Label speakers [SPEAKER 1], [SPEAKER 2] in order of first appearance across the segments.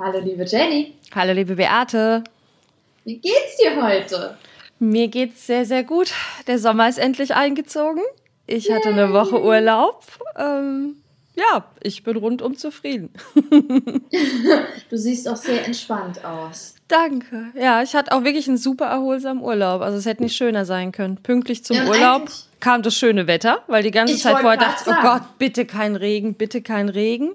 [SPEAKER 1] Hallo liebe Jenny.
[SPEAKER 2] Hallo liebe Beate.
[SPEAKER 1] Wie geht's dir heute?
[SPEAKER 2] Mir geht's sehr, sehr gut. Der Sommer ist endlich eingezogen. Ich hatte eine Woche Urlaub. Ähm, ja, ich bin rundum zufrieden.
[SPEAKER 1] du siehst auch sehr entspannt aus.
[SPEAKER 2] Danke. Ja, ich hatte auch wirklich einen super erholsamen Urlaub. Also es hätte nicht schöner sein können. Pünktlich zum ja, Urlaub kam das schöne Wetter, weil die ganze Zeit vorher dachte, oh Gott, bitte kein Regen, bitte kein Regen.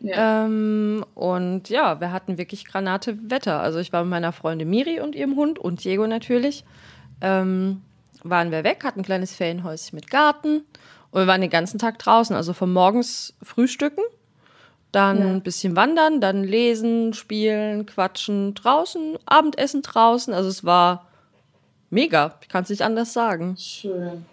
[SPEAKER 2] Ja. Ähm, und ja, wir hatten wirklich granate Wetter. Also ich war mit meiner Freundin Miri und ihrem Hund und Diego natürlich. Ähm, waren wir weg, hatten ein kleines Ferienhäuschen mit Garten und wir waren den ganzen Tag draußen. Also von morgens frühstücken, dann ja. ein bisschen wandern, dann lesen, spielen, quatschen draußen, Abendessen draußen. Also es war mega. Ich kann es nicht anders sagen.
[SPEAKER 1] Schön.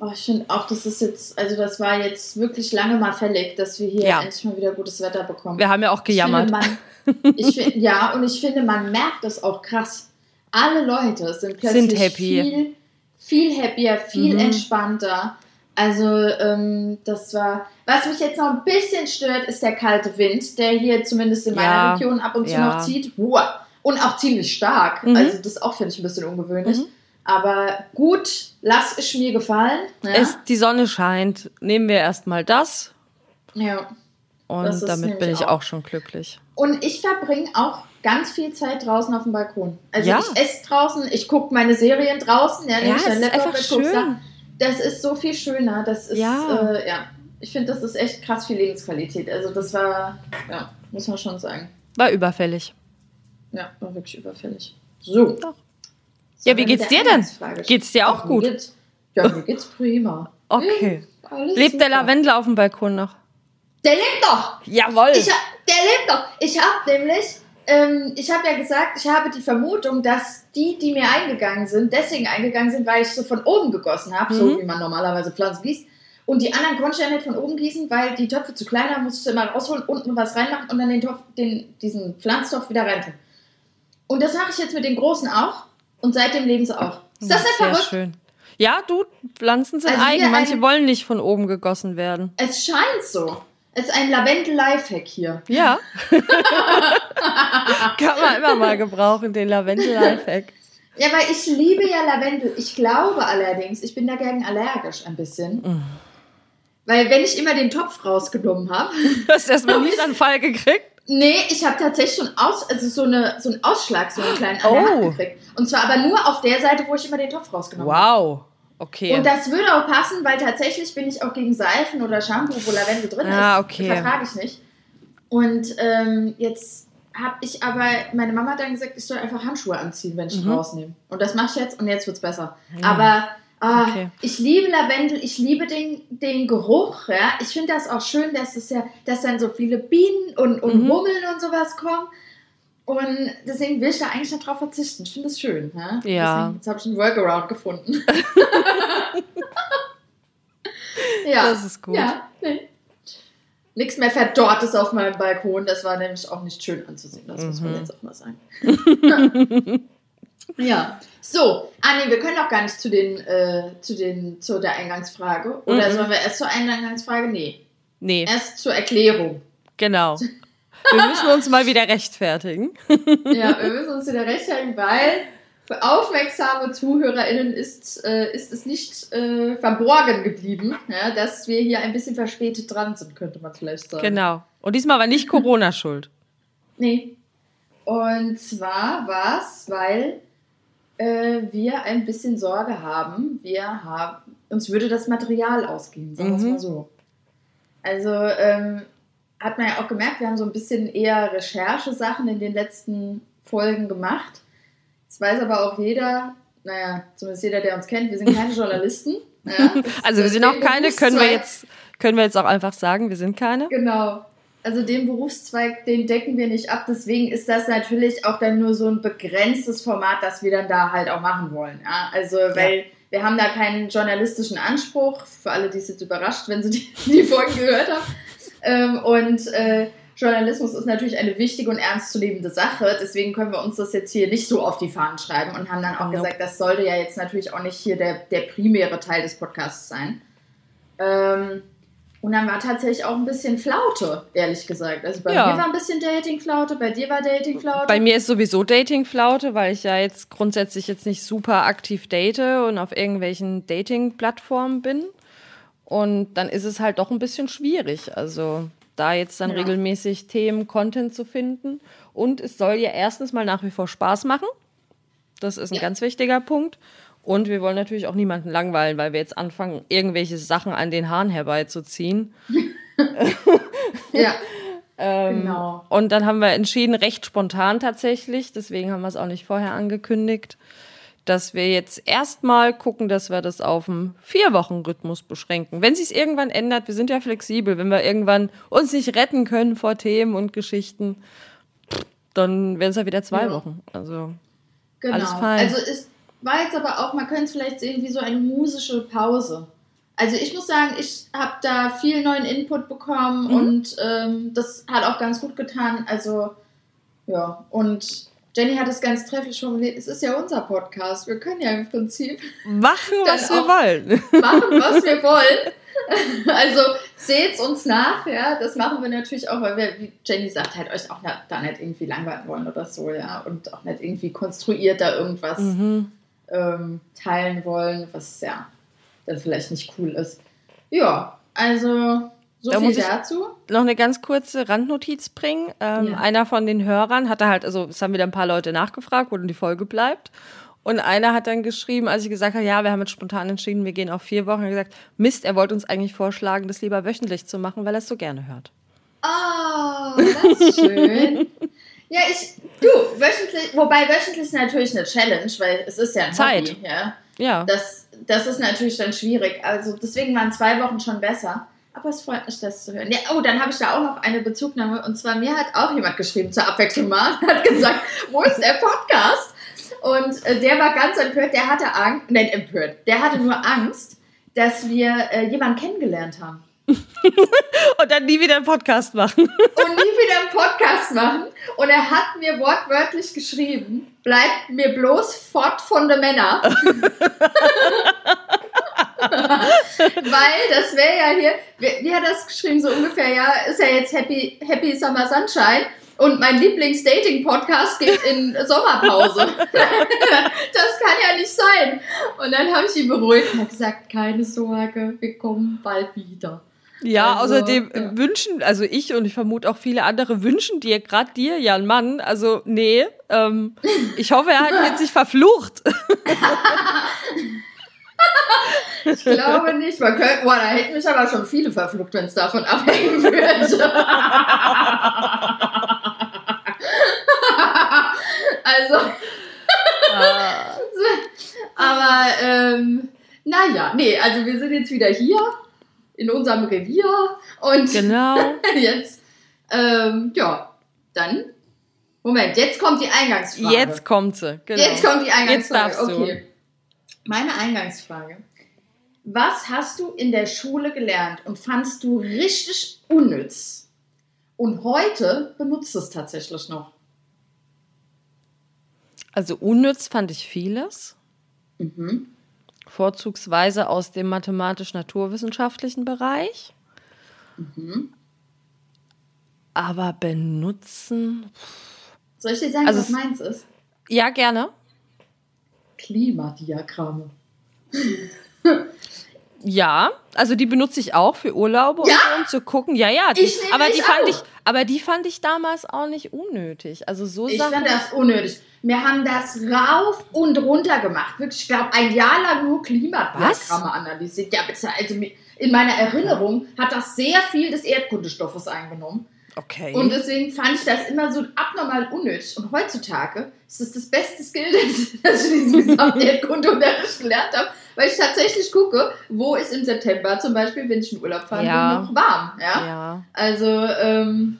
[SPEAKER 1] Oh, ich finde auch, das ist jetzt, also das war jetzt wirklich lange mal fällig, dass wir hier ja. endlich mal wieder gutes Wetter bekommen.
[SPEAKER 2] Wir haben ja auch gejammert.
[SPEAKER 1] Ich finde, man, ich find, ja, und ich finde, man merkt das auch krass. Alle Leute sind plötzlich sind viel, viel happier, viel mhm. entspannter. Also, ähm, das war. Was mich jetzt noch ein bisschen stört, ist der kalte Wind, der hier zumindest in meiner ja. Region ab und zu ja. noch zieht. Wow. Und auch ziemlich stark. Mhm. Also, das auch, finde ich, ein bisschen ungewöhnlich. Mhm. Aber gut, lass es mir gefallen.
[SPEAKER 2] Ja? Es, die Sonne scheint. Nehmen wir erstmal das.
[SPEAKER 1] Ja.
[SPEAKER 2] Und damit bin ich auch. auch schon glücklich.
[SPEAKER 1] Und ich verbringe auch ganz viel Zeit draußen auf dem Balkon. Also ja. ich esse draußen, ich gucke meine Serien draußen, ja, ja,
[SPEAKER 2] ich dann Laptop mit, schön.
[SPEAKER 1] Das ist so viel schöner. Das ist, ja, äh, ja. ich finde, das ist echt krass viel Lebensqualität. Also das war, ja, muss man schon sagen.
[SPEAKER 2] War überfällig.
[SPEAKER 1] Ja, war wirklich überfällig. So. Doch.
[SPEAKER 2] Ja, wie geht's dir denn? Geht's dir auch Ach, gut?
[SPEAKER 1] Geht's, ja, mir geht's prima.
[SPEAKER 2] Okay. Hm, lebt super. der Lavendel auf dem Balkon noch?
[SPEAKER 1] Der lebt noch!
[SPEAKER 2] Jawoll!
[SPEAKER 1] Ich, der lebt noch! Ich habe nämlich, ähm, ich habe ja gesagt, ich habe die Vermutung, dass die, die mir eingegangen sind, deswegen eingegangen sind, weil ich so von oben gegossen habe, mhm. so wie man normalerweise Pflanzen gießt. Und die anderen konnte ich ja nicht von oben gießen, weil die Töpfe zu klein waren, musste ich immer rausholen, unten was reinmachen und dann den Topf, den, diesen Pflanztopf wieder reintun. Und das mache ich jetzt mit den großen auch. Und seitdem leben sie auch. Ist das, nicht verrückt? Schön.
[SPEAKER 2] Ja, du, Pflanzen sind also eigen. Manche ein, wollen nicht von oben gegossen werden.
[SPEAKER 1] Es scheint so. Es ist ein Lavendel-Lifehack hier.
[SPEAKER 2] Ja. Kann man immer mal gebrauchen, den Lavendel-Lifehack.
[SPEAKER 1] Ja, weil ich liebe ja Lavendel. Ich glaube allerdings, ich bin dagegen allergisch ein bisschen. Mm. Weil wenn ich immer den Topf rausgenommen habe.
[SPEAKER 2] Du hast erstmal einen Fall gekriegt?
[SPEAKER 1] Nee, ich habe tatsächlich schon aus, also so, eine, so einen Ausschlag, so einen kleinen an der Hand oh. gekriegt. Und zwar aber nur auf der Seite, wo ich immer den Topf rausgenommen
[SPEAKER 2] habe. Wow. Okay.
[SPEAKER 1] Und das würde auch passen, weil tatsächlich bin ich auch gegen Seifen oder Shampoo, wo Lavendel drin ah, ist. Okay. Vertrage ich nicht. Und ähm, jetzt habe ich aber, meine Mama hat dann gesagt, ich soll einfach Handschuhe anziehen, wenn ich mhm. rausnehme. Und das mache ich jetzt und jetzt wird es besser. Ja. Aber Ah, okay. Ich liebe Lavendel, ich liebe den, den Geruch. Ja. Ich finde das auch schön, dass es ja, dass dann so viele Bienen und, und mhm. Hummeln und sowas kommen. Und deswegen will ich da eigentlich nicht drauf verzichten. Ich finde das schön. Ja. ja. Deswegen, jetzt habe ich einen Workaround gefunden.
[SPEAKER 2] ja. Das ist gut.
[SPEAKER 1] Ja, nee. Nichts mehr Verdorrtes auf meinem Balkon. Das war nämlich auch nicht schön anzusehen. Das mhm. muss man mhm. jetzt auch mal sagen. ja. So, ah nee, wir können doch gar nicht zu den, äh, zu den, zu der Eingangsfrage. Oder mhm. sollen wir erst zur Eingangsfrage? Nee.
[SPEAKER 2] Nee.
[SPEAKER 1] Erst zur Erklärung.
[SPEAKER 2] Genau. Wir müssen uns mal wieder rechtfertigen.
[SPEAKER 1] ja, wir müssen uns wieder rechtfertigen, weil für aufmerksame ZuhörerInnen ist, äh, ist es nicht äh, verborgen geblieben, ja, dass wir hier ein bisschen verspätet dran sind, könnte man vielleicht sagen.
[SPEAKER 2] Genau. Und diesmal war nicht Corona schuld.
[SPEAKER 1] Nee. Und zwar war es, weil äh, wir ein bisschen Sorge haben. Wir haben, uns würde das Material ausgehen, sagen wir es mhm. mal so. Also ähm, hat man ja auch gemerkt, wir haben so ein bisschen eher Recherchesachen in den letzten Folgen gemacht. Das weiß aber auch jeder, naja, zumindest jeder, der uns kennt, wir sind keine Journalisten. Ja,
[SPEAKER 2] also wir sind auch keine, können wir jetzt, können wir jetzt auch einfach sagen, wir sind keine.
[SPEAKER 1] Genau also den Berufszweig, den decken wir nicht ab. Deswegen ist das natürlich auch dann nur so ein begrenztes Format, das wir dann da halt auch machen wollen. Ja? Also, weil ja. wir haben da keinen journalistischen Anspruch, für alle, die es jetzt überrascht, wenn sie die, die Folgen gehört haben. Ähm, und äh, Journalismus ist natürlich eine wichtige und ernstzunehmende Sache. Deswegen können wir uns das jetzt hier nicht so auf die Fahnen schreiben und haben dann auch nope. gesagt, das sollte ja jetzt natürlich auch nicht hier der, der primäre Teil des Podcasts sein. Ähm, Und dann war tatsächlich auch ein bisschen Flaute, ehrlich gesagt. Also bei ja. mir war ein bisschen Dating-Flaute, bei dir war Dating-Flaute.
[SPEAKER 2] Bei mir ist sowieso Dating-Flaute, weil ich ja jetzt grundsätzlich jetzt nicht super aktiv date und auf irgendwelchen Dating-Plattformen bin. Und dann ist es halt doch ein bisschen schwierig. Also da jetzt dann ja. regelmäßig Themen, Content zu finden. Und es soll ja erstens mal nach wie vor Spaß machen. Das ist ein ja. ganz wichtiger Punkt. Und wir wollen natürlich auch niemanden langweilen, weil wir jetzt anfangen, irgendwelche Sachen an den Haaren herbeizuziehen.
[SPEAKER 1] ja.
[SPEAKER 2] ähm, genau. Und dann haben wir entschieden, recht spontan tatsächlich, deswegen haben wir es auch nicht vorher angekündigt, dass wir jetzt erstmal gucken, dass wir das auf einen Vier-Wochen-Rhythmus beschränken. Wenn sich es irgendwann ändert, wir sind ja flexibel, wenn wir irgendwann uns nicht retten können vor Themen und Geschichten, dann werden es ja wieder zwei ja. Wochen. Also genau. alles fein.
[SPEAKER 1] Also ist war jetzt aber auch, man könnte es vielleicht sehen wie so eine musische Pause. Also ich muss sagen, ich habe da viel neuen Input bekommen mhm. und ähm, das hat auch ganz gut getan. Also ja, und Jenny hat es ganz trefflich formuliert, es ist ja unser Podcast. Wir können ja im Prinzip
[SPEAKER 2] machen, was wir wollen.
[SPEAKER 1] Machen, was wir wollen. Also seht uns nach, ja. Das machen wir natürlich auch, weil wir, wie Jenny sagt, halt euch auch da nicht irgendwie langweilen wollen oder so, ja. Und auch nicht irgendwie konstruiert da irgendwas mhm ähm, teilen wollen, was ja dann vielleicht nicht cool ist. Ja, also so da viel dazu.
[SPEAKER 2] Noch eine ganz kurze Randnotiz bringen. Ähm, ja. Einer von den Hörern hatte halt, also es haben wieder ein paar Leute nachgefragt, wo denn die Folge bleibt. Und einer hat dann geschrieben, als ich gesagt habe, ja, wir haben jetzt spontan entschieden, wir gehen auf vier Wochen, hat gesagt, Mist, er wollte uns eigentlich vorschlagen, das lieber wöchentlich zu machen, weil er es so gerne hört.
[SPEAKER 1] Oh, das ist schön. Ja, ich, du, wöchentlich, wobei wöchentlich ist natürlich eine Challenge, weil es ist ja ein
[SPEAKER 2] Zeit.
[SPEAKER 1] Hobby, ja.
[SPEAKER 2] ja.
[SPEAKER 1] Das, das ist natürlich dann schwierig. Also deswegen waren zwei Wochen schon besser. Aber es freut mich, das zu hören. Ja, oh, dann habe ich da auch noch eine Bezugnahme. Und zwar mir hat auch jemand geschrieben zur Abwechslung mal hat gesagt, wo ist der Podcast? Und äh, der war ganz empört, der hatte Angst, nein, empört, der hatte nur Angst, dass wir äh, jemanden kennengelernt haben.
[SPEAKER 2] und dann nie wieder einen Podcast machen.
[SPEAKER 1] und nie wieder einen Podcast machen. Und er hat mir wortwörtlich geschrieben, bleibt mir bloß fort von den Männern. Weil das wäre ja hier, wie, wie, hat das geschrieben, so ungefähr, ja, ist ja jetzt Happy, Happy Summer Sunshine und mein Lieblings-Dating-Podcast geht in Sommerpause. das kann ja nicht sein. Und dann habe ich ihn beruhigt und gesagt, keine Sorge, wir kommen bald wieder.
[SPEAKER 2] Ja, also, außerdem ja. wünschen, also ich und ich vermute auch viele andere wünschen dir, gerade dir, ja, einen Mann. Also, nee, ähm, ich hoffe, er hat jetzt sich verflucht.
[SPEAKER 1] ich glaube nicht. Man könnte, boah, da hätten mich aber schon viele verflucht, wenn es davon abhängen würde. also. Ah. aber, ähm, naja, nee, also wir sind jetzt wieder hier in unserem Revier. Und
[SPEAKER 2] genau.
[SPEAKER 1] jetzt, ähm, ja, dann. Moment, jetzt kommt die Eingangsfrage.
[SPEAKER 2] Jetzt kommt sie,
[SPEAKER 1] genau. Jetzt kommt die Eingangsfrage. Jetzt okay. Meine Eingangsfrage. Was hast du in der Schule gelernt und fandst du richtig unnütz? Und heute benutzt es tatsächlich noch.
[SPEAKER 2] Also unnütz fand ich vieles. Mhm vorzugsweise aus dem mathematisch-naturwissenschaftlichen Bereich. Mhm. Aber benutzen.
[SPEAKER 1] Soll ich dir sagen, also was meins ist?
[SPEAKER 2] Ja, gerne.
[SPEAKER 1] Klimadiagramme.
[SPEAKER 2] Ja, also die benutze ich auch für Urlaube
[SPEAKER 1] ja?
[SPEAKER 2] und so, um zu gucken. Ja, ja, die, aber die fand
[SPEAKER 1] auch.
[SPEAKER 2] ich, aber die fand ich damals auch nicht unnötig. Also so
[SPEAKER 1] Ich
[SPEAKER 2] Sachen.
[SPEAKER 1] fand das unnötig. Wir haben das rauf und runter gemacht. Wirklich, ich glaube, ein Jahr lang nur Klimadiagramme analysiert. Ja, bitte, also in meiner Erinnerung hat das sehr viel des Erdkundestoffes eingenommen.
[SPEAKER 2] Okay.
[SPEAKER 1] Und deswegen fand ich das immer so abnormal unnötig. Und heutzutage ist das das beste Skill, das ich in diesem gesamten Erdkundeunterricht gelernt habe, weil ich tatsächlich gucke, wo ist im September zum Beispiel, wenn ich in Urlaub fahre, ja. noch warm. Ja.
[SPEAKER 2] ja.
[SPEAKER 1] Also, ähm,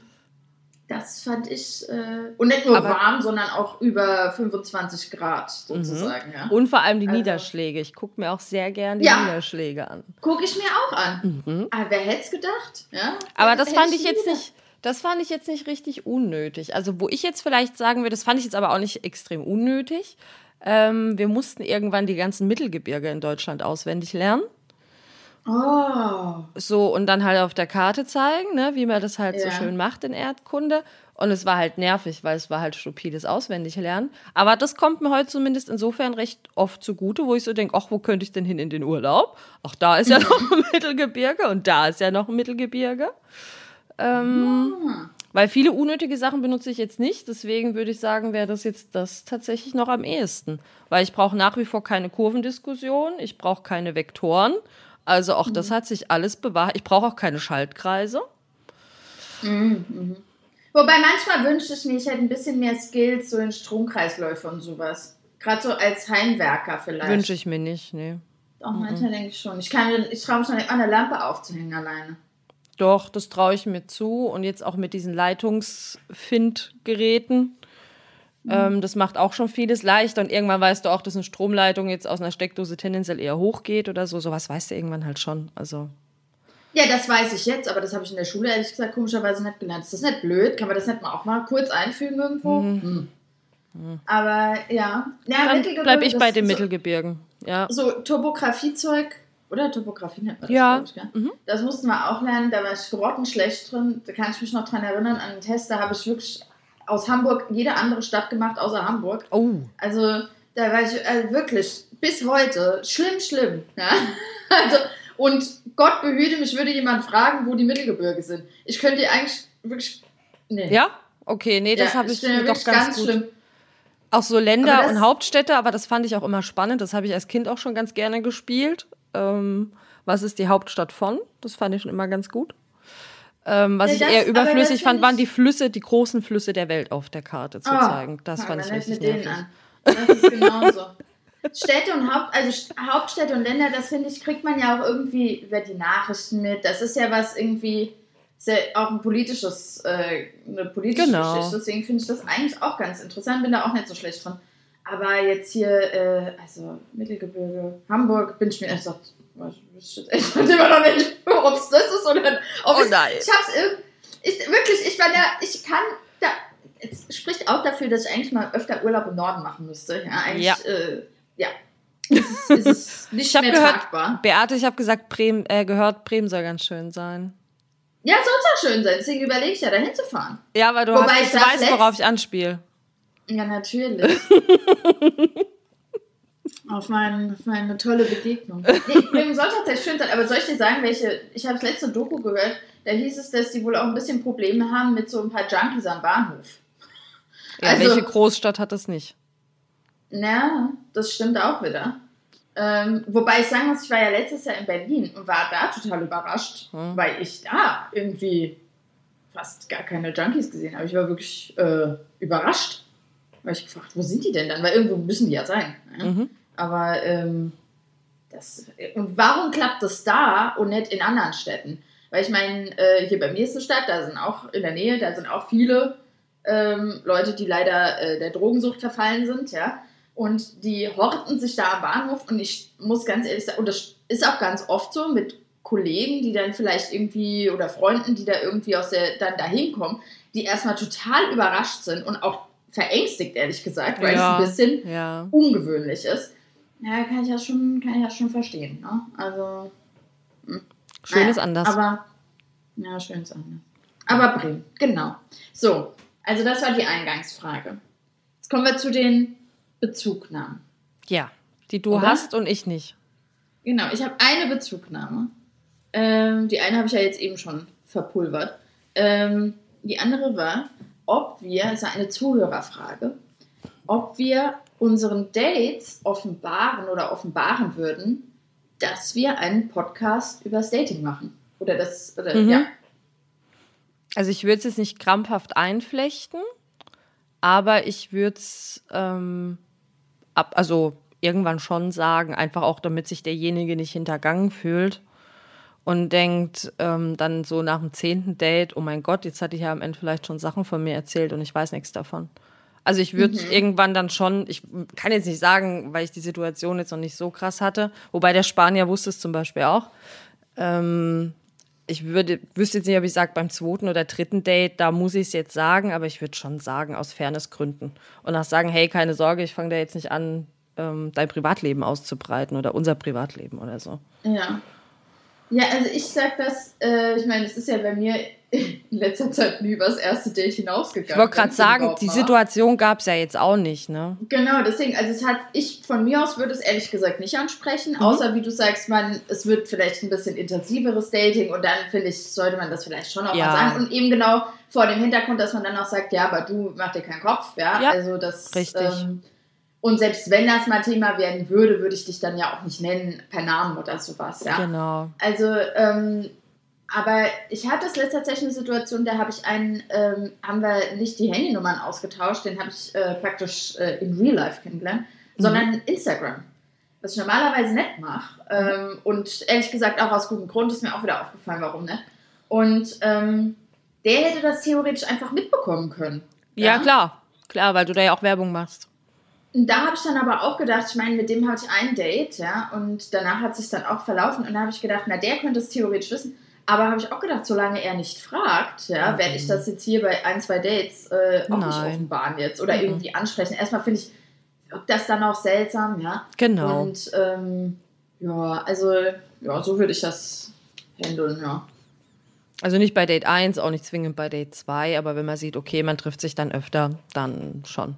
[SPEAKER 1] das fand ich, äh, und nicht nur Aber warm, sondern auch über 25 Grad sozusagen. Mhm. Ja.
[SPEAKER 2] Und vor allem die also, Niederschläge. Ich gucke mir auch sehr gerne die ja, Niederschläge an.
[SPEAKER 1] Gucke ich mir auch an. Mhm. Aber wer hätte es gedacht? Ja?
[SPEAKER 2] Aber das fand ich jetzt nicht. Das fand ich jetzt nicht richtig unnötig. Also, wo ich jetzt vielleicht sagen würde, das fand ich jetzt aber auch nicht extrem unnötig. Ähm, wir mussten irgendwann die ganzen Mittelgebirge in Deutschland auswendig lernen. Oh. So, und dann halt auf der Karte zeigen, ne, wie man das halt ja. so schön macht in Erdkunde. Und es war halt nervig, weil es war halt stupides Auswendiglernen. Aber das kommt mir heute zumindest insofern recht oft zugute, wo ich so denke, ach, wo könnte ich denn hin in den Urlaub? Ach, da ist ja noch ein Mittelgebirge und da ist ja noch ein Mittelgebirge. Ähm, ja. Weil viele unnötige Sachen benutze ich jetzt nicht. Deswegen würde ich sagen, wäre das jetzt das tatsächlich noch am ehesten. Weil ich brauche nach wie vor keine Kurvendiskussion, ich brauche keine Vektoren. Also auch mhm. das hat sich alles bewahrt. Ich brauche auch keine Schaltkreise.
[SPEAKER 1] Mhm, mhm. Wobei manchmal wünsche ich mir, ich hätte ein bisschen mehr Skills so in Stromkreisläufe und sowas. Gerade so als Heimwerker vielleicht.
[SPEAKER 2] Wünsche ich mir nicht, nee.
[SPEAKER 1] Doch, manchmal mhm. denke ich schon. Ich, kann, ich traue mich noch nicht mal eine Lampe aufzuhängen alleine.
[SPEAKER 2] Doch, das traue ich mir zu. Und jetzt auch mit diesen Leitungsfindgeräten. Mhm. Ähm, das macht auch schon vieles leichter. Und irgendwann weißt du auch, dass eine Stromleitung jetzt aus einer Steckdose tendenziell eher hochgeht oder so. Sowas weißt du irgendwann halt schon. Also.
[SPEAKER 1] Ja, das weiß ich jetzt, aber das habe ich in der Schule ehrlich gesagt komischerweise nicht gelernt. Ist das nicht blöd? Kann man das nicht mal auch mal kurz einfügen irgendwo? Mhm. Hm. Mhm. Aber ja. ja
[SPEAKER 2] Dann bleibe ich bei den so, Mittelgebirgen. Ja.
[SPEAKER 1] So Topografiezeug, oder? Topografie nennt man das, ja. Ich, mhm. Das mussten wir auch lernen, da war ich grottenschlecht drin. Da kann ich mich noch dran erinnern, an einen Test, da habe ich wirklich aus Hamburg jede andere Stadt gemacht, außer Hamburg. Oh. Also, da war ich also wirklich bis heute schlimm, schlimm. Ja? Also, und Gott behüte mich, würde jemand fragen, wo die Mittelgebirge sind. Ich könnte eigentlich wirklich.
[SPEAKER 2] Nee. Ja? Okay, nee, das ja, habe ich doch ganz, ganz gut. Schlimm. Auch so Länder und Hauptstädte, aber das fand ich auch immer spannend. Das habe ich als Kind auch schon ganz gerne gespielt. Ähm, was ist die Hauptstadt von? Das fand ich schon immer ganz gut. Ähm, was ja, das, ich eher überflüssig fand, waren die Flüsse, die großen Flüsse der Welt auf der Karte zu oh, zeigen. Das fand ich richtig nervig. Das ist
[SPEAKER 1] genauso. Städte und Haupt, also Hauptstädte und Länder, das finde ich, kriegt man ja auch irgendwie über die Nachrichten mit. Das ist ja was irgendwie, ja auch ein politisches, äh, eine politische genau. Geschichte. Deswegen finde ich das eigentlich auch ganz interessant. Bin da auch nicht so schlecht drin. Aber jetzt hier, äh, also Mittelgebirge, Hamburg, bin ich mir echt gesagt, ich weiß immer noch nicht, ob es das ist oder ob oh nein. Ich, ich hab's ich, wirklich, ich war da, ich kann da, es spricht auch dafür, dass ich eigentlich mal öfter Urlaub im Norden machen müsste. Ja, eigentlich, ja. Äh, ja. Es ist, es
[SPEAKER 2] nicht ich mehr gehört, tragbar. Beate, ich habe gesagt, Bremen, äh, gehört, Bremen soll ganz schön sein.
[SPEAKER 1] Ja, soll es auch schön sein. Deswegen überlege ich ja, dahin zu fahren.
[SPEAKER 2] Ja, weil du, Wobei hast, du weißt, worauf ich anspiele.
[SPEAKER 1] Ja, natürlich. auf, mein, auf meine tolle Begegnung. Nee, soll tatsächlich schön sein, aber soll ich dir sagen, welche. Ich habe das letzte Doku gehört, da hieß es, dass die wohl auch ein bisschen Probleme haben mit so ein paar Junkies am Bahnhof.
[SPEAKER 2] Ja, also, welche Großstadt hat das nicht?
[SPEAKER 1] Na, das stimmt auch wieder. Ähm, wobei ich sagen muss, ich war ja letztes Jahr in Berlin und war da total überrascht, hm. weil ich da irgendwie fast gar keine Junkies gesehen habe. Ich war wirklich äh, überrascht. Weil ich gefragt, wo sind die denn dann? Weil irgendwo müssen die ja sein. Ne? Mhm. Aber ähm, das, und warum klappt das da und nicht in anderen Städten? Weil ich meine, äh, hier bei mir ist eine Stadt, da sind auch in der Nähe, da sind auch viele ähm, Leute, die leider äh, der Drogensucht verfallen sind, ja. Und die horten sich da am Bahnhof und ich muss ganz ehrlich sagen, und das ist auch ganz oft so mit Kollegen, die dann vielleicht irgendwie oder Freunden, die da irgendwie aus der dann da hinkommen, die erstmal total überrascht sind und auch verängstigt, ehrlich gesagt, weil ja, es ein bisschen ja. ungewöhnlich ist. Ja, kann ich ja schon, kann ich ja schon verstehen. Ne? Also.
[SPEAKER 2] Hm. Schön naja, ist anders.
[SPEAKER 1] Aber. Ja, schön ist anders. Aber Bremen, genau. So, also das war die Eingangsfrage. Jetzt kommen wir zu den Bezugnahmen.
[SPEAKER 2] Ja, die du Oder? hast und ich nicht.
[SPEAKER 1] Genau, ich habe eine Bezugnahme. Ähm, die eine habe ich ja jetzt eben schon verpulvert. Ähm, die andere war, ob wir, das ist eine Zuhörerfrage, ob wir unseren Dates offenbaren oder offenbaren würden, dass wir einen Podcast über das Dating machen. Oder das, oder, mhm. ja.
[SPEAKER 2] Also ich würde es jetzt nicht krampfhaft einflechten, aber ich würde es ähm, ab, also irgendwann schon sagen, einfach auch damit sich derjenige nicht hintergangen fühlt und denkt ähm, dann so nach dem zehnten Date, oh mein Gott, jetzt hatte ich ja am Ende vielleicht schon Sachen von mir erzählt und ich weiß nichts davon. Also ich würde mhm. irgendwann dann schon, ich kann jetzt nicht sagen, weil ich die Situation jetzt noch nicht so krass hatte, wobei der Spanier wusste es zum Beispiel auch. Ähm, ich würde, wüsste jetzt nicht, ob ich sage, beim zweiten oder dritten Date, da muss ich es jetzt sagen, aber ich würde schon sagen, aus Fairnessgründen. Und auch sagen, hey, keine Sorge, ich fange da jetzt nicht an, ähm, dein Privatleben auszubreiten oder unser Privatleben oder so.
[SPEAKER 1] Ja. Ja, also ich sag das, äh, ich meine, es ist ja bei mir in letzter Zeit nie übers erste Date hinausgegangen.
[SPEAKER 2] Ich wollte gerade sagen, die Situation gab es ja jetzt auch nicht, ne?
[SPEAKER 1] Genau, deswegen, also es hat, ich von mir aus würde es ehrlich gesagt nicht ansprechen, mhm. außer wie du sagst, man, es wird vielleicht ein bisschen intensiveres Dating und dann finde ich, sollte man das vielleicht schon auch ja. mal sagen. Und eben genau vor dem Hintergrund, dass man dann auch sagt, ja, aber du mach dir keinen Kopf, ja. ja also das.
[SPEAKER 2] Richtig. Ähm,
[SPEAKER 1] und selbst wenn das mal Thema werden würde, würde ich dich dann ja auch nicht nennen per Namen oder sowas, ja.
[SPEAKER 2] Genau.
[SPEAKER 1] Also, ähm, aber ich hatte es letzter Zeit eine Situation, da habe ich einen, ähm, haben wir nicht die Handynummern ausgetauscht, den habe ich äh, praktisch äh, in Real Life kennengelernt, mhm. sondern Instagram. Was ich normalerweise nicht mache. Ähm, und ehrlich gesagt auch aus gutem Grund ist mir auch wieder aufgefallen, warum nicht. Und ähm, der hätte das theoretisch einfach mitbekommen können.
[SPEAKER 2] Ja, ja, klar. Klar, weil du da ja auch Werbung machst.
[SPEAKER 1] Da habe ich dann aber auch gedacht, ich meine, mit dem hatte ich ein Date, ja, und danach hat sich dann auch verlaufen und da habe ich gedacht, na, der könnte es theoretisch wissen. Aber habe ich auch gedacht, solange er nicht fragt, ja, werde ich das jetzt hier bei ein, zwei Dates äh, auch Nein. nicht offenbaren jetzt oder mhm. irgendwie ansprechen. Erstmal finde ich das dann auch seltsam, ja.
[SPEAKER 2] Genau.
[SPEAKER 1] Und ähm, ja, also ja, so würde ich das handeln, ja.
[SPEAKER 2] Also nicht bei Date 1, auch nicht zwingend bei Date 2, aber wenn man sieht, okay, man trifft sich dann öfter, dann schon.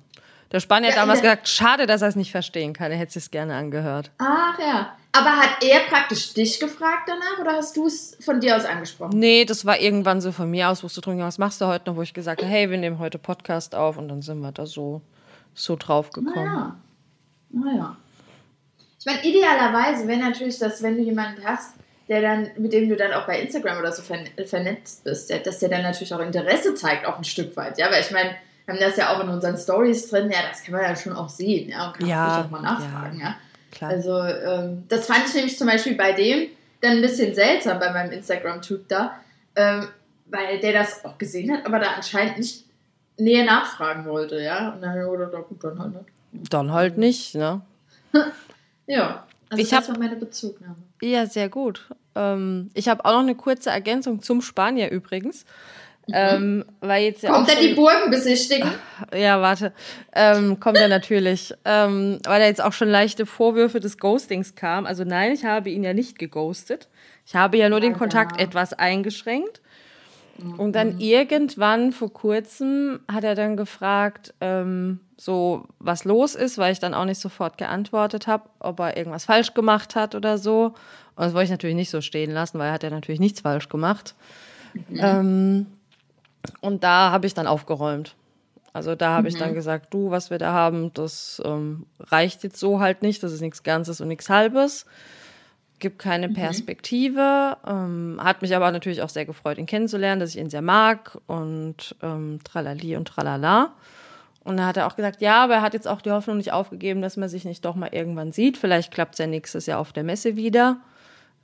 [SPEAKER 2] Der Spanier hat damals gesagt, schade, dass er es nicht verstehen kann. Er hätte es gerne angehört.
[SPEAKER 1] Ach ja. Aber hat er praktisch dich gefragt danach oder hast du es von dir aus angesprochen?
[SPEAKER 2] Nee, das war irgendwann so von mir aus, wo du drin was machst du heute noch, wo ich gesagt habe, hey, wir nehmen heute Podcast auf und dann sind wir da so, so drauf gekommen.
[SPEAKER 1] Naja. naja. Ich meine, idealerweise wäre natürlich das, wenn du jemanden hast, der dann, mit dem du dann auch bei Instagram oder so vernetzt bist, dass der dann natürlich auch Interesse zeigt, auch ein Stück weit. Ja, weil ich meine, haben das ja auch in unseren Stories drin, ja, das kann man ja schon auch sehen, ja, und kann ja, auch mal nachfragen, ja. ja. Klar. Also, ähm, das fand ich nämlich zum Beispiel bei dem dann ein bisschen seltsam bei meinem Instagram-Typ da, ähm, weil der das auch gesehen hat, aber da anscheinend nicht näher nachfragen wollte, ja. Und dann, oder da gut, dann halt
[SPEAKER 2] nicht. Dann halt nicht, ne?
[SPEAKER 1] ja, also ich das hab, war meine Bezugnahme.
[SPEAKER 2] Ja, sehr gut. Ähm, ich habe auch noch eine kurze Ergänzung zum Spanier übrigens. Mhm. Ähm, weil jetzt ja
[SPEAKER 1] kommt er die Burgen besichtigen?
[SPEAKER 2] Ja, warte. Ähm, kommt er natürlich. ähm, weil da jetzt auch schon leichte Vorwürfe des Ghostings kam. Also nein, ich habe ihn ja nicht geghostet. Ich habe ja nur den Kontakt etwas eingeschränkt. Und dann mhm. irgendwann vor kurzem hat er dann gefragt, ähm, so was los ist, weil ich dann auch nicht sofort geantwortet habe, ob er irgendwas falsch gemacht hat oder so. Und das wollte ich natürlich nicht so stehen lassen, weil er hat ja natürlich nichts falsch gemacht. Mhm. Ähm, und da habe ich dann aufgeräumt. Also da habe mhm. ich dann mhm. gesagt, du, was wir da haben, das ähm, reicht jetzt so halt nicht, das ist nichts Ganzes und nichts Halbes, gibt keine mhm. Perspektive, ähm, hat mich aber natürlich auch sehr gefreut, ihn kennenzulernen, dass ich ihn sehr mag und ähm, tralali und tralala. Und da hat er auch gesagt, ja, aber er hat jetzt auch die Hoffnung nicht aufgegeben, dass man sich nicht doch mal irgendwann sieht. Vielleicht klappt es ja nächstes Jahr auf der Messe wieder.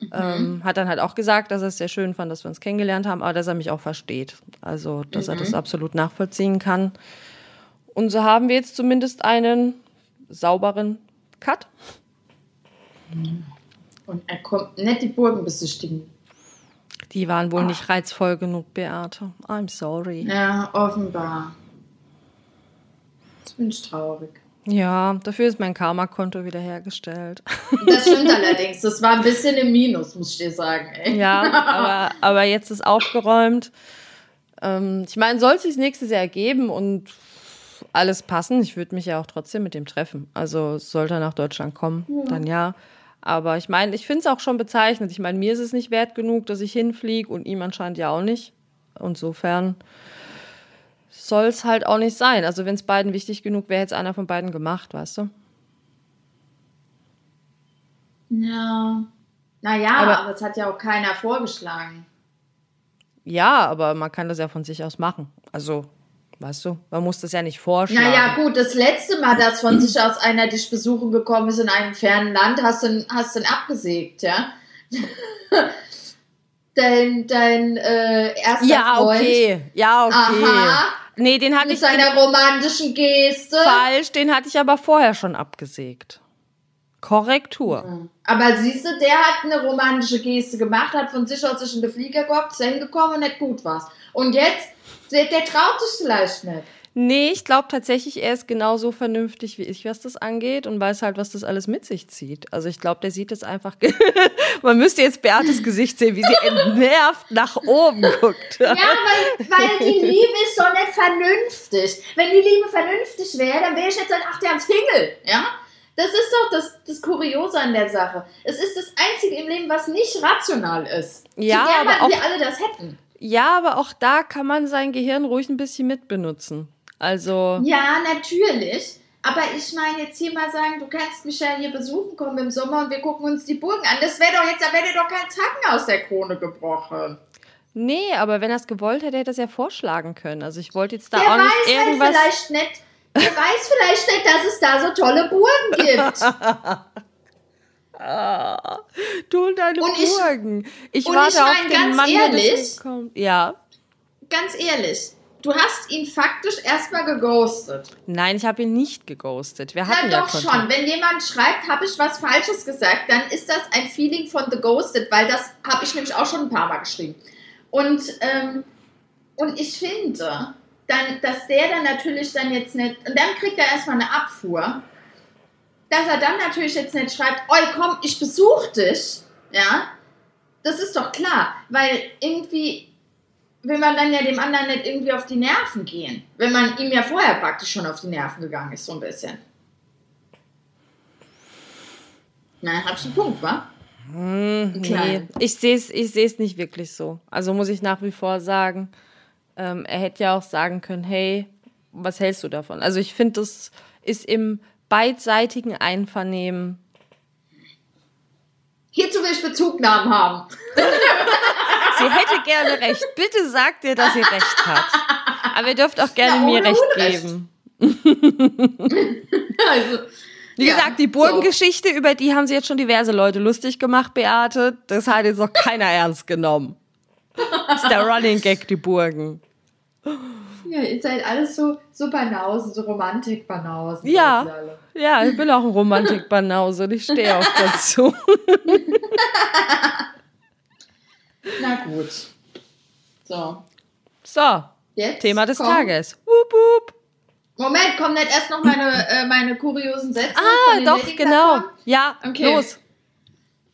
[SPEAKER 2] Mhm. Ähm, hat dann halt auch gesagt, dass er es sehr schön fand, dass wir uns kennengelernt haben, aber dass er mich auch versteht. Also, dass mhm. er das mhm. absolut nachvollziehen kann. Und so haben wir jetzt zumindest einen sauberen Cut.
[SPEAKER 1] Und er kommt nicht die Burgen besichtigen.
[SPEAKER 2] Die waren wohl Ach. nicht reizvoll genug, Beate. I'm sorry.
[SPEAKER 1] Ja, offenbar. Das bin ich traurig.
[SPEAKER 2] Ja, dafür ist mein Karma-Konto wiederhergestellt.
[SPEAKER 1] Das stimmt allerdings. Das war ein bisschen im Minus, muss ich dir sagen. Ey.
[SPEAKER 2] Ja, aber, aber jetzt ist aufgeräumt. Ähm, ich meine, soll es sich nächstes Jahr ergeben und alles passen, ich würde mich ja auch trotzdem mit dem treffen. Also sollte er nach Deutschland kommen, ja. dann ja. Aber ich meine, ich finde es auch schon bezeichnet. Ich meine, mir ist es nicht wert genug, dass ich hinfliege und ihm anscheinend ja auch nicht. Insofern soll es halt auch nicht sein. Also wenn es beiden wichtig genug wäre, hätte es einer von beiden gemacht, weißt du?
[SPEAKER 1] Ja. Naja, aber, aber es hat ja auch keiner vorgeschlagen.
[SPEAKER 2] Ja, aber man kann das ja von sich aus machen. Also, weißt du, man muss das ja nicht vorschlagen.
[SPEAKER 1] Naja, gut, das letzte Mal, dass von sich aus einer dich besuchen gekommen ist in einem fernen Land, hast du hast ihn abgesägt, ja? dein dein äh, erster
[SPEAKER 2] ja, Freund. Ja, okay. Ja, okay. Aha. Nee, den hatte
[SPEAKER 1] Mit
[SPEAKER 2] ich.
[SPEAKER 1] Mit seiner romantischen Geste.
[SPEAKER 2] Falsch, den hatte ich aber vorher schon abgesägt. Korrektur.
[SPEAKER 1] Mhm. Aber siehst du, der hat eine romantische Geste gemacht, hat von sich aus sich in den Flieger gehockt, ist hingekommen und nicht gut war's. Und jetzt, der, der traut sich vielleicht nicht.
[SPEAKER 2] Nee, ich glaube tatsächlich, er ist genauso vernünftig wie ich, was das angeht und weiß halt, was das alles mit sich zieht. Also ich glaube, der sieht es einfach. Man müsste jetzt Beates Gesicht sehen, wie sie entnervt nach oben guckt.
[SPEAKER 1] ja, weil, weil die Liebe ist doch nicht vernünftig. Wenn die Liebe vernünftig wäre, dann wäre ich jetzt ein Ach, der Single. Ja? Das ist doch das, das Kuriose an der Sache. Es ist das Einzige im Leben, was nicht rational ist.
[SPEAKER 2] Ja,
[SPEAKER 1] so
[SPEAKER 2] aber auch,
[SPEAKER 1] wir alle das hätten.
[SPEAKER 2] Ja, aber auch da kann man sein Gehirn ruhig ein bisschen mitbenutzen. Also.
[SPEAKER 1] Ja, natürlich. Aber ich meine, jetzt hier mal sagen, du kannst mich ja hier besuchen kommen im Sommer und wir gucken uns die Burgen an. Das wäre doch jetzt, da wäre dir doch kein Zacken aus der Krone gebrochen.
[SPEAKER 2] Nee, aber wenn er es gewollt hätte, hätte er es ja vorschlagen können. Also ich wollte jetzt da
[SPEAKER 1] der
[SPEAKER 2] auch nicht halt irgendwas...
[SPEAKER 1] Halt vielleicht nicht, der weiß vielleicht nicht, dass es da so tolle Burgen gibt.
[SPEAKER 2] ah, du und deine
[SPEAKER 1] und
[SPEAKER 2] Burgen.
[SPEAKER 1] Ich, ich warte ich mein, auf den ganz Mann, ehrlich,
[SPEAKER 2] Ja.
[SPEAKER 1] Ganz ehrlich, Du hast ihn faktisch erstmal geghostet.
[SPEAKER 2] Nein, ich habe ihn nicht geghostet. Wir hatten
[SPEAKER 1] Na
[SPEAKER 2] ja
[SPEAKER 1] doch Kontakt. schon. Wenn jemand schreibt, habe ich was Falsches gesagt, dann ist das ein Feeling von The Ghosted, weil das habe ich nämlich auch schon ein paar Mal geschrieben. Und, ähm, und ich finde, dann, dass der dann natürlich dann jetzt nicht, und dann kriegt er erstmal eine Abfuhr, dass er dann natürlich jetzt nicht schreibt, oi komm, ich besuche dich, ja, das ist doch klar, weil irgendwie will man dann ja dem anderen nicht irgendwie auf die Nerven gehen, wenn man ihm ja vorher praktisch schon auf die Nerven gegangen ist, so ein bisschen. Na, hab ich einen Punkt, wa?
[SPEAKER 2] Hm, nee, ich sehe es ich seh's nicht wirklich so. Also muss ich nach wie vor sagen, ähm, er hätte ja auch sagen können, hey, was hältst du davon? Also ich finde, das ist im beidseitigen Einvernehmen.
[SPEAKER 1] Hierzu will ich Bezugnahmen haben.
[SPEAKER 2] Sie hätte gerne recht. Bitte sagt ihr, dass sie recht hat. Aber ihr dürft auch gerne ja, mir recht geben. also, Wie ja, gesagt, die Burgengeschichte, so. über die haben sie jetzt schon diverse Leute lustig gemacht, Beate. Das hat jetzt noch keiner ernst genommen. Das ist der Running Gag, die Burgen.
[SPEAKER 1] Ja, ihr seid alles so, so Banausen, so Romantik-Banausen.
[SPEAKER 2] Ja, ja, ich bin auch ein Romantik-Banause und ich stehe auch dazu.
[SPEAKER 1] Na gut. So.
[SPEAKER 2] So. Jetzt Thema des komm. Tages. Wup, wup.
[SPEAKER 1] Moment, kommen nicht erst noch meine, äh, meine kuriosen Sätze?
[SPEAKER 2] Ah, doch, genau. Ja, okay. los.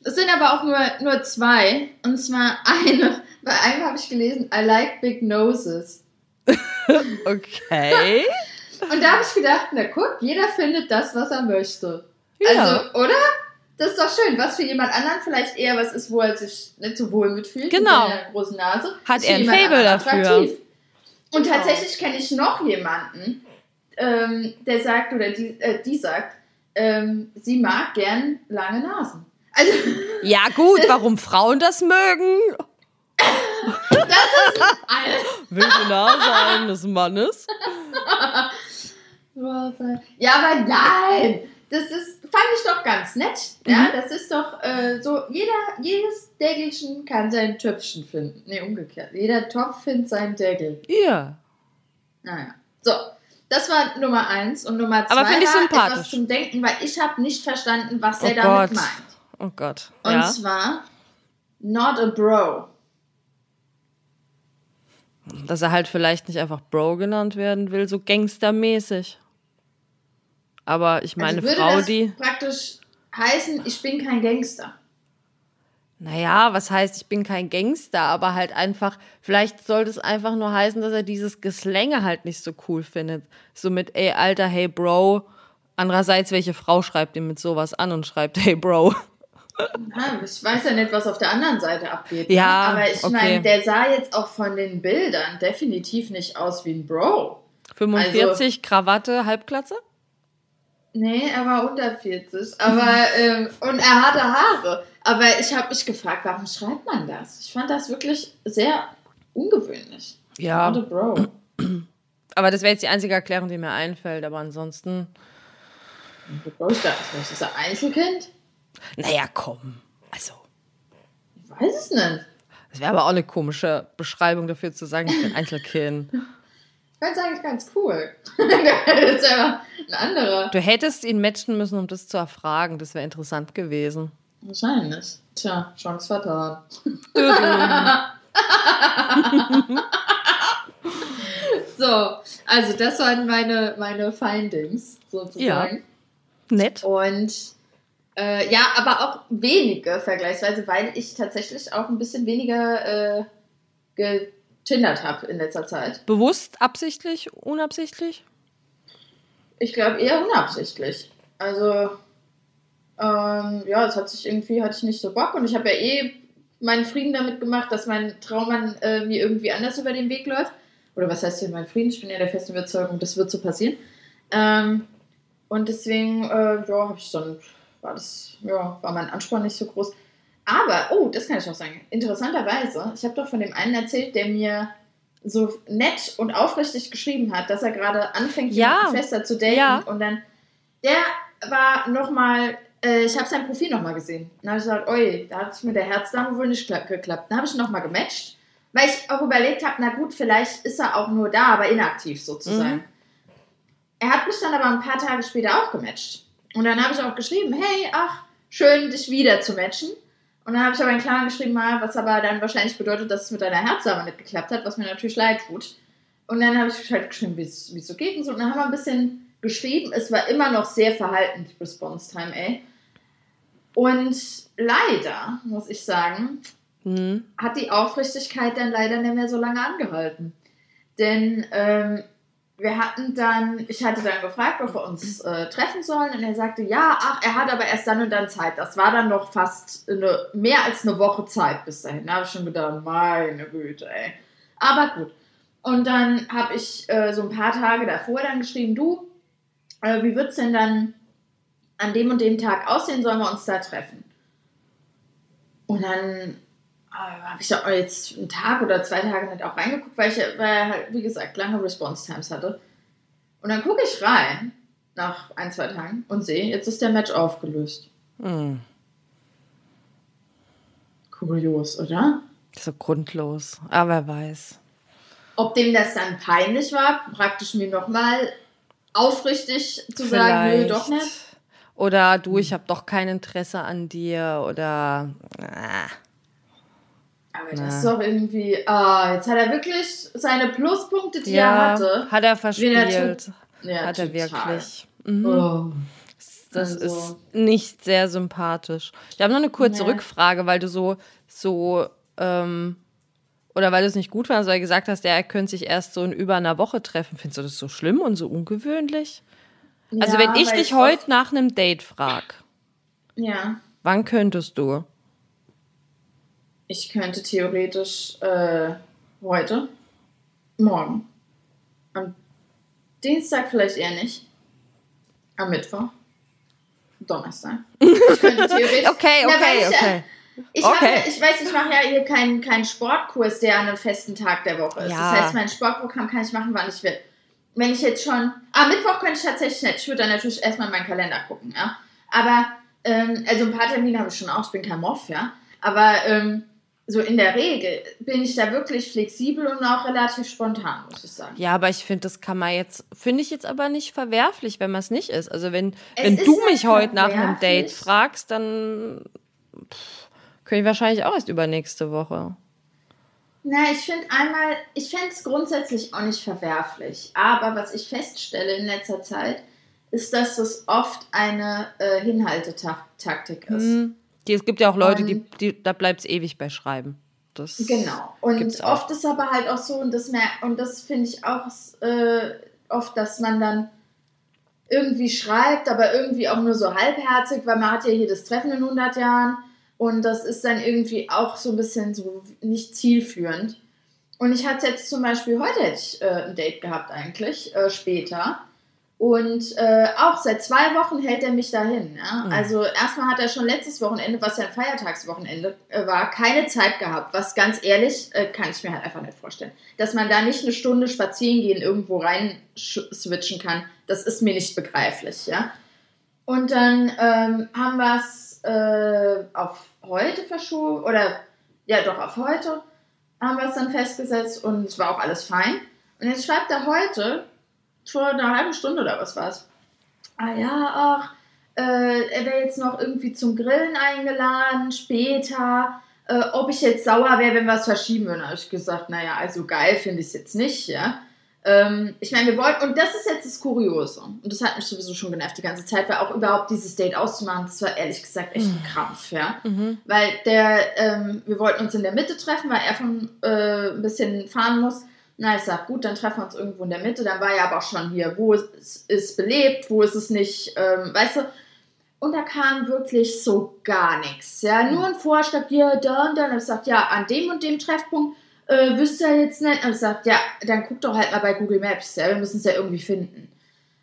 [SPEAKER 1] Es sind aber auch nur, nur zwei. Und zwar eine. Bei einem habe ich gelesen, I like big noses.
[SPEAKER 2] okay.
[SPEAKER 1] Und da habe ich gedacht, na guck, jeder findet das, was er möchte. Ja. Also, oder? Das ist doch schön, was für jemand anderen vielleicht eher was ist, wo er sich nicht so wohl mitfühlt.
[SPEAKER 2] Genau.
[SPEAKER 1] Mit seiner großen Nase.
[SPEAKER 2] Hat er ein Fable dafür.
[SPEAKER 1] Und genau. tatsächlich kenne ich noch jemanden, ähm, der sagt, oder die, äh, die sagt, ähm, sie mag gern lange Nasen. Also,
[SPEAKER 2] ja, gut, warum Frauen das mögen?
[SPEAKER 1] das ist
[SPEAKER 2] Wilde Nase eines Mannes.
[SPEAKER 1] ja, aber nein! Das ist, fand ich doch ganz nett. Ja, mhm. das ist doch äh, so, jeder, jedes Deckelchen kann sein Töpfchen finden. Nee, umgekehrt. Jeder Topf findet seinen Deckel.
[SPEAKER 2] Ja.
[SPEAKER 1] Naja. So, das war Nummer eins. Und Nummer zwei
[SPEAKER 2] Aber
[SPEAKER 1] war
[SPEAKER 2] sympathisch.
[SPEAKER 1] etwas zum Denken, weil ich habe nicht verstanden, was oh er damit
[SPEAKER 2] Gott.
[SPEAKER 1] meint.
[SPEAKER 2] Oh Gott.
[SPEAKER 1] Und
[SPEAKER 2] ja.
[SPEAKER 1] zwar, not a bro.
[SPEAKER 2] Dass er halt vielleicht nicht einfach Bro genannt werden will, so gangstermäßig. Aber ich meine,
[SPEAKER 1] also würde
[SPEAKER 2] Frau,
[SPEAKER 1] das
[SPEAKER 2] die.
[SPEAKER 1] praktisch heißen, ich bin kein Gangster.
[SPEAKER 2] Naja, was heißt, ich bin kein Gangster, aber halt einfach, vielleicht sollte es einfach nur heißen, dass er dieses Geslänge halt nicht so cool findet. So mit, ey, Alter, hey, Bro. Andererseits, welche Frau schreibt ihm mit sowas an und schreibt, hey, Bro?
[SPEAKER 1] Ja, ich weiß ja nicht, was auf der anderen Seite abgeht.
[SPEAKER 2] Ne? Ja,
[SPEAKER 1] aber ich
[SPEAKER 2] okay.
[SPEAKER 1] meine, der sah jetzt auch von den Bildern definitiv nicht aus wie ein Bro.
[SPEAKER 2] 45, also, Krawatte, Halbklatze?
[SPEAKER 1] Nee, er war unter 40. Aber, ähm, und er hatte Haare. Aber ich habe mich gefragt, warum schreibt man das? Ich fand das wirklich sehr ungewöhnlich.
[SPEAKER 2] Ja.
[SPEAKER 1] Not Bro.
[SPEAKER 2] Aber das wäre jetzt die einzige Erklärung, die mir einfällt. Aber ansonsten.
[SPEAKER 1] Bro ist das? Ist er Einzelkind?
[SPEAKER 2] Naja, komm. Also.
[SPEAKER 1] Ich weiß es nicht.
[SPEAKER 2] Das wäre aber auch eine komische Beschreibung dafür zu sagen, ich bin Einzelkind.
[SPEAKER 1] Fand es eigentlich ganz cool. das ist einfach ein anderer.
[SPEAKER 2] Du hättest ihn matchen müssen, um das zu erfragen. Das wäre interessant gewesen.
[SPEAKER 1] Wahrscheinlich. Tja, Chance vertan. so, So, also das waren meine, meine Findings sozusagen. Ja. Nett. Und äh, ja, aber auch wenige vergleichsweise, weil ich tatsächlich auch ein bisschen weniger äh, getindert habe in letzter Zeit.
[SPEAKER 2] Bewusst, absichtlich, unabsichtlich?
[SPEAKER 1] Ich glaube eher unabsichtlich. Also, ähm, ja, es hat sich irgendwie, hatte ich nicht so Bock und ich habe ja eh meinen Frieden damit gemacht, dass mein Traummann äh, mir irgendwie anders über den Weg läuft. Oder was heißt hier mein Frieden? Ich bin ja der festen Überzeugung, das wird so passieren. Ähm, und deswegen, äh, ja, habe ich dann, war das, ja, war mein Ansporn nicht so groß. Aber, oh, das kann ich noch sagen. Interessanterweise, ich habe doch von dem einen erzählt, der mir so nett und aufrichtig geschrieben hat, dass er gerade anfängt, ja. fester zu daten. Ja. Und dann, der war nochmal, äh, ich habe sein Profil nochmal gesehen. Dann habe ich gesagt, oi, da hat es mit der Herzdame wohl nicht geklappt. Dann habe ich nochmal gematcht, weil ich auch überlegt habe, na gut, vielleicht ist er auch nur da, aber inaktiv sozusagen. Mhm. Er hat mich dann aber ein paar Tage später auch gematcht. Und dann habe ich auch geschrieben, hey, ach, schön, dich wieder zu matchen. Und dann habe ich aber in Klammern geschrieben, mal, was aber dann wahrscheinlich bedeutet, dass es mit deiner Herzsache nicht geklappt hat, was mir natürlich leid tut. Und dann habe ich halt geschrieben, wie es so geht und so. Und dann haben wir ein bisschen geschrieben. Es war immer noch sehr verhalten, die Response Time, ey. Und leider, muss ich sagen, mhm. hat die Aufrichtigkeit dann leider nicht mehr so lange angehalten. Denn ähm, wir hatten dann, ich hatte dann gefragt, ob wir uns äh, treffen sollen und er sagte, ja, ach, er hat aber erst dann und dann Zeit. Das war dann noch fast eine, mehr als eine Woche Zeit bis dahin. Da habe ich schon gedacht, meine Güte, ey. Aber gut. Und dann habe ich äh, so ein paar Tage davor dann geschrieben, du, äh, wie wird es denn dann an dem und dem Tag aussehen? Sollen wir uns da treffen? Und dann habe ich da jetzt einen Tag oder zwei Tage nicht auch reingeguckt, weil ich weil halt, wie gesagt, lange Response Times hatte. Und dann gucke ich rein nach ein, zwei Tagen und sehe, jetzt ist der Match aufgelöst. Hm. Kurios, oder?
[SPEAKER 2] So grundlos. Aber wer weiß.
[SPEAKER 1] Ob dem das dann peinlich war, praktisch mir nochmal aufrichtig zu Vielleicht. sagen, nö, doch nicht.
[SPEAKER 2] Oder du, ich habe doch kein Interesse an dir oder. Äh.
[SPEAKER 1] Aber Na. das ist doch irgendwie. Ah, jetzt hat er wirklich seine Pluspunkte, die ja, er hatte.
[SPEAKER 2] Hat er verspielt. Ja, hat er wirklich. Mhm. Oh. Das also. ist nicht sehr sympathisch. Ich habe noch eine kurze nee. Rückfrage, weil du so, so, ähm, oder weil du es nicht gut fandest, weil du gesagt hast, ja, er könnte sich erst so in über einer Woche treffen. Findest du das so schlimm und so ungewöhnlich? Ja, also, wenn ich dich ich heute nach einem Date frage, ja. wann könntest du?
[SPEAKER 1] Ich könnte theoretisch äh, heute, morgen, am Dienstag vielleicht eher nicht, am Mittwoch, Donnerstag. Ich könnte theoretisch. okay, okay, na, ich, okay. Ich, okay. Hab, ich weiß, ich mache ja hier keinen kein Sportkurs, der an einem festen Tag der Woche ist. Ja. Das heißt, mein Sportprogramm kann ich machen, wann ich will. Wenn ich jetzt schon. Ah, Mittwoch könnte ich tatsächlich nicht. Ich würde dann natürlich erstmal in meinen Kalender gucken, ja. Aber, ähm, also ein paar Termine habe ich schon auch. Ich bin kein Moff, ja. Aber, ähm, so in der Regel bin ich da wirklich flexibel und auch relativ spontan, muss ich sagen.
[SPEAKER 2] Ja, aber ich finde, das kann man jetzt, finde ich jetzt aber nicht verwerflich, wenn man es nicht ist. Also wenn, wenn du mich heute nach einem Date fragst, dann könnte ich wahrscheinlich auch erst übernächste Woche.
[SPEAKER 1] Na, ich finde einmal, ich fände es grundsätzlich auch nicht verwerflich. Aber was ich feststelle in letzter Zeit, ist, dass das oft eine äh, Hinhaltetaktik ist. Mhm.
[SPEAKER 2] Die, es gibt ja auch Leute, und, die, die, da bleibt es ewig bei Schreiben. Das
[SPEAKER 1] genau. Und oft ist aber halt auch so, und das, und das finde ich auch äh, oft, dass man dann irgendwie schreibt, aber irgendwie auch nur so halbherzig, weil man hat ja hier das Treffen in 100 Jahren und das ist dann irgendwie auch so ein bisschen so nicht zielführend. Und ich hatte jetzt zum Beispiel, heute hätte ich äh, ein Date gehabt eigentlich, äh, später. Und äh, auch seit zwei Wochen hält er mich dahin. Ja? Mhm. Also erstmal hat er schon letztes Wochenende, was ja ein Feiertagswochenende äh, war, keine Zeit gehabt. Was ganz ehrlich, äh, kann ich mir halt einfach nicht vorstellen. Dass man da nicht eine Stunde spazieren gehen irgendwo rein switchen kann, das ist mir nicht begreiflich. Ja? Und dann ähm, haben wir es äh, auf heute verschoben, oder ja doch auf heute haben wir es dann festgesetzt und es war auch alles fein. Und jetzt schreibt er heute, vor einer halben Stunde oder was war es. Ah ja, ach, äh, er wäre jetzt noch irgendwie zum Grillen eingeladen, später. Äh, ob ich jetzt sauer wäre, wenn wir es verschieben würden, habe ich gesagt, naja, also geil finde ich es jetzt nicht, ja. Ähm, ich meine, wir wollten, und das ist jetzt das Kuriose, und das hat mich sowieso schon genervt die ganze Zeit, weil auch überhaupt dieses Date auszumachen, das war ehrlich gesagt echt ein mhm. Krampf, ja. Mhm. Weil der, ähm, wir wollten uns in der Mitte treffen, weil er von äh, ein bisschen fahren muss. Na, ich sag, gut, dann treffen wir uns irgendwo in der Mitte. Dann war er aber auch schon hier, wo ist es belebt, wo ist es nicht, ähm, weißt du. Und da kam wirklich so gar nichts. Ja, nur ein Vorschlag, hier, da und dann. Und ich sag, ja, an dem und dem Treffpunkt äh, wüsste er jetzt nicht. Und ich sag, ja, dann guck doch halt mal bei Google Maps. Ja, wir müssen es ja irgendwie finden.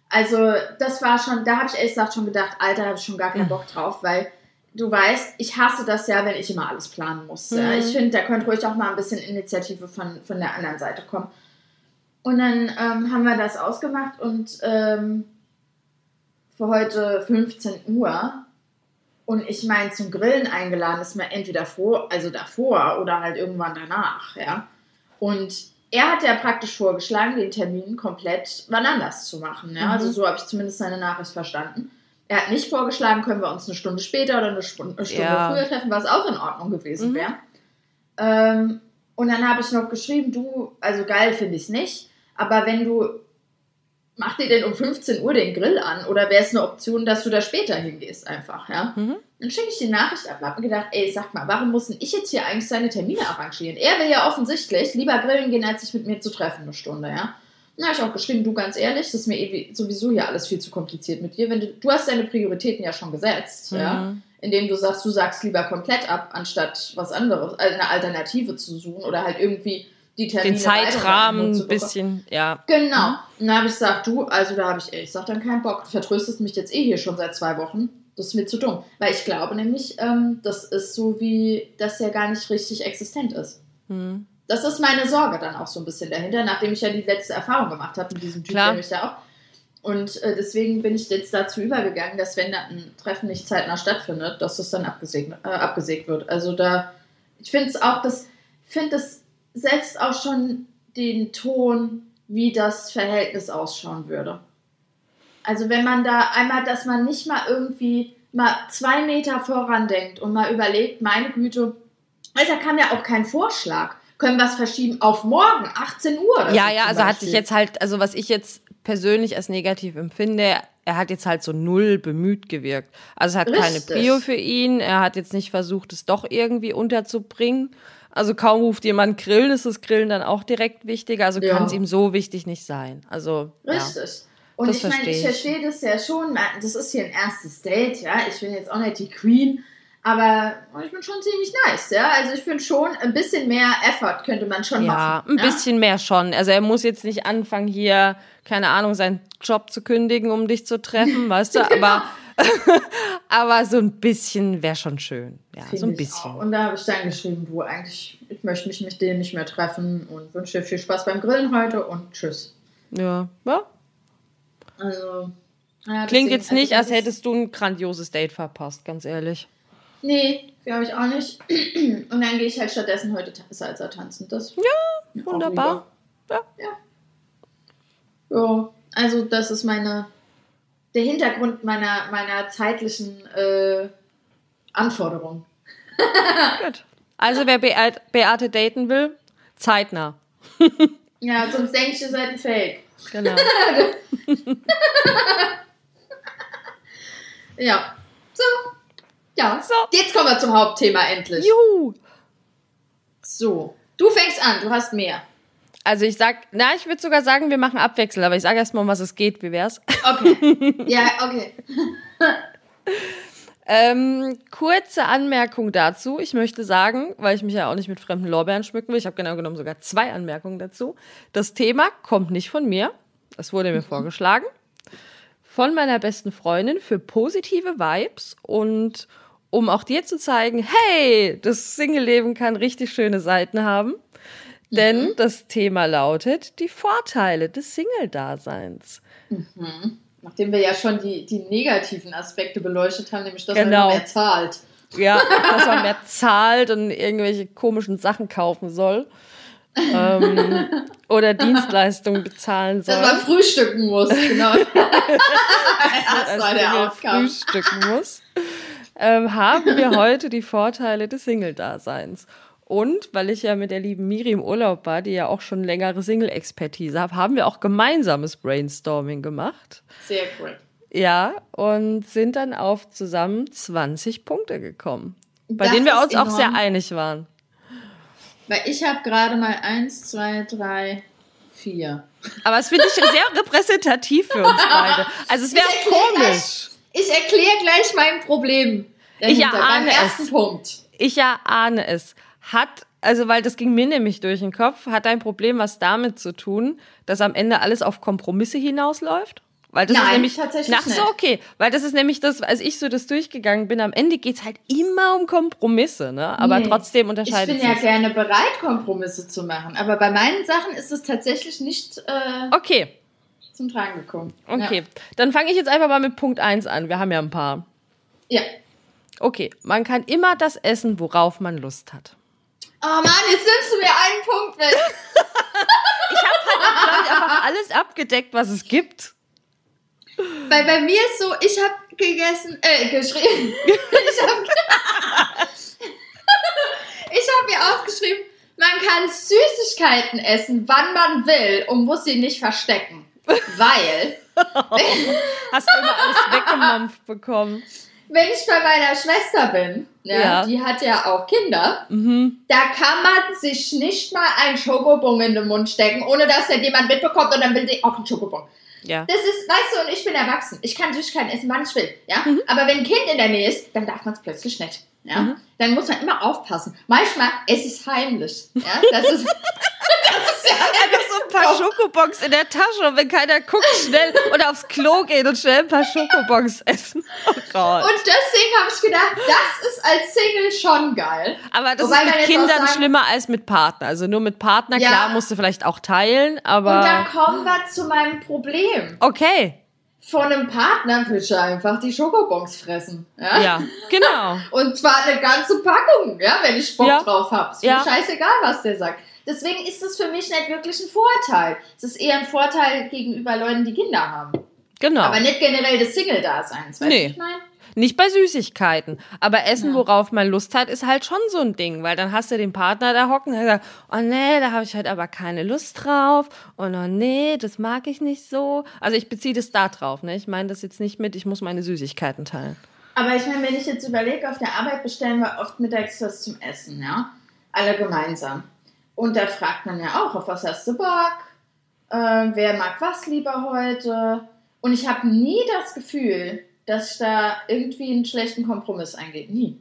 [SPEAKER 1] Also, das war schon, da habe ich ehrlich gesagt schon gedacht, Alter, da habe ich schon gar keinen Bock drauf, weil du weißt, ich hasse das ja, wenn ich immer alles planen muss. Mhm. Ich finde, da könnte ruhig auch mal ein bisschen Initiative von, von der anderen Seite kommen. Und dann ähm, haben wir das ausgemacht und ähm, für heute 15 Uhr und ich meine zum Grillen eingeladen ist man entweder vor, also davor oder halt irgendwann danach, ja. Und er hat ja praktisch vorgeschlagen, den Termin komplett wann anders zu machen, ja. Also mhm. Also so habe ich zumindest seine Nachricht verstanden. Er hat nicht vorgeschlagen, können wir uns eine Stunde später oder eine Stunde, ja. früher treffen, was auch in Ordnung gewesen wäre. Mhm. Ähm, und dann habe ich noch geschrieben, du, also geil finde ich es nicht, aber wenn du, mach dir denn um 15 Uhr den Grill an oder wäre es eine Option, dass du da später hingehst einfach, ja? Mhm. Dann schicke ich die Nachricht ab und habe mir gedacht, ey, sag mal, warum muss denn ich jetzt hier eigentlich seine Termine arrangieren? Er will ja offensichtlich lieber grillen gehen, als sich mit mir zu treffen eine Stunde, ja? Na, ich auch geschrieben, du ganz ehrlich, das ist mir eh sowieso hier alles viel zu kompliziert mit dir. Wenn du, du hast deine Prioritäten ja schon gesetzt, mhm. ja, indem du sagst, du sagst lieber komplett ab, anstatt was anderes, also eine Alternative zu suchen oder halt irgendwie die Termine Den Zeitrahmen ein bisschen, ja. Genau. Mhm. Und dann habe ich gesagt, du, also da habe ich ehrlich gesagt dann keinen Bock. Du vertröstest mich jetzt eh hier schon seit zwei Wochen. Das ist mir zu dumm. Weil ich glaube nämlich, ähm, das ist so wie, dass er gar nicht richtig existent ist. Mhm. Das ist meine Sorge dann auch so ein bisschen dahinter, nachdem ich ja die letzte Erfahrung gemacht habe mit diesem Typ, der mich ja auch. Und äh, deswegen bin ich jetzt dazu übergegangen, dass wenn da ein Treffen nicht zeitnah stattfindet, dass das dann abgesägt, äh, abgesägt wird. Also da, ich finde es auch, das, finde das setzt auch schon den Ton, wie das Verhältnis ausschauen würde. Also wenn man da einmal, dass man nicht mal irgendwie mal zwei Meter voran denkt und mal überlegt, meine Güte, also da kam ja auch kein Vorschlag können wir es verschieben auf morgen, 18 Uhr.
[SPEAKER 2] Ja, ja, also hat sich jetzt halt, also was ich jetzt persönlich als negativ empfinde, er hat jetzt halt so null bemüht gewirkt. Also es hat Richtig. keine Prio für ihn, er hat jetzt nicht versucht, es doch irgendwie unterzubringen. Also kaum ruft jemand Grillen, ist das Grillen dann auch direkt wichtiger. Also ja. kann es ihm so wichtig nicht sein. Also Richtig. Ja,
[SPEAKER 1] und ich meine, ich verstehe das ja schon. Das ist hier ein erstes Date, ja. Ich bin jetzt auch nicht die Queen, aber ich bin schon ziemlich nice, ja. Also ich finde schon, ein bisschen mehr Effort könnte man schon ja,
[SPEAKER 2] machen. Ja, ein bisschen mehr schon. Also er muss jetzt nicht anfangen, hier, keine Ahnung, seinen Job zu kündigen, um dich zu treffen, weißt du? genau. Aber, aber so ein bisschen wäre schon schön. Ja, Find so ein bisschen.
[SPEAKER 1] Und da habe ich dann geschrieben, du, eigentlich, ich möchte mich mit denen nicht mehr treffen und wünsche dir viel Spaß beim Grillen heute und tschüss.
[SPEAKER 2] Ja, ja. Also. Ja, Klingt jetzt nicht, also als hättest du ein grandioses Date verpasst, ganz ehrlich.
[SPEAKER 1] Nee, glaube ich auch nicht. Und dann gehe ich halt stattdessen heute Salsa tanzen. Das
[SPEAKER 2] ja, wunderbar. Ja. ja.
[SPEAKER 1] Ja, also das ist meine, der Hintergrund meiner, meiner zeitlichen äh, Anforderung.
[SPEAKER 2] Gut. Also wer Beate daten will, zeitnah.
[SPEAKER 1] ja, sonst denke ich, ihr seid ein Fake. Genau. ja. So. Ja. So. Jetzt kommen wir zum Hauptthema endlich. Juhu. So. Du fängst an, du hast mehr.
[SPEAKER 2] Also ich sag, na, ich würde sogar sagen, wir machen Abwechsel, aber ich sage erstmal, um was es geht. Wie wär's?
[SPEAKER 1] Okay. Ja, okay.
[SPEAKER 2] ähm, kurze Anmerkung dazu. Ich möchte sagen, weil ich mich ja auch nicht mit fremden Lorbeeren schmücken will, ich habe genau genommen sogar zwei Anmerkungen dazu. Das Thema kommt nicht von mir. Es wurde mir mhm. vorgeschlagen. Von meiner besten Freundin für positive Vibes und um auch dir zu zeigen, hey, das Single-Leben kann richtig schöne Seiten haben. Denn mhm. das Thema lautet die Vorteile des Single-Daseins.
[SPEAKER 1] Mhm. Nachdem wir ja schon die, die negativen Aspekte beleuchtet haben, nämlich dass genau. man mehr zahlt.
[SPEAKER 2] Ja, dass man mehr zahlt und irgendwelche komischen Sachen kaufen soll. Ähm, oder Dienstleistungen bezahlen soll.
[SPEAKER 1] Dass man frühstücken muss, genau. das
[SPEAKER 2] war der Aufgabe. Frühstücken muss ähm, haben wir heute die Vorteile des Single-Daseins. Und weil ich ja mit der lieben Miri im Urlaub war, die ja auch schon längere Single-Expertise hat, haben wir auch gemeinsames Brainstorming gemacht.
[SPEAKER 1] Sehr cool.
[SPEAKER 2] Ja, und sind dann auf zusammen 20 Punkte gekommen, bei das denen wir uns enorm. auch sehr einig waren.
[SPEAKER 1] Weil ich habe gerade mal eins, zwei, drei, vier.
[SPEAKER 2] Aber es finde ich sehr repräsentativ für uns beide. Also es wäre komisch.
[SPEAKER 1] ich erkläre gleich mein Problem.
[SPEAKER 2] Ich erahne es. Punkt. Ich erahne es. Hat, also weil das ging mir nämlich durch den Kopf, hat ein Problem was damit zu tun, dass am Ende alles auf Kompromisse hinausläuft? Weil das Nein, ist nämlich tatsächlich ach so okay, weil das ist nämlich das, als ich so das durchgegangen bin, am Ende geht es halt immer um Kompromisse, ne? Aber nee, trotzdem unterscheidet
[SPEAKER 1] Ich bin ja gerne bereit Kompromisse zu machen, aber bei meinen Sachen ist es tatsächlich nicht äh,
[SPEAKER 2] Okay.
[SPEAKER 1] zum Tragen gekommen.
[SPEAKER 2] Okay, ja. dann fange ich jetzt einfach mal mit Punkt 1 an. Wir haben ja ein paar.
[SPEAKER 1] Ja.
[SPEAKER 2] Okay, man kann immer das essen, worauf man Lust hat.
[SPEAKER 1] Oh Mann, jetzt nimmst du mir einen Punkt weg.
[SPEAKER 2] ich habe halt, glaube ich, einfach alles abgedeckt, was es gibt.
[SPEAKER 1] Weil bei mir ist so, ich habe gegessen, äh, geschrieben. ich habe hab mir aufgeschrieben, man kann Süßigkeiten essen, wann man will und muss sie nicht verstecken. Weil.
[SPEAKER 2] Hast du immer alles weggemampft bekommen?
[SPEAKER 1] Wenn ich bei meiner Schwester bin, ja, ja. die hat ja auch Kinder, mhm. da kann man sich nicht mal einen Schokobon in den Mund stecken, ohne dass der jemand mitbekommt und dann will die auch einen Schokobon. Ja. Das ist, weißt du, und ich bin erwachsen. Ich kann Süßigkeiten essen, wann ich will. Ja? Mhm. Aber wenn ein Kind in der Nähe ist, dann darf man es plötzlich nicht. Ja? Mhm. Dann muss man immer aufpassen. Manchmal, es ist heimlich. Ja? Das ist,
[SPEAKER 2] das ist ja einfach so ein paar Schokobons in der Tasche und wenn keiner guckt, schnell oder aufs Klo gehen und schnell ein paar Schokobons essen. Oh
[SPEAKER 1] Gott. Und deswegen habe ich gedacht, das ist als Single schon geil.
[SPEAKER 2] Aber das Wobei ist mit Kindern sagen, schlimmer als mit Partner. Also nur mit Partner, ja. klar, musst du vielleicht auch teilen, aber. Und
[SPEAKER 1] dann kommen wir zu meinem Problem.
[SPEAKER 2] Okay
[SPEAKER 1] von einem Partner willst du einfach die Schokobons fressen. Ja,
[SPEAKER 2] ja genau.
[SPEAKER 1] Und zwar eine ganze Packung, ja, wenn ich Bock ja. drauf habe. Ist mir ja. scheißegal, was der sagt. Deswegen ist es für mich nicht wirklich ein Vorteil. Es ist eher ein Vorteil gegenüber Leuten, die Kinder haben.
[SPEAKER 2] Genau.
[SPEAKER 1] Aber nicht generell des Single-Daseins, weißt nee. ich meine?
[SPEAKER 2] Nicht bei Süßigkeiten. Aber Essen, ja. worauf man Lust hat, ist halt schon so ein Ding, weil dann hast du den Partner da hocken, der sagt, oh nee, da habe ich halt aber keine Lust drauf. Und oh nee, das mag ich nicht so. Also ich beziehe das da drauf, ne? Ich meine das jetzt nicht mit, ich muss meine Süßigkeiten teilen.
[SPEAKER 1] Aber ich meine, wenn ich jetzt überlege, auf der Arbeit bestellen wir oft mittags was zum Essen, ja? Alle gemeinsam. Und da fragt man ja auch, auf was hast du Bock? Äh, wer mag was lieber heute? Und ich habe nie das Gefühl, dass ich da irgendwie einen schlechten Kompromiss eingehe. Nie.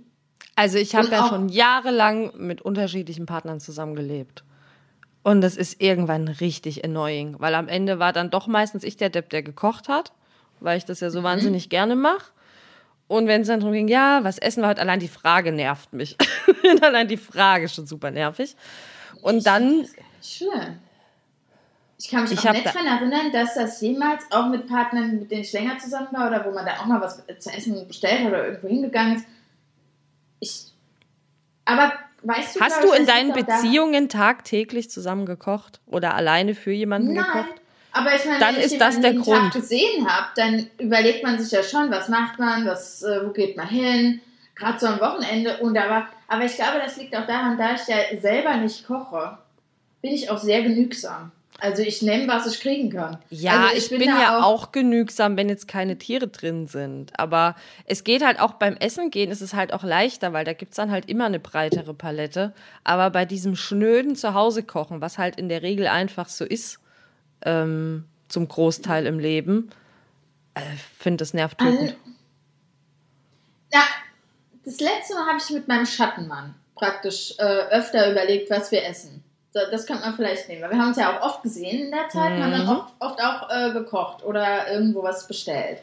[SPEAKER 2] Also ich habe ja schon jahrelang mit unterschiedlichen Partnern zusammengelebt. Und das ist irgendwann richtig annoying, weil am Ende war dann doch meistens ich der Depp, der gekocht hat, weil ich das ja so mhm. wahnsinnig gerne mache. Und wenn es dann darum ging, ja, was essen wir heute, allein die Frage nervt mich. allein die Frage ist schon super nervig. Und dann.
[SPEAKER 1] Ich kann mich ich auch nicht daran erinnern, dass das jemals auch mit Partnern, mit denen ich länger zusammen war oder wo man da auch mal was zu essen bestellt hat oder irgendwo hingegangen ist. Ich. Aber weißt du,
[SPEAKER 2] Hast du in deinen Beziehungen tagtäglich zusammen gekocht oder alleine für jemanden
[SPEAKER 1] Nein.
[SPEAKER 2] gekocht?
[SPEAKER 1] Aber ich meine,
[SPEAKER 2] dann wenn ich ist das der Grund. Tag
[SPEAKER 1] gesehen habe, dann überlegt man sich ja schon, was macht man, was, äh, wo geht man hin, gerade so am Wochenende. Und aber, aber ich glaube, das liegt auch daran, da ich ja selber nicht koche, bin ich auch sehr genügsam. Also ich nehme, was ich kriegen kann.
[SPEAKER 2] Ja,
[SPEAKER 1] also
[SPEAKER 2] ich, ich bin, bin ja auch, auch, genügsam, wenn jetzt keine Tiere drin sind. Aber es geht halt auch beim Essen gehen, ist es halt auch leichter, weil da gibt es dann halt immer eine breitere Palette. Aber bei diesem schnöden Zuhause kochen, was halt in der Regel einfach so ist, ähm, zum Großteil im Leben. Ich äh, finde, das nervt. Also,
[SPEAKER 1] ja, das letzte Mal habe ich mit meinem Schattenmann praktisch äh, öfter überlegt, was wir essen. Das könnte man vielleicht nehmen. Weil wir haben uns ja auch oft gesehen in der Zeit mhm. und haben dann oft, oft auch äh, gekocht oder irgendwo was bestellt.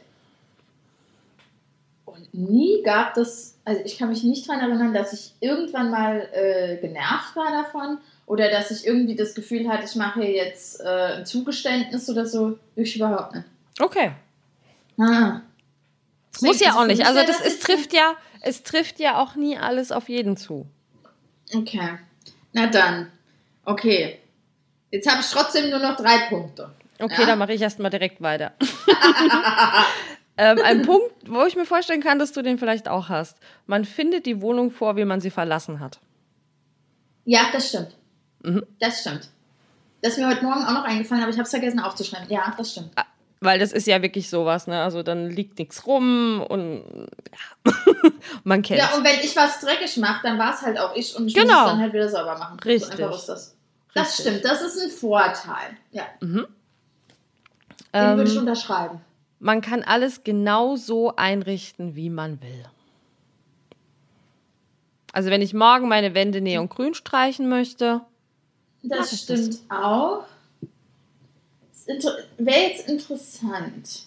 [SPEAKER 1] Und nie gab es, also ich kann mich nicht daran erinnern, dass ich irgendwann mal äh, genervt war davon oder dass ich irgendwie das Gefühl hatte, ich mache hier jetzt äh, ein Zugeständnis oder so. Ich überhaupt nicht.
[SPEAKER 2] Okay. Ah. Muss ja auch nicht. Also das, es trifft ja, es trifft ja auch nie alles auf jeden zu.
[SPEAKER 1] Okay. Na dann. Okay. Jetzt habe ich trotzdem nur noch drei Punkte.
[SPEAKER 2] Okay, ja? dann mache ich erstmal direkt weiter. ähm, ein Punkt, wo ich mir vorstellen kann, dass du den vielleicht auch hast. Man findet die Wohnung vor, wie man sie verlassen hat.
[SPEAKER 1] Ja, das stimmt. Mhm. Das stimmt. Das ist mir heute Morgen auch noch eingefallen, aber ich habe es vergessen aufzuschreiben. Ja, das stimmt. Ah,
[SPEAKER 2] weil das ist ja wirklich sowas, ne? Also dann liegt nichts rum und ja. man kennt
[SPEAKER 1] Ja, und wenn ich was dreckig mache, dann war es halt auch ich und ich genau. muss es dann halt wieder sauber machen. Richtig. So einfach ist das. Das Richtig. stimmt, das ist ein Vorteil. Ja. Mhm. Den ähm, würde ich unterschreiben.
[SPEAKER 2] Man kann alles genau so einrichten, wie man will. Also wenn ich morgen meine Wände neongrün streichen möchte.
[SPEAKER 1] Das stimmt das. auch. Wäre jetzt interessant.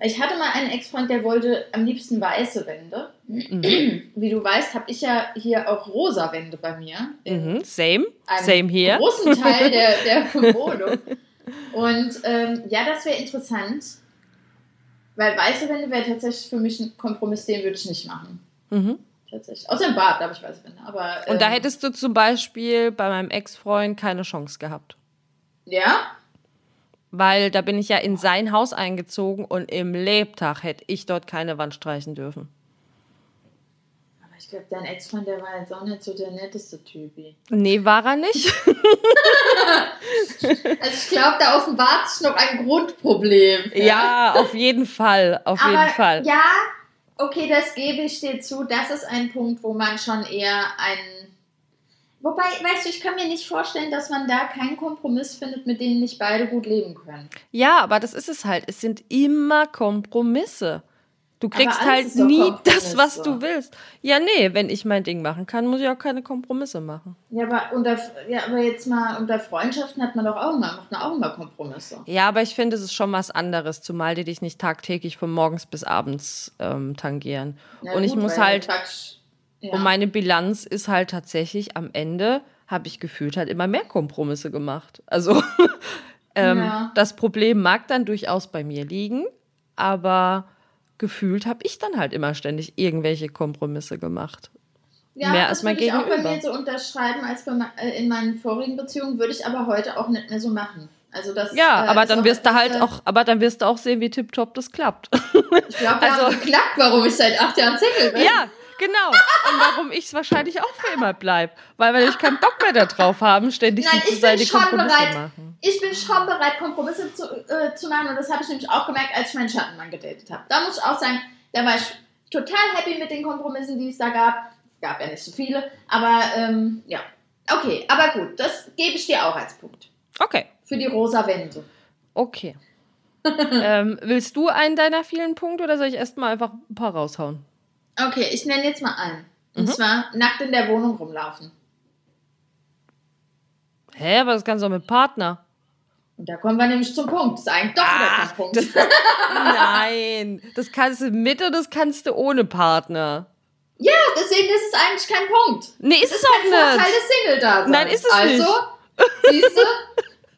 [SPEAKER 1] Ich hatte mal einen Ex-Freund, der wollte am liebsten weiße Wände. Mhm. Wie du weißt, habe ich ja hier auch rosa Wände bei mir.
[SPEAKER 2] Mhm. Same. Same hier.
[SPEAKER 1] großen Teil der, der Wohnung. Und ähm, ja, das wäre interessant. Weil weiße Wände wäre tatsächlich für mich ein Kompromiss, den würde ich nicht machen. Mhm tatsächlich. Außer im Bad, da habe ich weiße Wände. Aber,
[SPEAKER 2] ähm, Und da ähm, hättest du zum Beispiel bei meinem Ex-Freund keine Chance gehabt.
[SPEAKER 1] Ja?
[SPEAKER 2] Weil da bin ich ja in sein Haus eingezogen und im Lebtag hätte ich dort keine Wand streichen dürfen.
[SPEAKER 1] Ich glaube, dein Ex-Freund, der war jetzt auch nicht so der netteste Typi.
[SPEAKER 2] Nee, war er nicht.
[SPEAKER 1] also ich glaube, da offenbart sich noch ein Grundproblem.
[SPEAKER 2] Ja, ja auf jeden Fall. Auf Aber jeden Fall.
[SPEAKER 1] Ja, Okay, das gebe ich dir zu. Das ist ein Punkt, wo man schon eher ein. Wobei, weißt du, ich kann mir nicht vorstellen, dass man da keinen Kompromiss findet, mit denen nicht beide gut leben können.
[SPEAKER 2] Ja, aber das ist es halt. Es sind immer Kompromisse. Du kriegst halt nie das, was du willst. Ja, nee, wenn ich mein Ding machen kann, muss ich auch keine Kompromisse machen.
[SPEAKER 1] Ja, aber, unter, ja, aber jetzt mal unter Freundschaften hat man doch auch immer, macht man auch immer Kompromisse.
[SPEAKER 2] Ja, aber ich finde, es ist schon was anderes, zumal die dich nicht tagtäglich von morgens bis abends ähm, tangieren. Ja, Und gut, ich muss halt, ja. und meine Bilanz ist halt tatsächlich am Ende, habe ich gefühlt, halt immer mehr Kompromisse gemacht. Also ähm, das Problem mag dann durchaus bei mir liegen, aber gefühlt habe ich dann halt immer ständig irgendwelche Kompromisse gemacht.
[SPEAKER 1] Ja, mehr als mein Gegenüber. Das würde ich auch bei mir so unterschreiben als bei, äh, in meinen vorigen Beziehungen, würde ich aber heute auch nicht mehr so machen. Also das,
[SPEAKER 2] ja, äh, aber dann wirst du halt auch, aber dann wirst du auch sehen, wie tipptopp das klappt.
[SPEAKER 1] Ich glaube, also, haben geklappt, warum ich seit acht Jahren Single bin.
[SPEAKER 2] Ja, genau. Und warum ich es wahrscheinlich auch für immer bleibe. Weil wenn ich keinen Bock mehr darauf habe, ständig Nein, die Seite Kompromisse
[SPEAKER 1] bereit,
[SPEAKER 2] machen.
[SPEAKER 1] Ich bin schon bereit, Kompromisse zu, äh, zu machen. Und das habe ich nämlich auch gemerkt, als ich meinen Schattenmann gedatet habe. Da muss ich auch sagen, da war ich total happy mit den Kompromissen, die es da gab. Es gab ja nicht so viele. Aber ähm, ja. Okay, aber gut, das gebe ich dir auch als Punkt.
[SPEAKER 2] Okay.
[SPEAKER 1] Für die rosa Wände.
[SPEAKER 2] Okay. ähm, willst du einen deiner vielen Punkte oder soll ich erstmal einfach ein paar raushauen?
[SPEAKER 1] Okay, ich nenne jetzt mal einen. Und mhm. zwar nackt in der Wohnung rumlaufen.
[SPEAKER 2] Hä, aber das kannst du auch mit Partner.
[SPEAKER 1] Und da kommen wir nämlich zum Punkt. Das ist eigentlich doch wieder kein Punkt. Das,
[SPEAKER 2] nein, das kannst du mit oder das kannst du ohne Partner.
[SPEAKER 1] Ja, deswegen ist es eigentlich kein Punkt.
[SPEAKER 2] Nee, ist es, ist auch nicht. Vorteil
[SPEAKER 1] des single da.
[SPEAKER 2] Nein, ist es
[SPEAKER 1] also,
[SPEAKER 2] nicht.
[SPEAKER 1] Also, siehst du,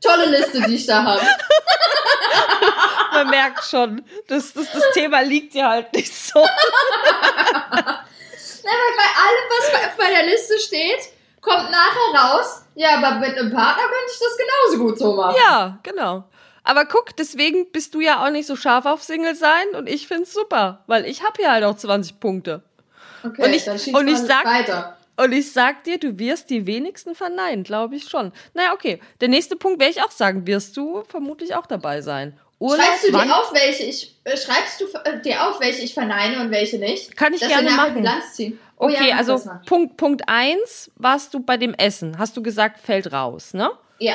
[SPEAKER 1] tolle Liste, die ich da habe.
[SPEAKER 2] Man merkt schon, das, das, das Thema liegt dir halt nicht so. Nein,
[SPEAKER 1] weil bei allem, was bei der Liste steht, kommt nachher raus, ja, aber mit einem Partner könnte ich das genauso gut so machen.
[SPEAKER 2] Ja, genau. Aber guck, deswegen bist du ja auch nicht so scharf auf Single sein und ich find's super, weil ich habe hier halt auch 20 Punkte.
[SPEAKER 1] Okay, und ich, dann schießt und ich sag, weiter.
[SPEAKER 2] Und ich sag dir, du wirst die wenigsten verneinen, glaube ich schon. Naja, okay. Der nächste Punkt werde ich auch sagen, wirst du vermutlich auch dabei sein.
[SPEAKER 1] Urlaub, schreibst du dir auf, welche ich äh, schreibst du äh, dir auf, welche ich verneine und welche nicht?
[SPEAKER 2] Kann ich gerne machen. Bilanz ziehen. Oh, okay, ja, also Punkt Punkt eins warst du bei dem Essen. Hast du gesagt, fällt raus, ne?
[SPEAKER 1] Ja.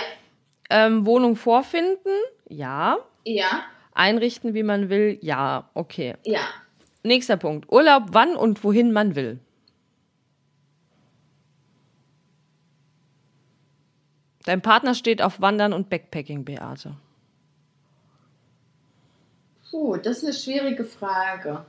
[SPEAKER 2] Ähm, Wohnung vorfinden? Ja.
[SPEAKER 1] Ja.
[SPEAKER 2] Einrichten, wie man will? Ja. Okay.
[SPEAKER 1] Ja.
[SPEAKER 2] Nächster Punkt. Urlaub, wann und wohin man will. Dein Partner steht auf Wandern und Backpacking, Beate.
[SPEAKER 1] Puh, das ist eine schwierige Frage.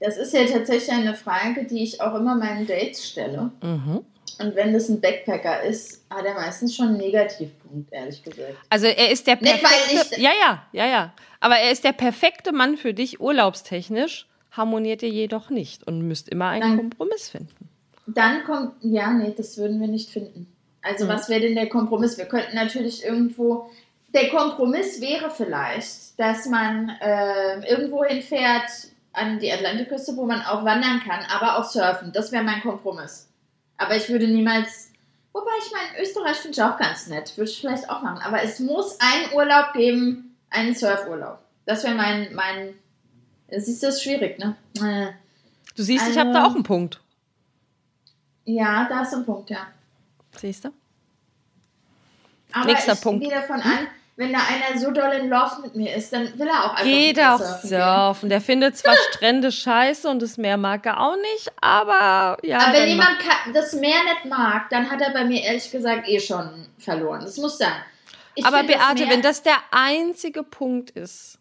[SPEAKER 1] Das ist ja tatsächlich eine Frage, die ich auch immer meinen Dates stelle. Mhm. Und wenn das ein Backpacker ist, hat er meistens schon einen Negativpunkt, ehrlich gesagt.
[SPEAKER 2] Also er ist der perfekte. ja, ja, ja, ja. Aber er ist der perfekte Mann für dich, urlaubstechnisch, harmoniert ihr jedoch nicht und müsst immer einen dann, Kompromiss finden.
[SPEAKER 1] Dann kommt, ja, nee, das würden wir nicht finden. Also mhm. was wäre denn der Kompromiss? Wir könnten natürlich irgendwo, der Kompromiss wäre vielleicht, dass man äh, irgendwo hinfährt an die Atlantikküste, wo man auch wandern kann, aber auch surfen. Das wäre mein Kompromiss. Aber ich würde niemals. Wobei ich meine, Österreich finde ich auch ganz nett. Würde ich vielleicht auch machen. Aber es muss einen Urlaub geben, einen Surfurlaub. Das wäre mein, mein. Das ist das schwierig, ne?
[SPEAKER 2] Du siehst, also, ich habe da auch einen Punkt.
[SPEAKER 1] Ja, da ist ein Punkt, ja.
[SPEAKER 2] Siehst du?
[SPEAKER 1] Aber Nächster ich Punkt. gehe davon an, wenn da einer so doll in Love mit mir ist, dann will er auch einfach
[SPEAKER 2] Geht auch surfen. surfen. Der findet zwar Strände scheiße und das Meer mag er auch nicht, aber ja.
[SPEAKER 1] Aber wenn jemand das Meer nicht mag, dann hat er bei mir ehrlich gesagt eh schon verloren. Das muss sein.
[SPEAKER 2] Ich aber Beate, das wenn das der einzige Punkt ist,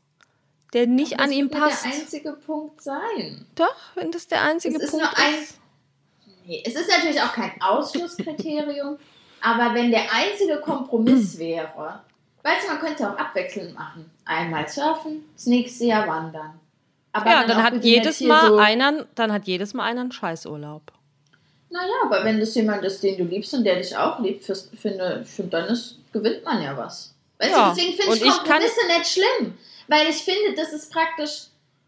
[SPEAKER 2] der nicht an ihm passt.
[SPEAKER 1] Das der einzige Punkt sein.
[SPEAKER 2] Doch, wenn das der einzige es Punkt ist. Nur ist.
[SPEAKER 1] Nee, es ist natürlich auch kein Ausschlusskriterium, aber wenn der einzige Kompromiss wäre, Weißt du, man könnte auch abwechselnd machen. Einmal surfen, das nächste Jahr wandern.
[SPEAKER 2] Aber ja, dann, dann hat jedes Mal so einer, dann hat jedes Mal einen Scheißurlaub.
[SPEAKER 1] Naja, aber wenn das jemand ist, den du liebst und der dich auch liebt, finde, find, dann ist, gewinnt man ja was. Weißt ja. du, deswegen finde ich Kompromisse ich nicht schlimm. Weil ich finde, das ist praktisch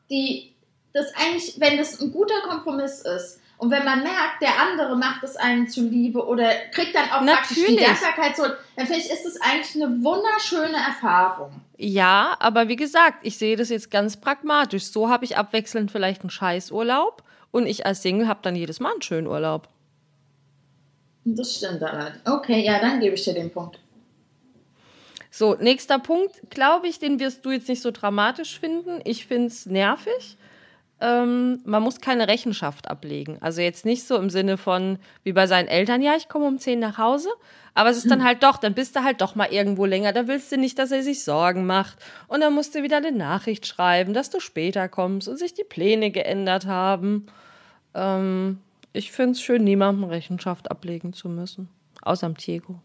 [SPEAKER 1] die, das eigentlich, wenn das ein guter Kompromiss ist, und wenn man merkt, der andere macht es einem zuliebe oder kriegt dann auch Natürlich. praktisch die Dankbarkeit zurück, dann finde ich, ist das eigentlich eine wunderschöne Erfahrung.
[SPEAKER 2] Ja, aber wie gesagt, ich sehe das jetzt ganz pragmatisch. So habe ich abwechselnd vielleicht einen Scheißurlaub und ich als Single habe dann jedes Mal einen schönen Urlaub.
[SPEAKER 1] Das stimmt allerdings. Okay, ja, dann gebe ich dir den Punkt.
[SPEAKER 2] So, nächster Punkt, glaube ich, den wirst du jetzt nicht so dramatisch finden. Ich finde es nervig ähm, man muss keine Rechenschaft ablegen. Also jetzt nicht so im Sinne von wie bei seinen Eltern, ja, ich komme um 10 nach Hause, aber es ist dann halt doch, dann bist du halt doch mal irgendwo länger, da willst du nicht, dass er sich Sorgen macht und dann musst du wieder eine Nachricht schreiben, dass du später kommst und sich die Pläne geändert haben. Ähm, ich finde es schön, niemandem Rechenschaft ablegen zu müssen, außer am Diego.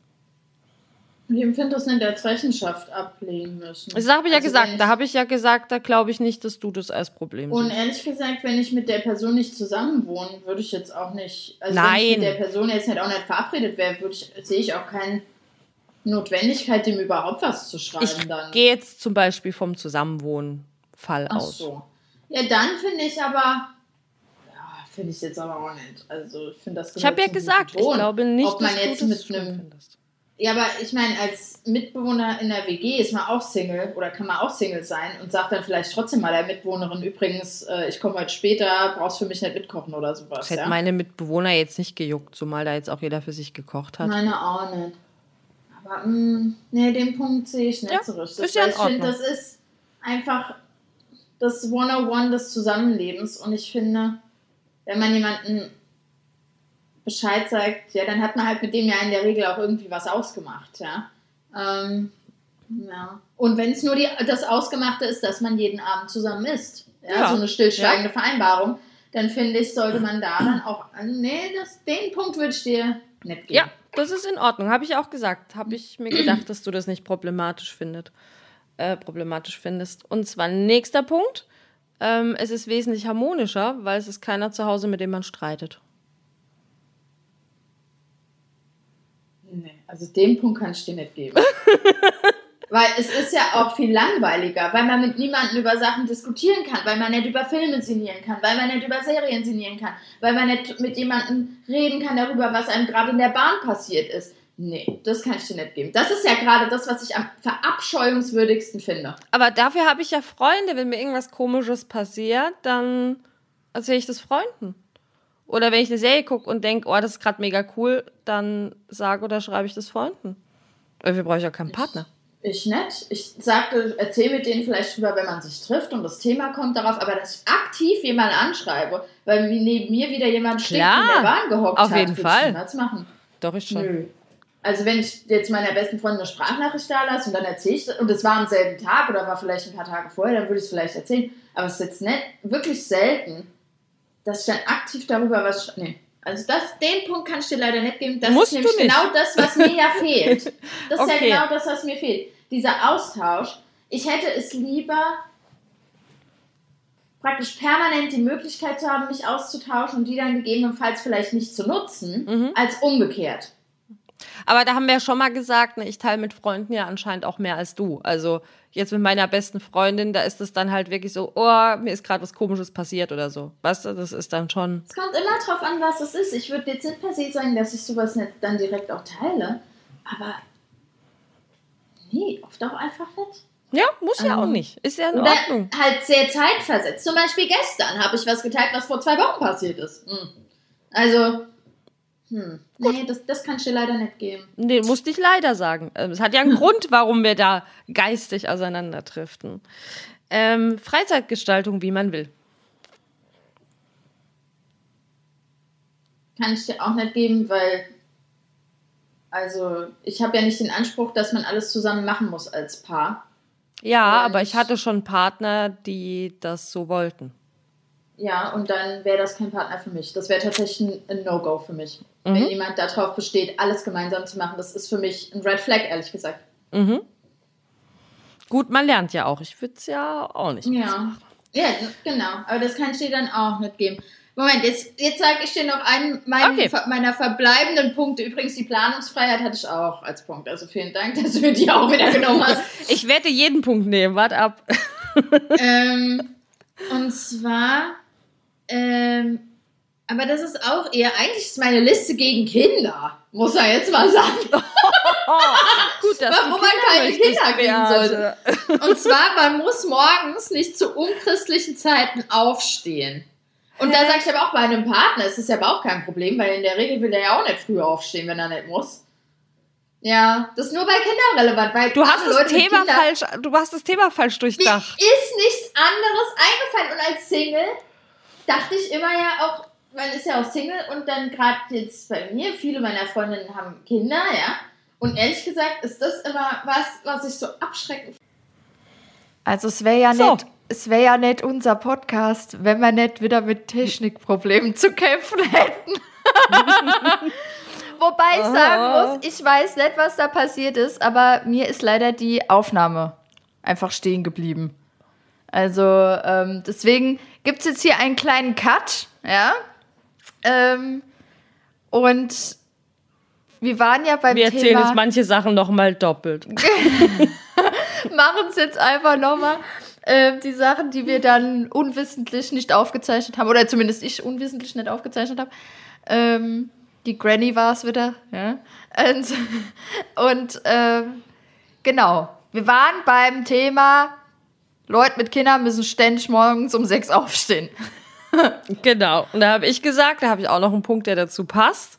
[SPEAKER 1] Ich empfinde das nicht als Rechenschaft ablehnen müssen.
[SPEAKER 2] Das habe ich ja also gesagt. Da habe ich ja gesagt, da glaube ich nicht, dass du das als Problem
[SPEAKER 1] siehst. Und ehrlich gesagt, wenn ich mit der Person nicht zusammenwohne, würde ich jetzt auch nicht. Also
[SPEAKER 2] Nein. Wenn
[SPEAKER 1] ich mit der Person jetzt nicht auch nicht verabredet wäre, würde ich, sehe ich auch keine Notwendigkeit, dem überhaupt was zu schreiben.
[SPEAKER 2] Ich gehe jetzt zum Beispiel vom Zusammenwohnen-Fall aus. Ach so.
[SPEAKER 1] Ja, dann finde ich aber. Ja, finde ich jetzt aber auch nicht. Also, ich finde das
[SPEAKER 2] Ich habe ja gesagt, ich glaube nicht,
[SPEAKER 1] ob man jetzt mit einem. Findest ja, aber ich meine, als Mitbewohner in der WG ist man auch Single oder kann man auch Single sein und sagt dann vielleicht trotzdem mal der Mitbewohnerin übrigens, äh, ich komme heute später, brauchst für mich nicht mitkochen oder sowas.
[SPEAKER 2] Das hätte ja? meine Mitbewohner jetzt nicht gejuckt, zumal da jetzt auch jeder für sich gekocht hat.
[SPEAKER 1] Meine auch nicht. Aber mh, mm, nee, den Punkt sehe ich nicht ja, so richtig. Ist ja ich finde, das ist einfach das 101 des Zusammenlebens und ich finde, wenn man jemanden Bescheid sagt, ja, dann hat man halt mit dem ja in der Regel auch irgendwie was ausgemacht, ja. Ähm, ja. Und wenn es nur die, das Ausgemachte ist, dass man jeden Abend zusammen isst, ja, ja. so eine stillschweigende ja. Vereinbarung, dann finde ich, sollte man da dann auch, nee, das, den Punkt würde ich dir nicht geben.
[SPEAKER 2] Ja, das ist in Ordnung, habe ich auch gesagt. Habe ich mir gedacht, dass du das nicht problematisch findet, äh, problematisch findest. Und zwar nächster Punkt, ähm, es ist wesentlich harmonischer, weil es ist keiner zu Hause, mit dem man streitet.
[SPEAKER 1] Nee, also den Punkt kann ich dir nicht geben. weil es ist ja auch viel langweiliger, weil man mit niemandem über Sachen diskutieren kann, weil man nicht über Filme sinnieren kann, weil man nicht über Serien sinnieren kann, weil man nicht mit jemandem reden kann darüber, was einem gerade in der Bahn passiert ist. Nee, das kann ich dir nicht geben. Das ist ja gerade das, was ich am verabscheuungswürdigsten finde.
[SPEAKER 2] Aber dafür habe ich ja Freunde. Wenn mir irgendwas Komisches passiert, dann erzähle ich das Freunden. Oder wenn ich eine Serie gucke und denke, oh, das ist gerade mega cool, dann sage oder schreibe ich das Freunden. Dafür brauche ich ja keinen Partner.
[SPEAKER 1] Ich nicht. Ich sagte, erzähle mit denen vielleicht drüber, wenn man sich trifft und das Thema kommt darauf, aber dass ich aktiv jemanden anschreibe, weil neben mir wieder jemand steht, der in der Bahn gehockt
[SPEAKER 2] auf hat. Auf jeden Fall.
[SPEAKER 1] Das machen.
[SPEAKER 2] Doch, ich schon. Nö.
[SPEAKER 1] Also wenn ich jetzt meiner besten Freundin eine Sprachnachricht da lasse und dann erzähle ich, und es war am selben Tag oder war vielleicht ein paar Tage vorher, dann würde ich es vielleicht erzählen. Aber es ist jetzt nicht, wirklich selten, dass ich dann aktiv darüber was. Nee. Also das, den Punkt kann ich dir leider nicht geben. Das Musst ist nämlich genau das, was mir ja fehlt. Das okay. ist ja genau das, was mir fehlt. Dieser Austausch. Ich hätte es lieber praktisch permanent die Möglichkeit zu haben, mich auszutauschen und die dann gegebenenfalls vielleicht nicht zu nutzen, mhm. als umgekehrt.
[SPEAKER 2] Aber da haben wir ja schon mal gesagt, ne, ich teile mit Freunden ja anscheinend auch mehr als du. Also jetzt mit meiner besten Freundin, da ist es dann halt wirklich so, oh, mir ist gerade was Komisches passiert oder so. Weißt du, das ist dann schon.
[SPEAKER 1] Es kommt immer drauf an, was es ist. Ich würde jetzt nicht per se sagen, dass ich sowas nicht dann direkt auch teile. Aber nee, oft auch einfach nicht.
[SPEAKER 2] Ja, muss ja auch ähm, nicht. Ist ja in Oder Ordnung.
[SPEAKER 1] halt sehr zeitversetzt. Zum Beispiel gestern habe ich was geteilt, was vor zwei Wochen passiert ist. Hm. Also, hm. Nee, das, das kann ich dir leider nicht geben.
[SPEAKER 2] Nee, musste ich leider sagen. Ähm, es hat ja einen Grund, warum wir da geistig auseinanderdriften. Ähm, Freizeitgestaltung, wie man will.
[SPEAKER 1] Kann ich dir auch nicht geben, weil also ich habe ja nicht den Anspruch, dass man alles zusammen machen muss als Paar.
[SPEAKER 2] Ja, aber ich hatte schon Partner, die das so wollten.
[SPEAKER 1] Ja, und dann wäre das kein Partner für mich. Das wäre tatsächlich ein No-Go für mich. Mhm. Wenn jemand darauf besteht, alles gemeinsam zu machen, das ist für mich ein Red Flag, ehrlich gesagt.
[SPEAKER 2] Mhm. Gut, man lernt ja auch. Ich würde es ja auch nicht.
[SPEAKER 1] Ja. ja, genau. Aber das kann ich dir dann auch nicht geben. Moment, jetzt, jetzt sage ich dir noch einen meinen, okay. meiner verbleibenden Punkte. Übrigens, die Planungsfreiheit hatte ich auch als Punkt. Also vielen Dank, dass du die auch wieder genommen hast.
[SPEAKER 2] ich werde jeden Punkt nehmen. Warte ab.
[SPEAKER 1] ähm, und zwar ähm, aber das ist auch eher, eigentlich ist meine Liste gegen Kinder, muss er jetzt mal sagen. Gut, dass Wo man keine Kinder geben sollte. Und zwar, man muss morgens nicht zu unchristlichen Zeiten aufstehen. Und Hä? da sage ich aber auch bei einem Partner, ist das ja aber auch kein Problem, weil in der Regel will der ja auch nicht früh aufstehen, wenn er nicht muss. Ja, das ist nur bei Kindern relevant, weil
[SPEAKER 2] du hast das Leute Thema Kinder, falsch, du hast das Thema falsch durchdacht.
[SPEAKER 1] Mir ist nichts anderes eingefallen und als Single dachte ich immer ja auch, man ist ja auch Single und dann gerade jetzt bei mir, viele meiner Freundinnen haben Kinder, ja. Und ehrlich gesagt ist das immer was, was ich so abschreckend
[SPEAKER 3] Also es wäre ja so. nicht, es wäre ja nicht unser Podcast, wenn wir nicht wieder mit Technikproblemen zu kämpfen hätten. Wobei ich sagen muss, ich weiß nicht, was da passiert ist, aber mir ist leider die Aufnahme einfach stehen geblieben. Also ähm, deswegen gibt es jetzt hier einen kleinen Cut, ja. Ähm, und wir waren ja beim
[SPEAKER 2] wir Thema... Wir erzählen jetzt manche Sachen nochmal doppelt.
[SPEAKER 3] Machen es jetzt einfach nochmal. Äh, die Sachen, die wir dann unwissentlich nicht aufgezeichnet haben, oder zumindest ich unwissentlich nicht aufgezeichnet habe. Ähm, die Granny war es wieder. Ja? Und, und ähm, genau, wir waren beim Thema Leute mit Kindern müssen ständig morgens um sechs aufstehen.
[SPEAKER 2] Genau. Und da habe ich gesagt, da habe ich auch noch einen Punkt, der dazu passt.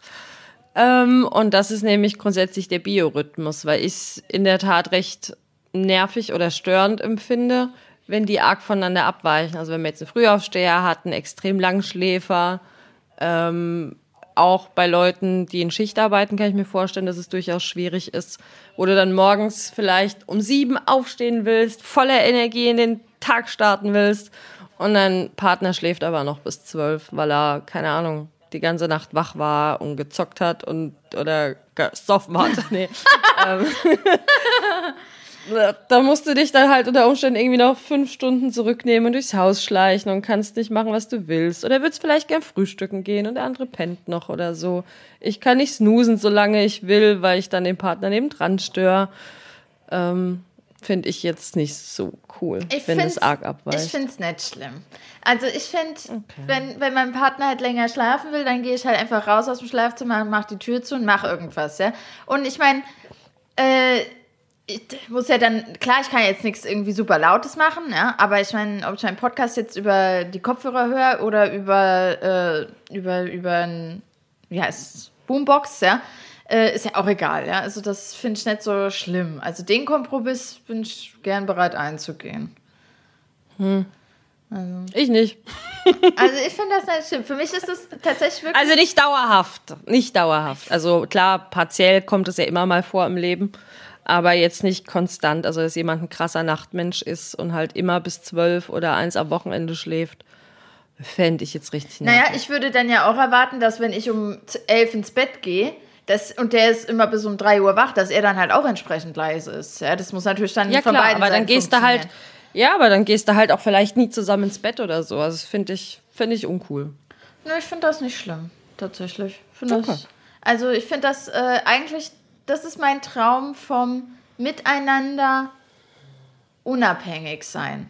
[SPEAKER 2] Ähm, und das ist nämlich grundsätzlich der Biorhythmus, weil ich es in der Tat recht nervig oder störend empfinde, wenn die arg voneinander abweichen. Also wenn wir jetzt einen Frühaufsteher hatten, extrem Langschläfer, ähm, auch bei Leuten, die in Schicht arbeiten, kann ich mir vorstellen, dass es durchaus schwierig ist, wo du dann morgens vielleicht um sieben aufstehen willst, voller Energie in den Tag starten willst und dein Partner schläft aber noch bis zwölf, weil er, keine Ahnung, die ganze Nacht wach war und gezockt hat und oder gesoffen hat. nee. Ähm, da musst du dich dann halt unter Umständen irgendwie noch fünf Stunden zurücknehmen und durchs Haus schleichen und kannst nicht machen, was du willst. Oder würdest vielleicht gern frühstücken gehen und der andere pennt noch oder so. Ich kann nicht snoosen, solange ich will, weil ich dann den Partner nebendran störe. Ähm, finde ich jetzt nicht so cool, ich wenn es arg abweicht.
[SPEAKER 3] Ich finde es nicht schlimm. Also ich finde, okay. wenn, wenn mein Partner halt länger schlafen will, dann gehe ich halt einfach raus aus dem Schlafzimmer und mache die Tür zu und mache irgendwas, ja. Und ich meine, äh, ich muss ja dann, klar, ich kann jetzt nichts irgendwie super Lautes machen, ja, aber ich meine, ob ich meinen Podcast jetzt über die Kopfhörer höre oder über, äh, über, über ein, wie heißt Boombox, ja, äh, ist ja auch egal, ja. Also das finde ich nicht so schlimm. Also den Kompromiss bin ich gern bereit einzugehen.
[SPEAKER 2] Hm. Also. Ich nicht.
[SPEAKER 3] Also ich finde das nicht schlimm. Für mich ist das tatsächlich wirklich.
[SPEAKER 2] Also nicht dauerhaft. Nicht dauerhaft. Also klar, partiell kommt es ja immer mal vor im Leben aber jetzt nicht konstant. Also, dass jemand ein krasser Nachtmensch ist und halt immer bis zwölf oder eins am Wochenende schläft, fände ich jetzt richtig
[SPEAKER 3] Naja, ich würde dann ja auch erwarten, dass wenn ich um elf ins Bett gehe, das, und der ist immer bis um drei Uhr wach, dass er dann halt auch entsprechend leise ist. Ja, das muss natürlich dann
[SPEAKER 2] ja, von klar, beiden aber dann gehst du halt, ja, aber dann gehst du halt auch vielleicht nie zusammen ins Bett oder so. Also das finde ich, finde ich uncool.
[SPEAKER 3] Ne, ich finde das nicht schlimm, tatsächlich. Finde okay. das
[SPEAKER 1] Also ich finde das äh, eigentlich, das ist mein Traum vom Miteinander unabhängig sein.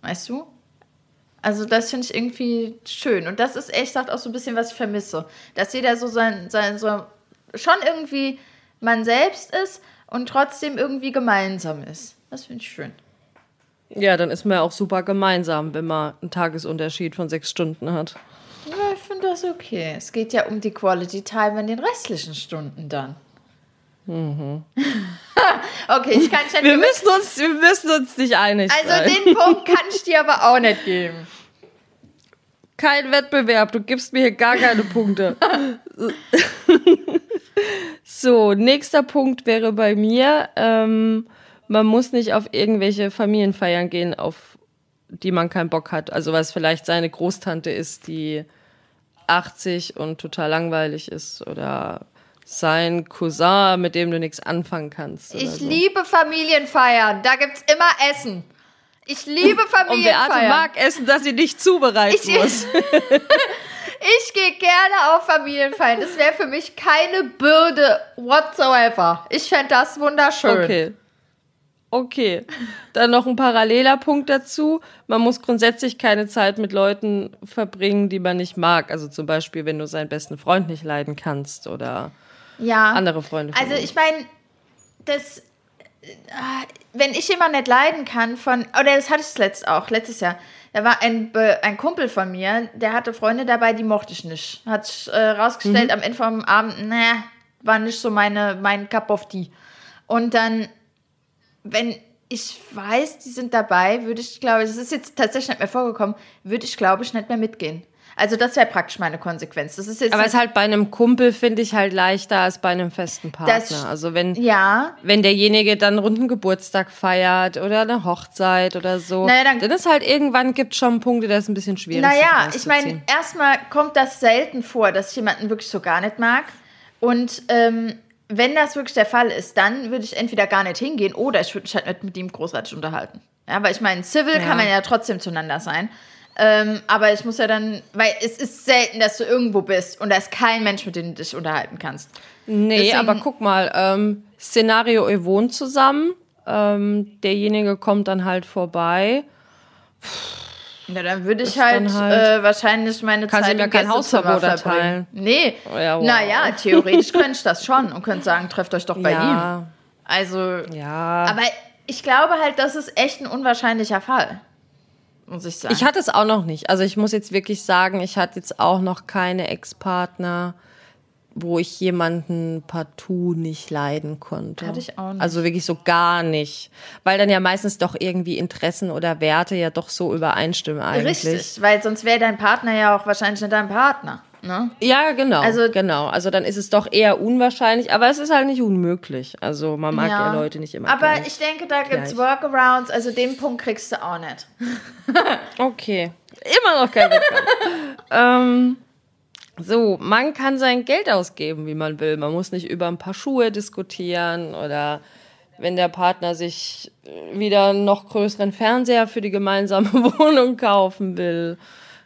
[SPEAKER 1] Weißt du? Also das finde ich irgendwie schön. Und das ist gesagt auch so ein bisschen, was ich vermisse. Dass jeder so sein, sein so schon irgendwie man selbst ist und trotzdem irgendwie gemeinsam ist. Das finde ich schön.
[SPEAKER 2] Ja, dann ist man ja auch super gemeinsam, wenn man einen Tagesunterschied von sechs Stunden hat.
[SPEAKER 1] Ja, ich finde das okay. Es geht ja um die Quality Time in den restlichen Stunden dann. Mhm. okay, ich kann
[SPEAKER 2] nicht wir müssen uns, Wir müssen uns nicht einig
[SPEAKER 1] also sein. Also den Punkt kann ich dir aber auch nicht geben.
[SPEAKER 2] Kein Wettbewerb, du gibst mir hier gar keine Punkte. so, nächster Punkt wäre bei mir, ähm, man muss nicht auf irgendwelche Familienfeiern gehen, auf die man keinen Bock hat. Also was vielleicht seine Großtante ist, die 80 und total langweilig ist oder sein Cousin, mit dem du nichts anfangen kannst.
[SPEAKER 1] Ich so. liebe Familienfeiern. Da gibt es immer Essen. Ich liebe Familienfeiern. Und Beate
[SPEAKER 2] mag Essen, dass sie nicht zubereiten ich, muss.
[SPEAKER 1] ich gehe gerne auf Familienfeiern. Das wäre für mich keine Bürde whatsoever. Ich fände das wunderschön.
[SPEAKER 2] Okay. Okay. Dann noch ein paralleler Punkt dazu. Man muss grundsätzlich keine Zeit mit Leuten verbringen, die man nicht mag. Also zum Beispiel, wenn du seinen besten Freund nicht leiden kannst oder ja. andere Freunde.
[SPEAKER 1] Also ich meine, das, wenn ich jemanden nicht leiden kann von, oder das hatte ich letzt auch, letztes Jahr, da war ein, ein Kumpel von mir, der hatte Freunde dabei, die mochte ich nicht. Hat sich äh, rausgestellt mhm. am Ende vom Abend, ne, war nicht so meine, mein Cup of Tea. Und dann wenn ich weiß, die sind dabei, würde ich, glaube ich, das ist jetzt tatsächlich nicht mehr vorgekommen, würde ich, glaube ich, nicht mehr mitgehen. Also das wäre praktisch meine Konsequenz. Das ist jetzt
[SPEAKER 2] Aber es ist halt bei einem Kumpel, finde ich, halt leichter als bei einem festen Partner. Das, also wenn, ja. wenn derjenige dann runden Geburtstag feiert oder eine Hochzeit oder so, naja, dann, dann ist halt irgendwann gibt schon Punkte, das ist ein bisschen schwierig.
[SPEAKER 1] Naja, ich meine, erstmal kommt das selten vor, dass ich jemanden wirklich so gar nicht mag. Und ähm, wenn das wirklich der Fall ist, dann würde ich entweder gar nicht hingehen oder ich würde mich halt nicht mit ihm großartig unterhalten. Ja, weil ich meine, Civil ja. kann man ja trotzdem zueinander sein. Ähm, aber ich muss ja dann, weil es ist selten, dass du irgendwo bist und da ist kein Mensch, mit dem du dich unterhalten kannst.
[SPEAKER 2] Nee, Deswegen, aber guck mal, ähm, Szenario, ihr wohnt zusammen, ähm, derjenige kommt dann halt vorbei.
[SPEAKER 1] Puh ja, dann würde ich halt, halt äh, wahrscheinlich meine
[SPEAKER 2] Zeit im kein Hausverbot erteilen.
[SPEAKER 1] Nee, oh ja, wow. naja, theoretisch könnte ich das schon und könnte sagen, trefft euch doch bei ja. ihm. Also, ja. aber ich glaube halt, das ist echt ein unwahrscheinlicher Fall. Muss ich sagen.
[SPEAKER 2] Ich hatte es auch noch nicht. Also ich muss jetzt wirklich sagen, ich hatte jetzt auch noch keine Ex-Partner, wo ich jemanden partout nicht leiden konnte.
[SPEAKER 1] Hatte ich auch nicht.
[SPEAKER 2] Also wirklich so gar nicht. Weil dann ja meistens doch irgendwie Interessen oder Werte ja doch so übereinstimmen eigentlich. Richtig,
[SPEAKER 1] weil sonst wäre dein Partner ja auch wahrscheinlich nicht dein Partner. Ne?
[SPEAKER 2] Ja, genau. Also, genau. Also dann ist es doch eher unwahrscheinlich, aber es ist halt nicht unmöglich. Also man mag ja, ja Leute nicht immer.
[SPEAKER 1] Aber gleich, ich denke, da gibt es Workarounds, also den Punkt kriegst du auch nicht.
[SPEAKER 2] okay. Immer noch kein ähm, so, man kann sein Geld ausgeben, wie man will. Man muss nicht über ein paar Schuhe diskutieren oder wenn der Partner sich wieder einen noch größeren Fernseher für die gemeinsame Wohnung kaufen will.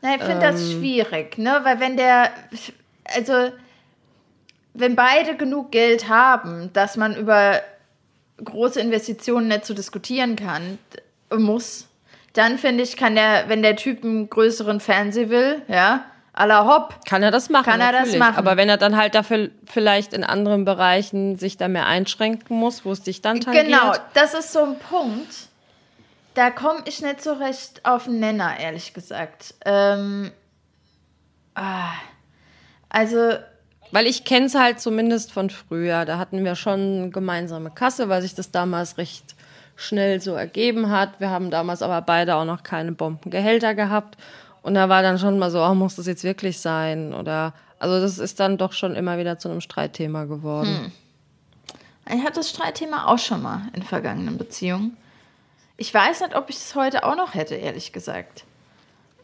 [SPEAKER 1] Na, ich finde ähm, das schwierig, ne? Weil wenn der, also wenn beide genug Geld haben, dass man über große Investitionen nicht zu diskutieren kann, muss, dann finde ich, kann der, wenn der Typ einen größeren Fernseher will, ja, à la Hopp.
[SPEAKER 2] Kann er das machen? Kann er natürlich. das machen? Aber wenn er dann halt dafür vielleicht in anderen Bereichen sich da mehr einschränken muss, wo es dich dann tangiert. Genau,
[SPEAKER 1] das ist so ein Punkt. Da komme ich nicht so recht auf den Nenner, ehrlich gesagt. Ähm, ah, also
[SPEAKER 2] weil ich kenne es halt zumindest von früher. Da hatten wir schon gemeinsame Kasse, weil sich das damals recht schnell so ergeben hat. Wir haben damals aber beide auch noch keine Bombengehälter gehabt. Und da war dann schon mal so, oh, muss das jetzt wirklich sein? Oder also das ist dann doch schon immer wieder zu einem Streitthema geworden.
[SPEAKER 1] Hm. Ich hatte das Streitthema auch schon mal in vergangenen Beziehungen. Ich weiß nicht, ob ich es heute auch noch hätte, ehrlich gesagt.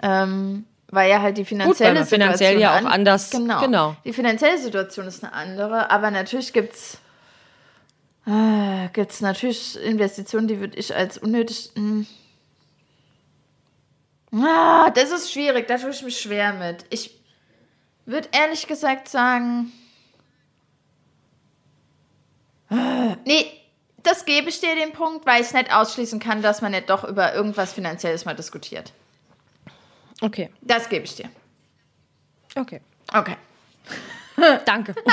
[SPEAKER 1] Ähm, weil ja halt die finanzielle Gut,
[SPEAKER 2] Situation finanziell ja auch anders.
[SPEAKER 1] Genau, genau. Die finanzielle Situation ist eine andere, aber natürlich gibt's äh, gibt's natürlich Investitionen, die würde ich als unnötig mh, hm, Ah, das ist schwierig, da tue ich mich schwer mit. Ich würde ehrlich gesagt sagen, Nee, das gebe ich dir den Punkt, weil ich nicht ausschließen kann, dass man nicht doch über irgendwas Finanzielles mal diskutiert.
[SPEAKER 2] Okay.
[SPEAKER 1] Das gebe ich dir.
[SPEAKER 2] Okay.
[SPEAKER 1] Okay.
[SPEAKER 2] Danke.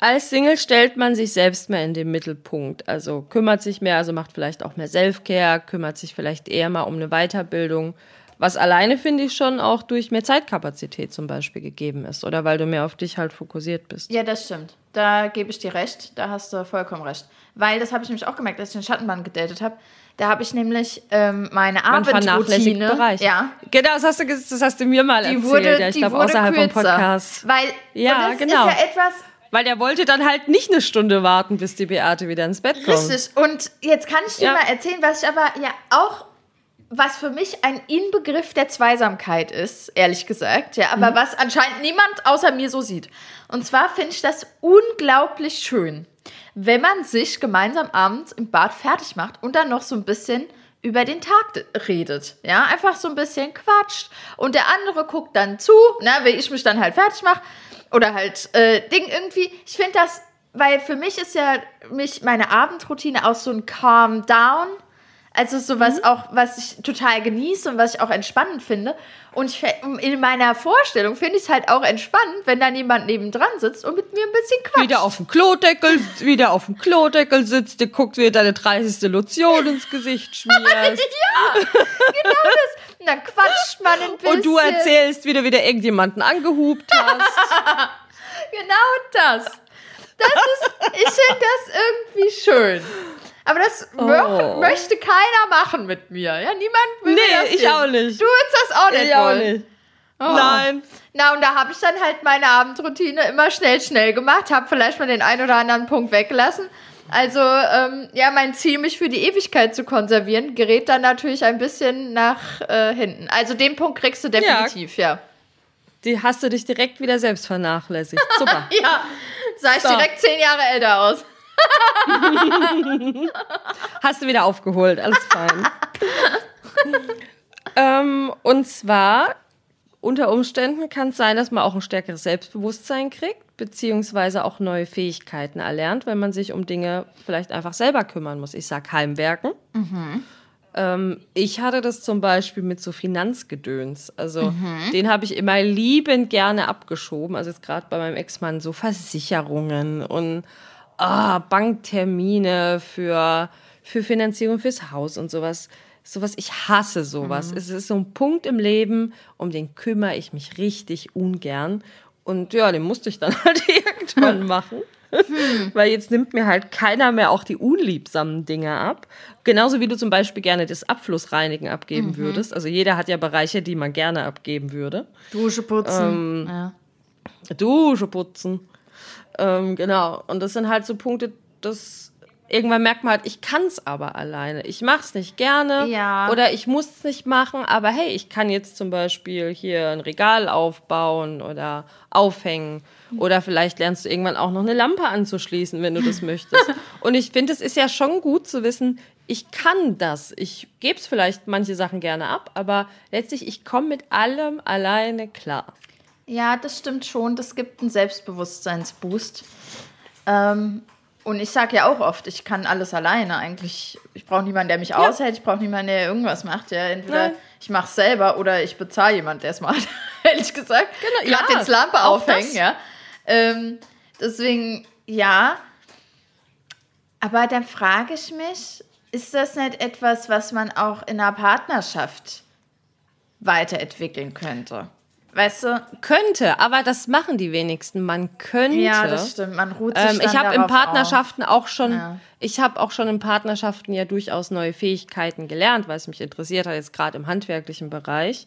[SPEAKER 2] Als Single stellt man sich selbst mehr in den Mittelpunkt. Also kümmert sich mehr, also macht vielleicht auch mehr Selfcare, kümmert sich vielleicht eher mal um eine Weiterbildung. Was alleine finde ich schon auch durch mehr Zeitkapazität zum Beispiel gegeben ist. Oder weil du mehr auf dich halt fokussiert bist.
[SPEAKER 1] Ja, das stimmt. Da gebe ich dir recht. Da hast du vollkommen recht. Weil das habe ich nämlich auch gemerkt, als ich den Schattenband gedatet habe. Da habe ich nämlich ähm, meine Abendroutine.
[SPEAKER 2] Bereich. Ja. Genau, das hast, du, das hast du mir mal die erzählt. Wurde, ja, ich glaube, außerhalb kürzer, vom Podcast.
[SPEAKER 1] Weil,
[SPEAKER 2] ja, das genau. ist ja etwas, weil der wollte dann halt nicht eine Stunde warten, bis die Beate wieder ins Bett kommt.
[SPEAKER 1] Richtig. Und jetzt kann ich dir ja. mal erzählen, was ich aber ja auch, was für mich ein Inbegriff der Zweisamkeit ist, ehrlich gesagt. Ja, aber mhm. was anscheinend niemand außer mir so sieht. Und zwar finde ich das unglaublich schön wenn man sich gemeinsam abends im Bad fertig macht und dann noch so ein bisschen über den Tag redet. Ja, einfach so ein bisschen quatscht. Und der andere guckt dann zu, ne, wenn ich mich dann halt fertig mache. Oder halt äh, Ding irgendwie. Ich finde das, weil für mich ist ja mich meine Abendroutine auch so ein Calm Down. Also sowas mhm. auch, was ich total genieße und was ich auch entspannend finde. Und ich, in meiner Vorstellung finde ich es halt auch entspannend, wenn dann jemand nebendran sitzt und mit mir ein bisschen quatscht.
[SPEAKER 2] Wieder auf dem Klodeckel, wieder auf dem Klodeckel sitzt, der guckt, wie deine 30. Lotion ins Gesicht schmierst.
[SPEAKER 1] ja, genau das. Und dann quatscht man ein bisschen.
[SPEAKER 2] Und du erzählst wieder, wie du irgendjemanden angehupt hast.
[SPEAKER 1] genau das. Das ist, ich finde das irgendwie schön. Aber das oh. möchte keiner machen mit mir. Ja, niemand will
[SPEAKER 2] nee, das ich auch nicht.
[SPEAKER 1] Du willst das auch nicht
[SPEAKER 2] ich wollen. Auch nicht. Oh. Nein.
[SPEAKER 1] Na, und da habe ich dann halt meine Abendroutine immer schnell, schnell gemacht, habe vielleicht mal den einen oder anderen Punkt weggelassen. Also, ähm, ja, mein Ziel, mich für die Ewigkeit zu konservieren, gerät dann natürlich ein bisschen nach äh, hinten. Also, den Punkt kriegst du definitiv, ja. ja.
[SPEAKER 2] Die hast du dich direkt wieder selbst vernachlässigt. Super.
[SPEAKER 1] ja, sah ich so. direkt zehn Jahre älter aus.
[SPEAKER 2] Hast du wieder aufgeholt, alles fein. ähm, und zwar, unter Umständen kann es sein, dass man auch ein stärkeres Selbstbewusstsein kriegt, beziehungsweise auch neue Fähigkeiten erlernt, wenn man sich um Dinge vielleicht einfach selber kümmern muss. Ich sag Heimwerken. Mhm. Ähm, ich hatte das zum Beispiel mit so Finanzgedöns. Also mhm. den habe ich immer liebend gerne abgeschoben. Also jetzt gerade bei meinem Ex-Mann so Versicherungen und oh, Banktermine für, für Finanzierung fürs Haus und sowas. Sowas, ich hasse sowas. Mhm. Es ist so ein Punkt im Leben, um den kümmere ich mich richtig ungern. Und ja, den musste ich dann halt irgendwann machen. Hm. Weil jetzt nimmt mir halt keiner mehr auch die unliebsamen Dinge ab. Genauso wie du zum Beispiel gerne das Abflussreinigen abgeben mhm. würdest. Also jeder hat ja Bereiche, die man gerne abgeben würde.
[SPEAKER 1] Dusche putzen. Ähm, ja.
[SPEAKER 2] Dusche putzen. Ähm, genau. Und das sind halt so Punkte, das irgendwann merkt man halt, ich kann es aber alleine. Ich mache es nicht gerne
[SPEAKER 1] ja.
[SPEAKER 2] oder ich muss es nicht machen, aber hey, ich kann jetzt zum Beispiel hier ein Regal aufbauen oder aufhängen. Oder vielleicht lernst du irgendwann auch noch eine Lampe anzuschließen, wenn du das möchtest. Und ich finde, es ist ja schon gut zu wissen, ich kann das. Ich gebe es vielleicht manche Sachen gerne ab, aber letztlich, ich komme mit allem alleine klar.
[SPEAKER 1] Ja, das stimmt schon. Das gibt einen Selbstbewusstseinsboost. Ähm, und ich sage ja auch oft, ich kann alles alleine eigentlich. Ich brauche niemanden, der mich ja. aushält. Ich brauche niemanden, der irgendwas macht. Ja, entweder Nein. ich mache es selber oder ich bezahle jemanden, der es macht. Ehrlich gesagt. Genau, Gerade ja, jetzt Lampe aufhängen, das. ja. Ähm, deswegen, ja. Aber dann frage ich mich, ist das nicht etwas, was man auch in einer Partnerschaft weiterentwickeln könnte? Weißt du?
[SPEAKER 2] Könnte, aber das machen die wenigsten. Man könnte.
[SPEAKER 1] Ja, das stimmt. Man ruht sich
[SPEAKER 2] ähm, Ich habe in Partnerschaften auf. auch schon, ja. ich habe auch schon in Partnerschaften ja durchaus neue Fähigkeiten gelernt, weil es mich interessiert hat, jetzt gerade im handwerklichen Bereich.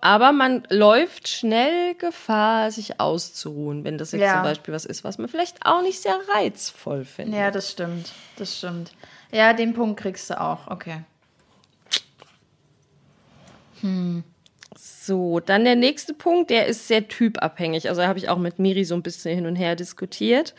[SPEAKER 2] Aber man läuft schnell Gefahr, sich auszuruhen, wenn das jetzt ja. zum Beispiel was ist, was man vielleicht auch nicht sehr reizvoll findet.
[SPEAKER 1] Ja, das stimmt. Das stimmt. Ja, den Punkt kriegst du auch. Okay.
[SPEAKER 2] Hm. So, dann der nächste Punkt, der ist sehr typabhängig. Also da habe ich auch mit Miri so ein bisschen hin und her diskutiert.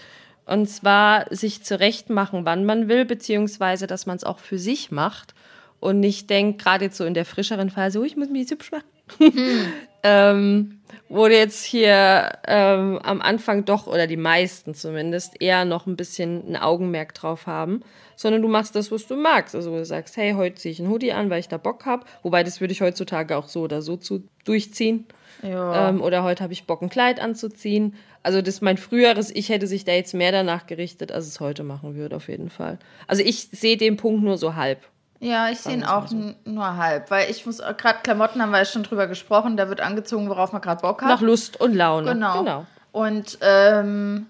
[SPEAKER 2] Und zwar sich zurechtmachen, wann man will, beziehungsweise dass man es auch für sich macht und nicht denkt, gerade jetzt so in der frischeren Phase, oh, ich muss mich jetzt hübsch machen. Hm. ähm, wo jetzt hier ähm, am Anfang doch, oder die meisten zumindest, eher noch ein bisschen ein Augenmerk drauf haben, sondern du machst das, was du magst. Also du sagst, hey, heute ziehe ich einen Hoodie an, weil ich da Bock habe. Wobei, das würde ich heutzutage auch so oder so zu, durchziehen. Ja. Ähm, oder heute habe ich Bock, ein Kleid anzuziehen. Also das mein früheres Ich hätte sich da jetzt mehr danach gerichtet, als es heute machen würde, auf jeden Fall. Also ich sehe den Punkt nur so halb.
[SPEAKER 1] Ja, ich sehe ihn auch so. nur halb, weil ich muss gerade Klamotten haben wir ja schon drüber gesprochen, da wird angezogen, worauf man gerade Bock hat.
[SPEAKER 2] Nach Lust und Laune.
[SPEAKER 1] Genau. genau. Und ähm,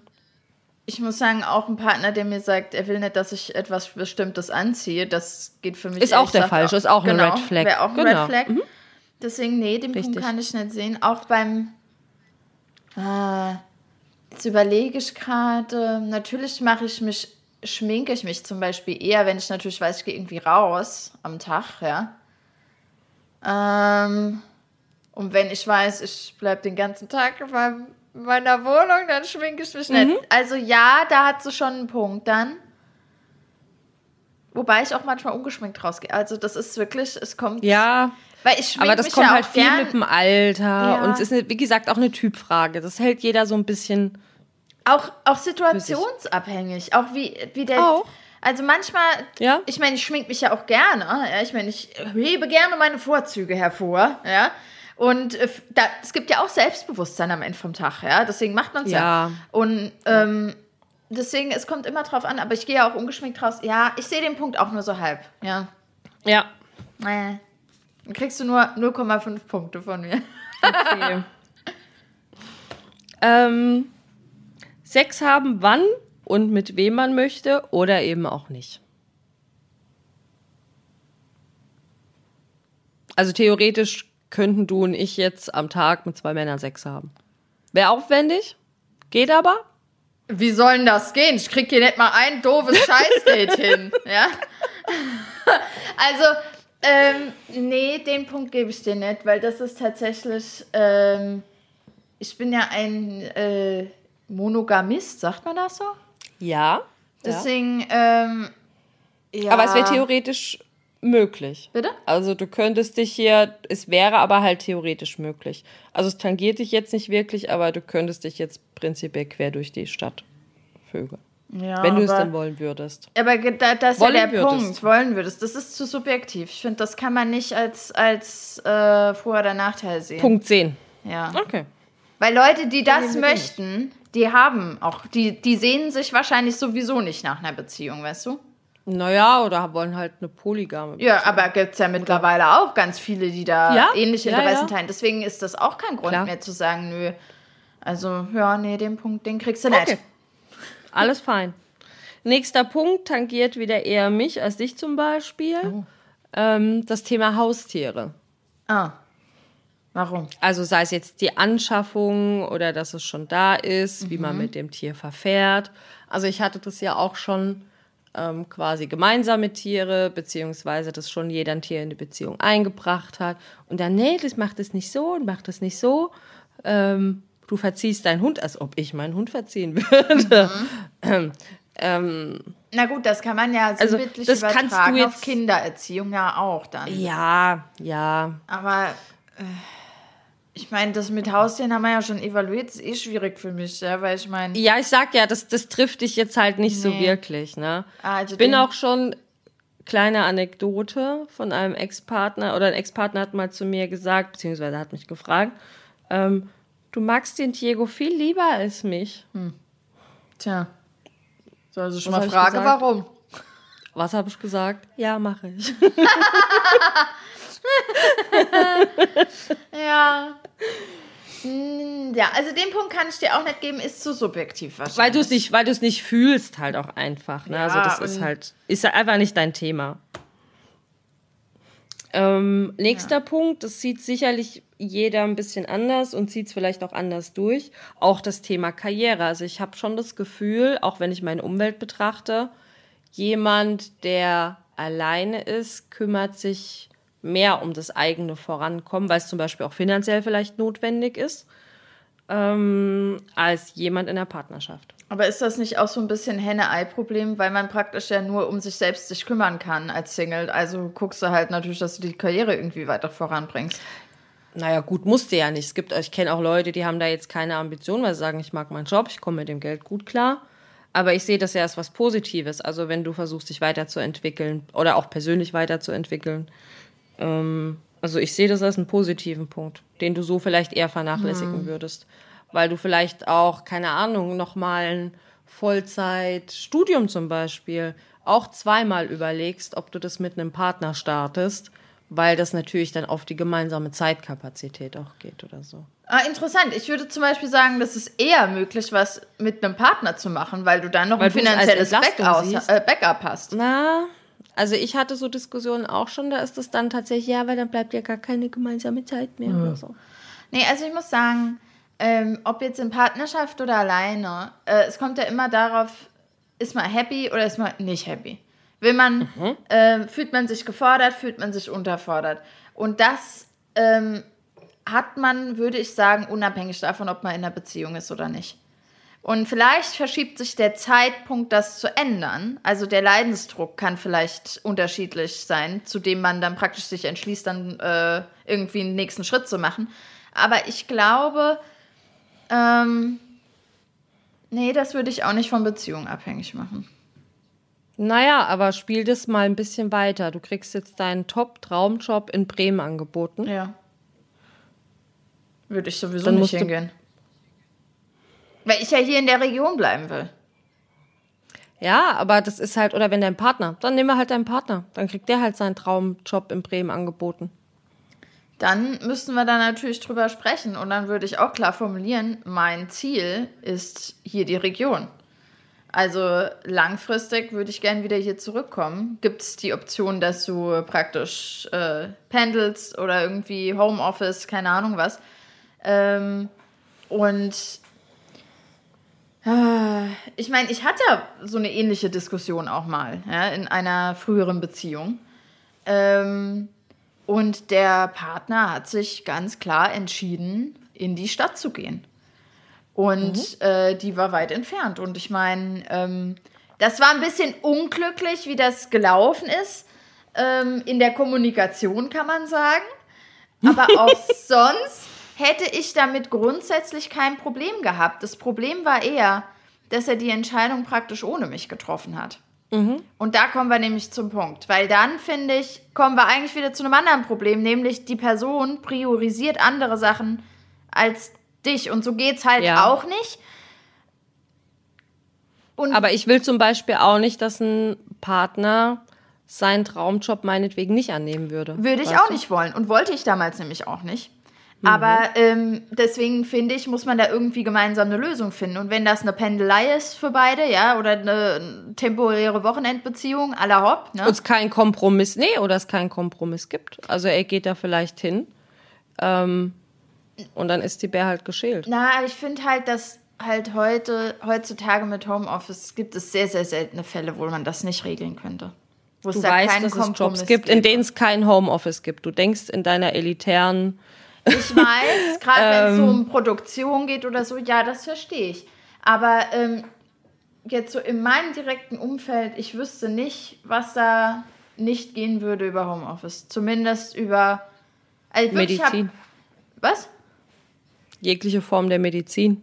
[SPEAKER 1] ich muss sagen, auch ein Partner, der mir sagt, er will nicht, dass ich etwas Bestimmtes anziehe, das geht für mich
[SPEAKER 2] Ist auch der falsche, ist auch genau, eine Red Flag.
[SPEAKER 1] Wäre auch ein genau. Red Flag. Mhm. Deswegen, nee, den Richtig. Punkt kann ich nicht sehen. Auch beim, äh, jetzt überlege ich gerade, natürlich mache ich mich schminke ich mich zum Beispiel eher, wenn ich natürlich weiß, ich gehe irgendwie raus am Tag, ja. Ähm, und wenn ich weiß, ich bleibe den ganzen Tag in meiner Wohnung, dann schminke ich mich mhm. nicht. Also ja, da hat sie schon einen Punkt dann. Wobei ich auch manchmal ungeschminkt rausgehe. Also das ist wirklich, es kommt.
[SPEAKER 2] Ja.
[SPEAKER 1] Weil ich
[SPEAKER 2] Aber das kommt ja halt viel gern. mit dem Alter. Ja. Und es ist, wie gesagt, auch eine Typfrage. Das hält jeder so ein bisschen
[SPEAKER 1] auch, auch situationsabhängig. Auch wie, wie der. Auch. Also manchmal, ja? ich meine, ich schmink mich ja auch gerne. Ja? Ich meine, ich hebe gerne meine Vorzüge hervor. Ja? Und äh, da, es gibt ja auch Selbstbewusstsein am Ende vom Tag. Ja? Deswegen macht man es ja. ja. Und ähm, deswegen, es kommt immer drauf an. Aber ich gehe ja auch ungeschminkt raus. Ja, ich sehe den Punkt auch nur so halb. Ja.
[SPEAKER 2] Ja.
[SPEAKER 1] Äh, dann kriegst du nur 0,5 Punkte von mir. Okay.
[SPEAKER 2] ähm, Sex haben, wann und mit wem man möchte oder eben auch nicht. Also theoretisch könnten du und ich jetzt am Tag mit zwei Männern Sex haben. Wäre aufwendig, geht aber.
[SPEAKER 1] Wie soll denn das gehen? Ich krieg hier nicht mal ein doofes Scheißdate hin, ja? also, ähm, nee, den Punkt gebe ich dir nicht, weil das ist tatsächlich, ähm, ich bin ja ein, äh, Monogamist, sagt man das so?
[SPEAKER 2] Ja.
[SPEAKER 1] Deswegen, ja. Ähm,
[SPEAKER 2] ja. Aber es wäre theoretisch möglich.
[SPEAKER 1] Bitte?
[SPEAKER 2] Also du könntest dich hier, es wäre aber halt theoretisch möglich. Also es tangiert dich jetzt nicht wirklich, aber du könntest dich jetzt prinzipiell quer durch die Stadt vögeln. Ja, wenn du es dann wollen würdest.
[SPEAKER 1] Aber da, das ist wollen ja der würdest. Punkt, wollen würdest. Das ist zu subjektiv. Ich finde, das kann man nicht als, als äh, Vor- oder Nachteil sehen.
[SPEAKER 2] Punkt 10.
[SPEAKER 1] Ja.
[SPEAKER 2] Okay.
[SPEAKER 1] Weil Leute, die das möchten, die haben auch, die, die sehnen sich wahrscheinlich sowieso nicht nach einer Beziehung, weißt du?
[SPEAKER 2] Naja, oder wollen halt eine polygame
[SPEAKER 1] Beziehung. Ja, aber gibt es ja mittlerweile oder? auch ganz viele, die da ja? ähnliche Interessen ja, teilen. Deswegen ist das auch kein Grund Klar. mehr zu sagen, nö. Also, ja, nee, den Punkt, den kriegst du nicht. Okay.
[SPEAKER 2] Alles fein. Nächster Punkt tangiert wieder eher mich als dich zum Beispiel. Oh. Ähm, das Thema Haustiere.
[SPEAKER 1] Ah. Warum?
[SPEAKER 2] Also sei es jetzt die Anschaffung oder dass es schon da ist, mhm. wie man mhm. mit dem Tier verfährt. Also ich hatte das ja auch schon ähm, quasi gemeinsame Tiere, beziehungsweise dass schon jeder ein Tier in die Beziehung eingebracht hat. Und dann, nee, das macht es nicht so und macht es nicht so. Ähm, du verziehst deinen Hund, als ob ich meinen Hund verziehen würde. Mhm.
[SPEAKER 1] ähm, na gut, das kann man ja
[SPEAKER 2] so also, das übertragen kannst du jetzt,
[SPEAKER 1] auf Kindererziehung ja auch dann.
[SPEAKER 2] Ja, ja.
[SPEAKER 1] Aber äh, ich meine, das mit Haustieren haben wir ja schon evaluiert, das ist eh schwierig für mich, ja, weil ich meine.
[SPEAKER 2] Ja, ich sag ja, das, das trifft dich jetzt halt nicht nee. so wirklich, ne? Ah, also Bin auch schon, kleine Anekdote von einem Ex-Partner, oder ein Ex-Partner hat mal zu mir gesagt, beziehungsweise hat mich gefragt, ähm, du magst den Diego viel lieber als mich. Hm.
[SPEAKER 1] Tja. Soll also schon Was mal fragen, warum?
[SPEAKER 2] Was habe ich gesagt? Ja, mache ich.
[SPEAKER 1] ja. Hm, ja, also den Punkt kann ich dir auch nicht geben, ist zu subjektiv wahrscheinlich.
[SPEAKER 2] Weil du es nicht, weil du es nicht fühlst halt auch einfach. Ne? Also ja, also das ist halt, ist einfach nicht dein Thema. Ähm, nächster ja. Punkt, das sieht sicherlich jeder ein bisschen anders und sieht es vielleicht auch anders durch. Auch das Thema Karriere. Also ich habe schon das Gefühl, auch wenn ich meine Umwelt betrachte, jemand, der alleine ist, kümmert sich mehr um das eigene Vorankommen, weil es zum Beispiel auch finanziell vielleicht notwendig ist, ähm, als jemand in der Partnerschaft.
[SPEAKER 1] Aber ist das nicht auch so ein bisschen Henne-Ei-Problem, weil man praktisch ja nur um sich selbst sich kümmern kann als Single? Also guckst du halt natürlich, dass du die Karriere irgendwie weiter voranbringst.
[SPEAKER 2] Naja, gut, musste ja nicht. Es gibt, ich kenne auch Leute, die haben da jetzt keine Ambition, weil sie sagen, ich mag meinen Job, ich komme mit dem Geld gut klar. Aber ich sehe das ja als was Positives. Also wenn du versuchst, dich weiterzuentwickeln oder auch persönlich weiterzuentwickeln. Ähm, also ich sehe das als einen positiven Punkt, den du so vielleicht eher vernachlässigen hm. würdest. Weil du vielleicht auch, keine Ahnung, nochmal ein Vollzeitstudium zum Beispiel auch zweimal überlegst, ob du das mit einem Partner startest weil das natürlich dann auf die gemeinsame Zeitkapazität auch geht oder so.
[SPEAKER 1] Ah, interessant. Ich würde zum Beispiel sagen, das ist eher möglich, was mit einem Partner zu machen, weil du dann noch weil ein finanzielles Backup, äh, Backup hast.
[SPEAKER 2] Na, also ich hatte so Diskussionen auch schon, da ist es dann tatsächlich, ja, weil dann bleibt ja gar keine gemeinsame Zeit mehr ja. oder so.
[SPEAKER 1] Nee, also ich muss sagen, ähm, ob jetzt in Partnerschaft oder alleine, äh, es kommt ja immer darauf, ist man happy oder ist man nicht happy. Will man, mhm. äh, fühlt man sich gefordert, fühlt man sich unterfordert. Und das ähm, hat man, würde ich sagen, unabhängig davon, ob man in einer Beziehung ist oder nicht. Und vielleicht verschiebt sich der Zeitpunkt, das zu ändern. Also der Leidensdruck kann vielleicht unterschiedlich sein, zu dem man dann praktisch sich entschließt, dann äh, irgendwie einen nächsten Schritt zu machen. Aber ich glaube, ähm, nee, das würde ich auch nicht von Beziehungen abhängig machen.
[SPEAKER 2] Naja, aber spiel das mal ein bisschen weiter. Du kriegst jetzt deinen Top-Traumjob in Bremen angeboten.
[SPEAKER 1] Ja. Würde ich sowieso Dann nicht hingehen. Weil ich ja hier in der Region bleiben will.
[SPEAKER 2] Ja, aber das ist halt, oder wenn dein Partner, dann nehmen wir halt deinen Partner. Dann kriegt der halt seinen Traumjob in Bremen angeboten.
[SPEAKER 1] Dann müssten wir da natürlich drüber sprechen und dann würde ich auch klar formulieren, mein Ziel ist hier die Region. Also langfristig würde ich gern wieder hier zurückkommen. Gibt es die Option, dass du praktisch äh, pendelst oder irgendwie Homeoffice, keine Ahnung was. Ähm, und ich meine, ich hatte so eine ähnliche Diskussion auch mal ja, in einer früheren Beziehung. Ähm, und der Partner hat sich ganz klar entschieden, in die Stadt zu gehen. Und mhm. äh, die war weit entfernt. Und ich meine, ähm, das war ein bisschen unglücklich, wie das gelaufen ist. Ähm, in der Kommunikation kann man sagen. Aber auch sonst hätte ich damit grundsätzlich kein Problem gehabt. Das Problem war eher, dass er die Entscheidung praktisch ohne mich getroffen hat. Mhm. Und da kommen wir nämlich zum Punkt. Weil dann, finde ich, kommen wir eigentlich wieder zu einem anderen Problem, nämlich die Person priorisiert andere Sachen als dich. Und so geht's halt ja. auch nicht.
[SPEAKER 2] Und Aber ich will zum Beispiel auch nicht, dass ein Partner seinen Traumjob meinetwegen nicht annehmen würde.
[SPEAKER 1] Würde ich auch du? nicht wollen. Und wollte ich damals nämlich auch nicht. Mhm. Aber ähm, deswegen finde ich, muss man da irgendwie gemeinsam eine Lösung finden. Und wenn das eine Pendelei ist für beide, ja, oder eine temporäre Wochenendbeziehung à la Hopp, ne?
[SPEAKER 2] Und es keinen Kompromiss, nee, oder es keinen Kompromiss gibt. Also er geht da vielleicht hin. Ähm, und dann ist die Bär halt geschält.
[SPEAKER 1] Na, ich finde halt, dass halt heute, heutzutage mit Homeoffice gibt es sehr, sehr seltene Fälle, wo man das nicht regeln könnte. Wo
[SPEAKER 2] du es da weißt, dass es Jobs gibt, in denen es kein Homeoffice gibt. Du denkst in deiner elitären.
[SPEAKER 1] Ich weiß, gerade wenn es so ähm. um Produktion geht oder so, ja, das verstehe ich. Aber ähm, jetzt so in meinem direkten Umfeld, ich wüsste nicht, was da nicht gehen würde über Homeoffice. Zumindest über.
[SPEAKER 2] Also Medizin.
[SPEAKER 1] Hab, was?
[SPEAKER 2] jegliche Form der Medizin.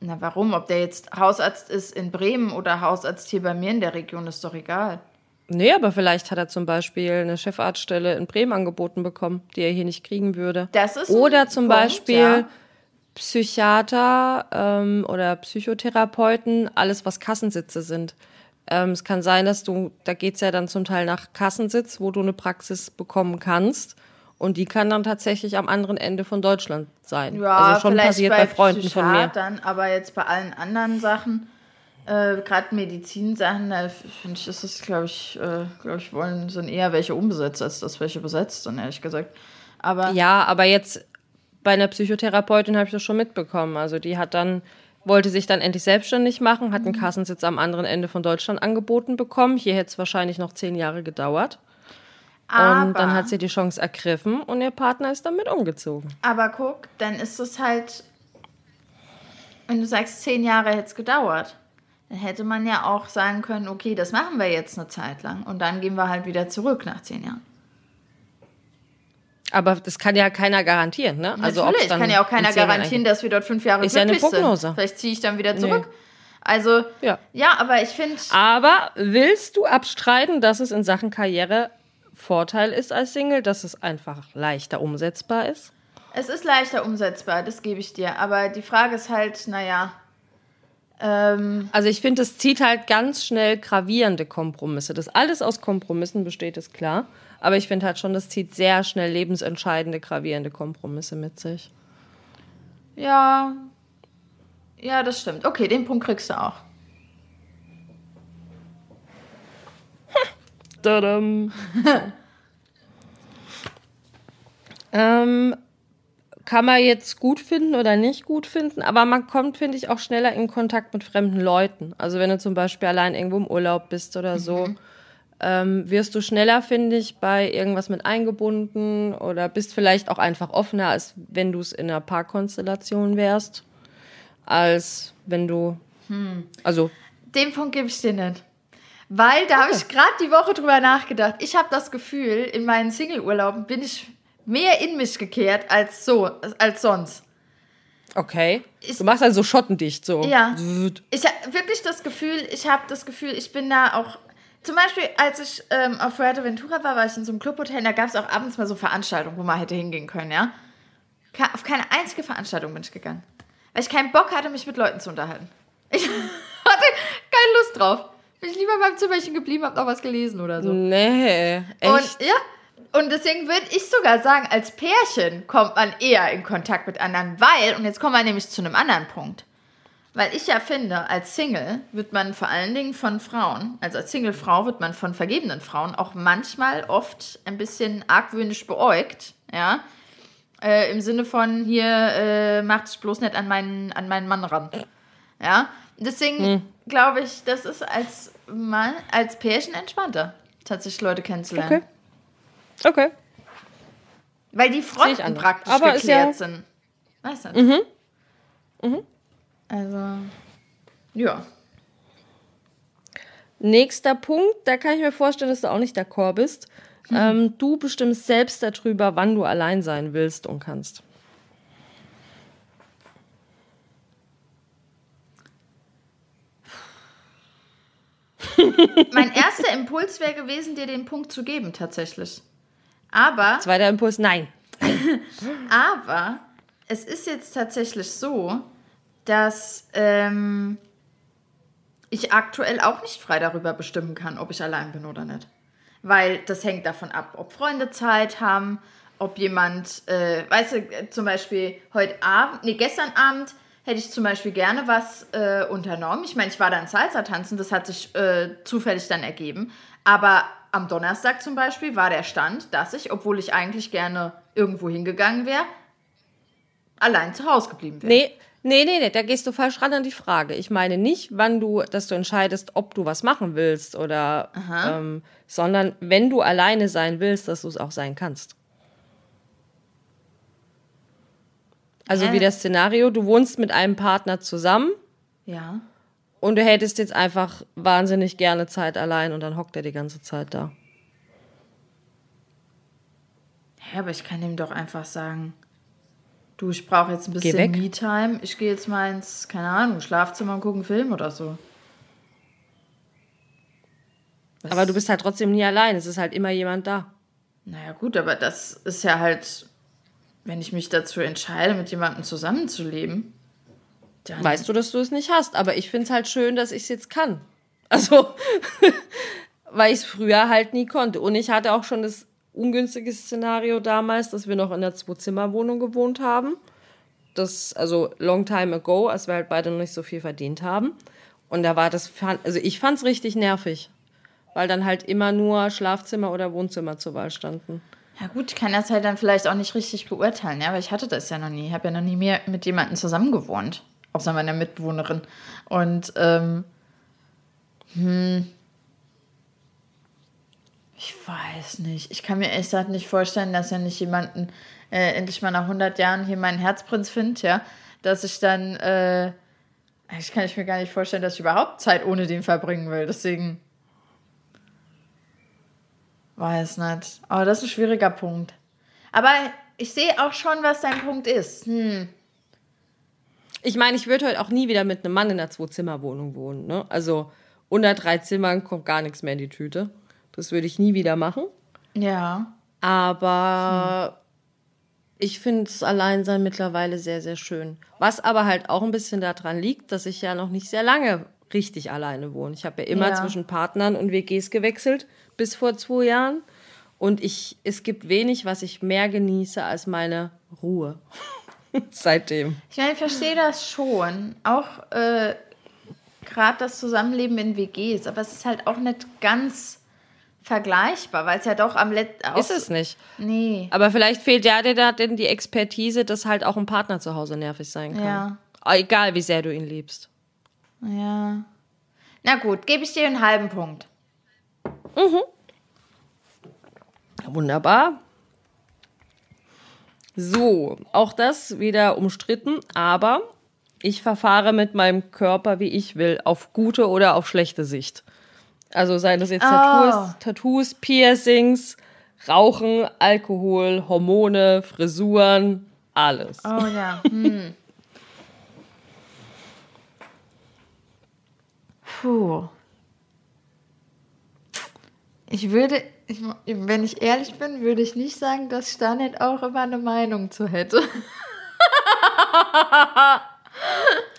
[SPEAKER 1] Na, warum? Ob der jetzt Hausarzt ist in Bremen oder Hausarzt hier bei mir in der Region, ist doch egal.
[SPEAKER 2] Nee, aber vielleicht hat er zum Beispiel eine Chefarztstelle in Bremen angeboten bekommen, die er hier nicht kriegen würde.
[SPEAKER 1] Das ist
[SPEAKER 2] Oder zum Punkt, Beispiel ja. Psychiater ähm, oder Psychotherapeuten, alles was Kassensitze sind. Ähm, es kann sein, dass du, da geht es ja dann zum Teil nach Kassensitz, wo du eine Praxis bekommen kannst. Und die kann dann tatsächlich am anderen Ende von Deutschland sein.
[SPEAKER 1] Ja, also schon passiert bei, bei Freunden von mir. aber jetzt bei allen anderen Sachen, äh, gerade Medizinsachen, da finde ich, ist es, glaube ich, äh, glaube ich, wollen sind eher welche umbesetzt, als dass welche besetzt sind, ehrlich gesagt. Aber
[SPEAKER 2] ja, aber jetzt bei einer Psychotherapeutin habe ich das schon mitbekommen. Also die hat dann wollte sich dann endlich selbstständig machen, hat einen mhm. Kassensitz am anderen Ende von Deutschland angeboten bekommen. Hier hätte es wahrscheinlich noch zehn Jahre gedauert. Aber, und dann hat sie die Chance ergriffen und ihr Partner ist damit umgezogen.
[SPEAKER 1] Aber guck, dann ist es halt, wenn du sagst, zehn Jahre hätte es gedauert, dann hätte man ja auch sagen können, okay, das machen wir jetzt eine Zeit lang und dann gehen wir halt wieder zurück nach zehn Jahren.
[SPEAKER 2] Aber das kann ja keiner garantieren, ne?
[SPEAKER 1] Also Natürlich, kann ja auch keiner garantieren, dass wir dort fünf Jahre ist glücklich ja eine Prognose. sind. Vielleicht ziehe ich dann wieder zurück. Nee. Also, ja, ja aber ich finde.
[SPEAKER 2] Aber willst du abstreiten, dass es in Sachen Karriere Vorteil ist als Single, dass es einfach leichter umsetzbar ist?
[SPEAKER 1] Es ist leichter umsetzbar, das gebe ich dir. Aber die Frage ist halt, naja. Ähm
[SPEAKER 2] also ich finde, es zieht halt ganz schnell gravierende Kompromisse. Dass alles aus Kompromissen besteht, ist klar. Aber ich finde halt schon, das zieht sehr schnell lebensentscheidende, gravierende Kompromisse mit sich.
[SPEAKER 1] Ja. Ja, das stimmt. Okay, den Punkt kriegst du auch.
[SPEAKER 2] ähm, kann man jetzt gut finden oder nicht gut finden, aber man kommt, finde ich, auch schneller in Kontakt mit fremden Leuten. Also wenn du zum Beispiel allein irgendwo im Urlaub bist oder so, mhm. ähm, wirst du schneller, finde ich, bei irgendwas mit eingebunden oder bist vielleicht auch einfach offener, als wenn du es in einer Paarkonstellation wärst, als wenn du, hm. also.
[SPEAKER 1] Den Punkt gebe ich dir nicht. Weil da habe ich gerade die Woche drüber nachgedacht. Ich habe das Gefühl, in meinen Single-Urlauben bin ich mehr in mich gekehrt als so, als sonst.
[SPEAKER 2] Okay. Ich, du machst also schottendicht so.
[SPEAKER 1] Ja. Ich habe wirklich das Gefühl, ich habe das Gefühl, ich bin da auch. Zum Beispiel, als ich ähm, auf Fuerteventura war, war ich in so einem Clubhotel, da gab es auch abends mal so Veranstaltungen, wo man hätte hingehen können, ja. Auf keine einzige Veranstaltung bin ich gegangen. Weil ich keinen Bock hatte, mich mit Leuten zu unterhalten. Ich hatte keine Lust drauf. Bin ich lieber beim Zimmerchen geblieben, hab noch was gelesen oder so.
[SPEAKER 2] Nee,
[SPEAKER 1] echt? Und ja, und deswegen würde ich sogar sagen, als Pärchen kommt man eher in Kontakt mit anderen, weil, und jetzt kommen wir nämlich zu einem anderen Punkt, weil ich ja finde, als Single wird man vor allen Dingen von Frauen, also als Singlefrau wird man von vergebenen Frauen auch manchmal oft ein bisschen argwöhnisch beäugt, ja. Äh, Im Sinne von, hier äh, macht sich bloß nicht an meinen, an meinen Mann ran. Ja. Deswegen hm. glaube ich, das ist als Mann, als Pärchen entspannter, tatsächlich Leute kennenzulernen.
[SPEAKER 2] Okay. Okay.
[SPEAKER 1] Weil die Fronten praktisch Aber geklärt ja sind. Weißt du? Mhm. Mhm. Also, ja.
[SPEAKER 2] Nächster Punkt, da kann ich mir vorstellen, dass du auch nicht d'accord bist. Mhm. Ähm, du bestimmst selbst darüber, wann du allein sein willst und kannst.
[SPEAKER 1] mein erster Impuls wäre gewesen, dir den Punkt zu geben, tatsächlich. Aber.
[SPEAKER 2] Zweiter Impuls, nein.
[SPEAKER 1] aber es ist jetzt tatsächlich so, dass ähm, ich aktuell auch nicht frei darüber bestimmen kann, ob ich allein bin oder nicht. Weil das hängt davon ab, ob Freunde Zeit haben, ob jemand, äh, weißt du, zum Beispiel heute Abend, nee, gestern Abend hätte ich zum Beispiel gerne was äh, unternommen. Ich meine, ich war da in Salsa tanzen, das hat sich äh, zufällig dann ergeben. Aber am Donnerstag zum Beispiel war der Stand, dass ich, obwohl ich eigentlich gerne irgendwo hingegangen wäre, allein zu Hause geblieben wäre.
[SPEAKER 2] Nee, nee, nee, nee, da gehst du falsch ran an die Frage. Ich meine nicht, wann du, dass du entscheidest, ob du was machen willst oder, ähm, sondern wenn du alleine sein willst, dass du es auch sein kannst. Also Hä? wie das Szenario, du wohnst mit einem Partner zusammen.
[SPEAKER 1] Ja.
[SPEAKER 2] Und du hättest jetzt einfach wahnsinnig gerne Zeit allein und dann hockt er die ganze Zeit da.
[SPEAKER 1] Ja, aber ich kann ihm doch einfach sagen, du, ich brauche jetzt ein bisschen Me-Time. Ich gehe jetzt mal ins, keine Ahnung, Schlafzimmer und gucke einen Film oder so.
[SPEAKER 2] Was? Aber du bist halt trotzdem nie allein. Es ist halt immer jemand da.
[SPEAKER 1] Naja, gut, aber das ist ja halt, wenn ich mich dazu entscheide, mit jemandem zusammenzuleben,
[SPEAKER 2] dann weißt du, dass du es nicht hast. Aber ich finde es halt schön, dass ich es jetzt kann. Also, weil ich es früher halt nie konnte. Und ich hatte auch schon das ungünstige Szenario damals, dass wir noch in einer Zwei-Zimmer-Wohnung gewohnt haben. Das, also long time ago, als wir halt beide noch nicht so viel verdient haben. Und da war das, also ich fand es richtig nervig, weil dann halt immer nur Schlafzimmer oder Wohnzimmer zur Wahl standen.
[SPEAKER 1] Ja gut, ich kann das halt dann vielleicht auch nicht richtig beurteilen, ja, weil ich hatte das ja noch nie. Ich habe ja noch nie mehr mit jemandem zusammen gewohnt außer meiner Mitbewohnerin. Und ähm, hm, ich weiß nicht. Ich kann mir echt nicht vorstellen, dass er nicht jemanden äh, endlich mal nach 100 Jahren hier meinen Herzprinz findet, ja. Dass ich dann, äh, ich kann ich mir gar nicht vorstellen, dass ich überhaupt Zeit ohne den verbringen will. Deswegen, weiß nicht. Aber das ist ein schwieriger Punkt. Aber ich sehe auch schon, was dein Punkt ist. Hm.
[SPEAKER 2] Ich meine, ich würde heute auch nie wieder mit einem Mann in einer Zwei-Zimmer-Wohnung wohnen. Ne? Also unter drei Zimmern kommt gar nichts mehr in die Tüte. Das würde ich nie wieder machen.
[SPEAKER 1] Ja.
[SPEAKER 2] Aber hm. ich finde das Alleinsein mittlerweile sehr, sehr schön. Was aber halt auch ein bisschen daran liegt, dass ich ja noch nicht sehr lange richtig alleine wohne. Ich habe ja immer ja. zwischen Partnern und WGs gewechselt bis vor zwei Jahren. Und ich, es gibt wenig, was ich mehr genieße als meine Ruhe. Seitdem.
[SPEAKER 1] Ich meine, ich verstehe das schon. Auch äh, gerade das Zusammenleben in WGs. Aber es ist halt auch nicht ganz vergleichbar, weil es ja doch am letzten.
[SPEAKER 2] Ist es nicht.
[SPEAKER 1] Nee.
[SPEAKER 2] Aber vielleicht fehlt ja dir da denn die Expertise, dass halt auch ein Partner zu Hause nervig sein kann. Ja. Egal, wie sehr du ihn liebst.
[SPEAKER 1] Ja. Na gut, gebe ich dir einen halben Punkt.
[SPEAKER 2] Mhm. Wunderbar. So, auch das wieder umstritten, aber ich verfahre mit meinem Körper, wie ich will, auf gute oder auf schlechte Sicht. Also seien das jetzt oh. Tattoos, Tattoos, Piercings, Rauchen, Alkohol, Hormone, Frisuren, alles.
[SPEAKER 1] Oh ja. Hm. Puh. Ich würde, ich, wenn ich ehrlich bin, würde ich nicht sagen, dass nicht auch immer eine Meinung zu hätte.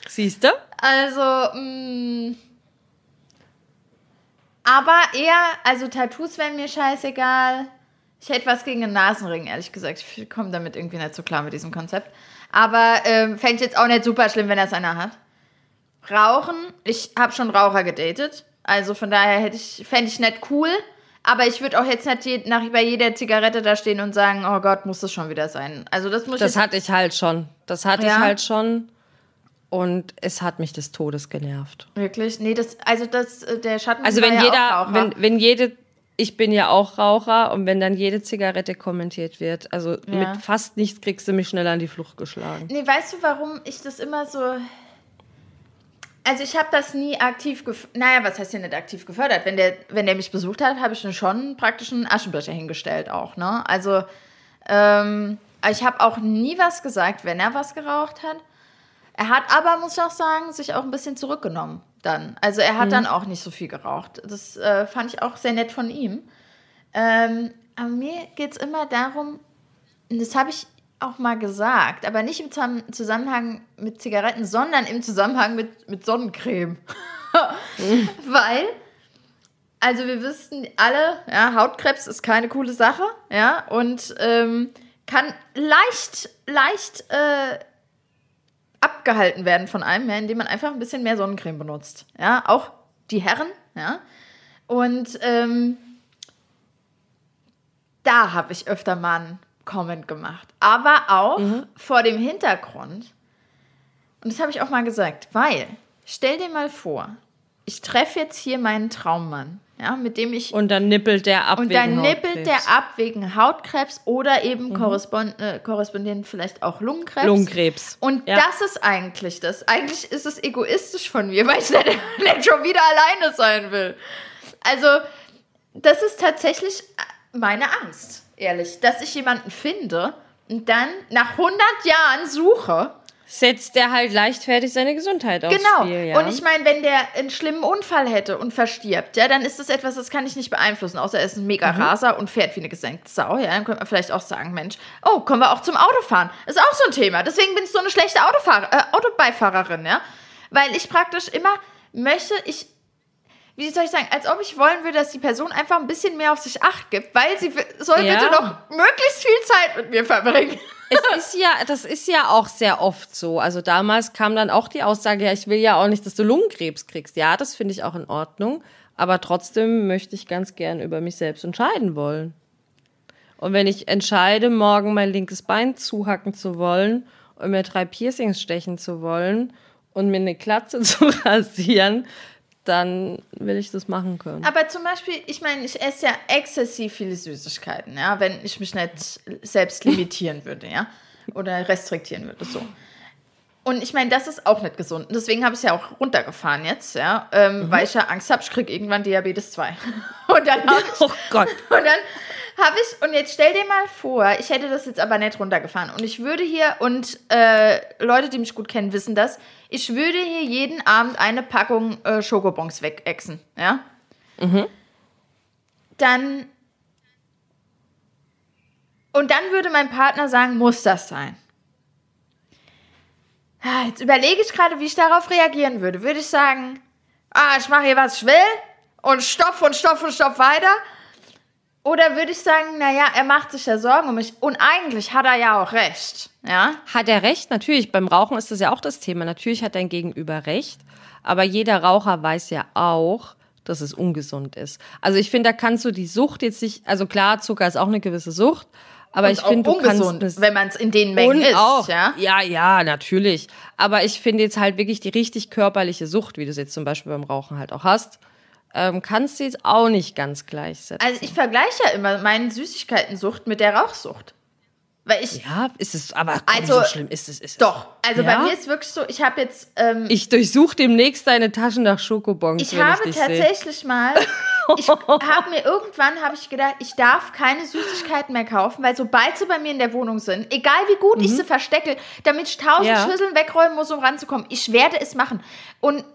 [SPEAKER 2] Siehst du?
[SPEAKER 1] Also, mh, mm, aber eher, also Tattoos wären mir scheißegal. Ich hätte was gegen einen Nasenring, ehrlich gesagt. Ich komme damit irgendwie nicht so klar mit diesem Konzept. Aber ähm, fände ich jetzt auch nicht super schlimm, wenn das einer hat. Rauchen, ich habe schon Raucher gedatet. Also von daher hätte ich, fände ich nicht cool. Aber ich würde auch jetzt nicht nach, bei jeder Zigarette da stehen und sagen, oh Gott, muss das schon wieder sein. Also das muss
[SPEAKER 2] Das hatte ich halt schon. Das hatte ja. ich halt schon. Und es hat mich des Todes genervt.
[SPEAKER 1] Wirklich? Nee, das, also das, äh, der Schatten
[SPEAKER 2] Also wenn ja jeder, wenn, wenn jede, ich bin ja auch Raucher und wenn dann jede Zigarette kommentiert wird, also ja. mit fast nichts kriegst du mich schnell an die Flucht geschlagen.
[SPEAKER 1] Nee, weißt du, warum ich das immer so also ich habe das nie aktiv, naja, was heißt hier nicht aktiv gefördert? Wenn der, wenn der mich besucht hat, habe ich dann schon praktisch einen Aschenbecher hingestellt auch, ne? Also ähm, ich habe auch nie was gesagt, wenn er was geraucht hat. Er hat aber, muss ich auch sagen, sich auch ein bisschen zurückgenommen dann. Also er hat mhm. dann auch nicht so viel geraucht. Das äh, fand ich auch sehr nett von ihm. Ähm, aber mir geht es immer darum, das habe ich auch mal gesagt, aber nicht im Zusammenhang mit Zigaretten, sondern im Zusammenhang mit, mit Sonnencreme. Weil, also wir wissen alle, ja, Hautkrebs ist keine coole Sache, ja, und ähm, kann leicht, leicht äh, abgehalten werden von einem, ja, indem man einfach ein bisschen mehr Sonnencreme benutzt. Ja, auch die Herren, ja. Und ähm, da habe ich öfter mal einen Comment gemacht. Aber auch mhm. vor dem Hintergrund, und das habe ich auch mal gesagt, weil, stell dir mal vor, ich treffe jetzt hier meinen Traummann, ja, mit dem ich.
[SPEAKER 2] Und dann nippelt der ab.
[SPEAKER 1] Und dann nippelt der ab wegen Hautkrebs oder eben mhm. korrespond äh, korrespondierend vielleicht auch Lungenkrebs.
[SPEAKER 2] Lungenkrebs.
[SPEAKER 1] Und ja. das ist eigentlich das. Eigentlich ist es egoistisch von mir, weil ich nicht, nicht schon wieder alleine sein will. Also, das ist tatsächlich meine Angst ehrlich, dass ich jemanden finde und dann nach 100 Jahren suche.
[SPEAKER 2] Setzt der halt leichtfertig seine Gesundheit aufs
[SPEAKER 1] genau.
[SPEAKER 2] Spiel, ja.
[SPEAKER 1] Und ich meine, wenn der einen schlimmen Unfall hätte und verstirbt, ja, dann ist das etwas, das kann ich nicht beeinflussen, außer er ist ein mega mhm. Raser und fährt wie eine gesenkte Sau, ja, dann könnte man vielleicht auch sagen, Mensch, oh, kommen wir auch zum Autofahren. Ist auch so ein Thema. Deswegen bin ich so eine schlechte Autofahr äh, Autobeifahrerin, ja. Weil ich praktisch immer möchte, ich wie soll ich sagen, als ob ich wollen würde, dass die Person einfach ein bisschen mehr auf sich acht gibt, weil sie soll ja. bitte noch möglichst viel Zeit mit mir verbringen.
[SPEAKER 2] Es ist ja, das ist ja auch sehr oft so. Also damals kam dann auch die Aussage, ja, ich will ja auch nicht, dass du Lungenkrebs kriegst. Ja, das finde ich auch in Ordnung. Aber trotzdem möchte ich ganz gern über mich selbst entscheiden wollen. Und wenn ich entscheide, morgen mein linkes Bein zuhacken zu wollen und mir drei Piercings stechen zu wollen und mir eine Klatze zu rasieren, dann will ich das machen können.
[SPEAKER 1] Aber zum Beispiel, ich meine, ich esse ja exzessiv viele Süßigkeiten, ja, wenn ich mich nicht selbst limitieren würde, ja, oder restriktieren würde, so. Und ich meine, das ist auch nicht gesund. Deswegen habe ich es ja auch runtergefahren jetzt, ja, ähm, mhm. weil ich ja Angst habe, ich kriege irgendwann Diabetes 2. Und dann,
[SPEAKER 2] oh Gott.
[SPEAKER 1] Und dann Habe ich, und jetzt stell dir mal vor, ich hätte das jetzt aber nicht runtergefahren. Und ich würde hier, und äh, Leute, die mich gut kennen, wissen das, ich würde hier jeden Abend eine Packung äh, Schokobons wegexen, ja? Mhm. Dann. Und dann würde mein Partner sagen, muss das sein? Jetzt überlege ich gerade, wie ich darauf reagieren würde. Würde ich sagen, ah, ich mache hier, was ich will und stopf und stopf und stopf weiter? Oder würde ich sagen, naja, er macht sich ja Sorgen um mich und eigentlich hat er ja auch recht, ja?
[SPEAKER 2] Hat er recht? Natürlich, beim Rauchen ist das ja auch das Thema. Natürlich hat dein Gegenüber recht, aber jeder Raucher weiß ja auch, dass es ungesund ist. Also ich finde, da kannst du die Sucht jetzt nicht, also klar, Zucker ist auch eine gewisse Sucht, aber und ich finde, du ungesund, kannst
[SPEAKER 1] wenn man es in den Mengen ist, auch, ja?
[SPEAKER 2] Ja, ja, natürlich. Aber ich finde jetzt halt wirklich die richtig körperliche Sucht, wie du es jetzt zum Beispiel beim Rauchen halt auch hast, ähm, kannst du jetzt auch nicht ganz gleichsetzen.
[SPEAKER 1] Also ich vergleiche ja immer meine Süßigkeitensucht mit der Rauchsucht. Weil ich,
[SPEAKER 2] ja, ist es, aber komm, also, so schlimm ist es. Ist
[SPEAKER 1] doch, also ja? bei mir ist wirklich so, ich habe jetzt. Ähm,
[SPEAKER 2] ich durchsuche demnächst deine Taschen nach Schokobons.
[SPEAKER 1] Ich habe ich tatsächlich seh. mal, ich habe mir irgendwann, habe ich gedacht, ich darf keine Süßigkeiten mehr kaufen, weil sobald sie bei mir in der Wohnung sind, egal wie gut mhm. ich sie verstecke, damit ich tausend ja. Schüsseln wegräumen muss, um ranzukommen, ich werde es machen. Und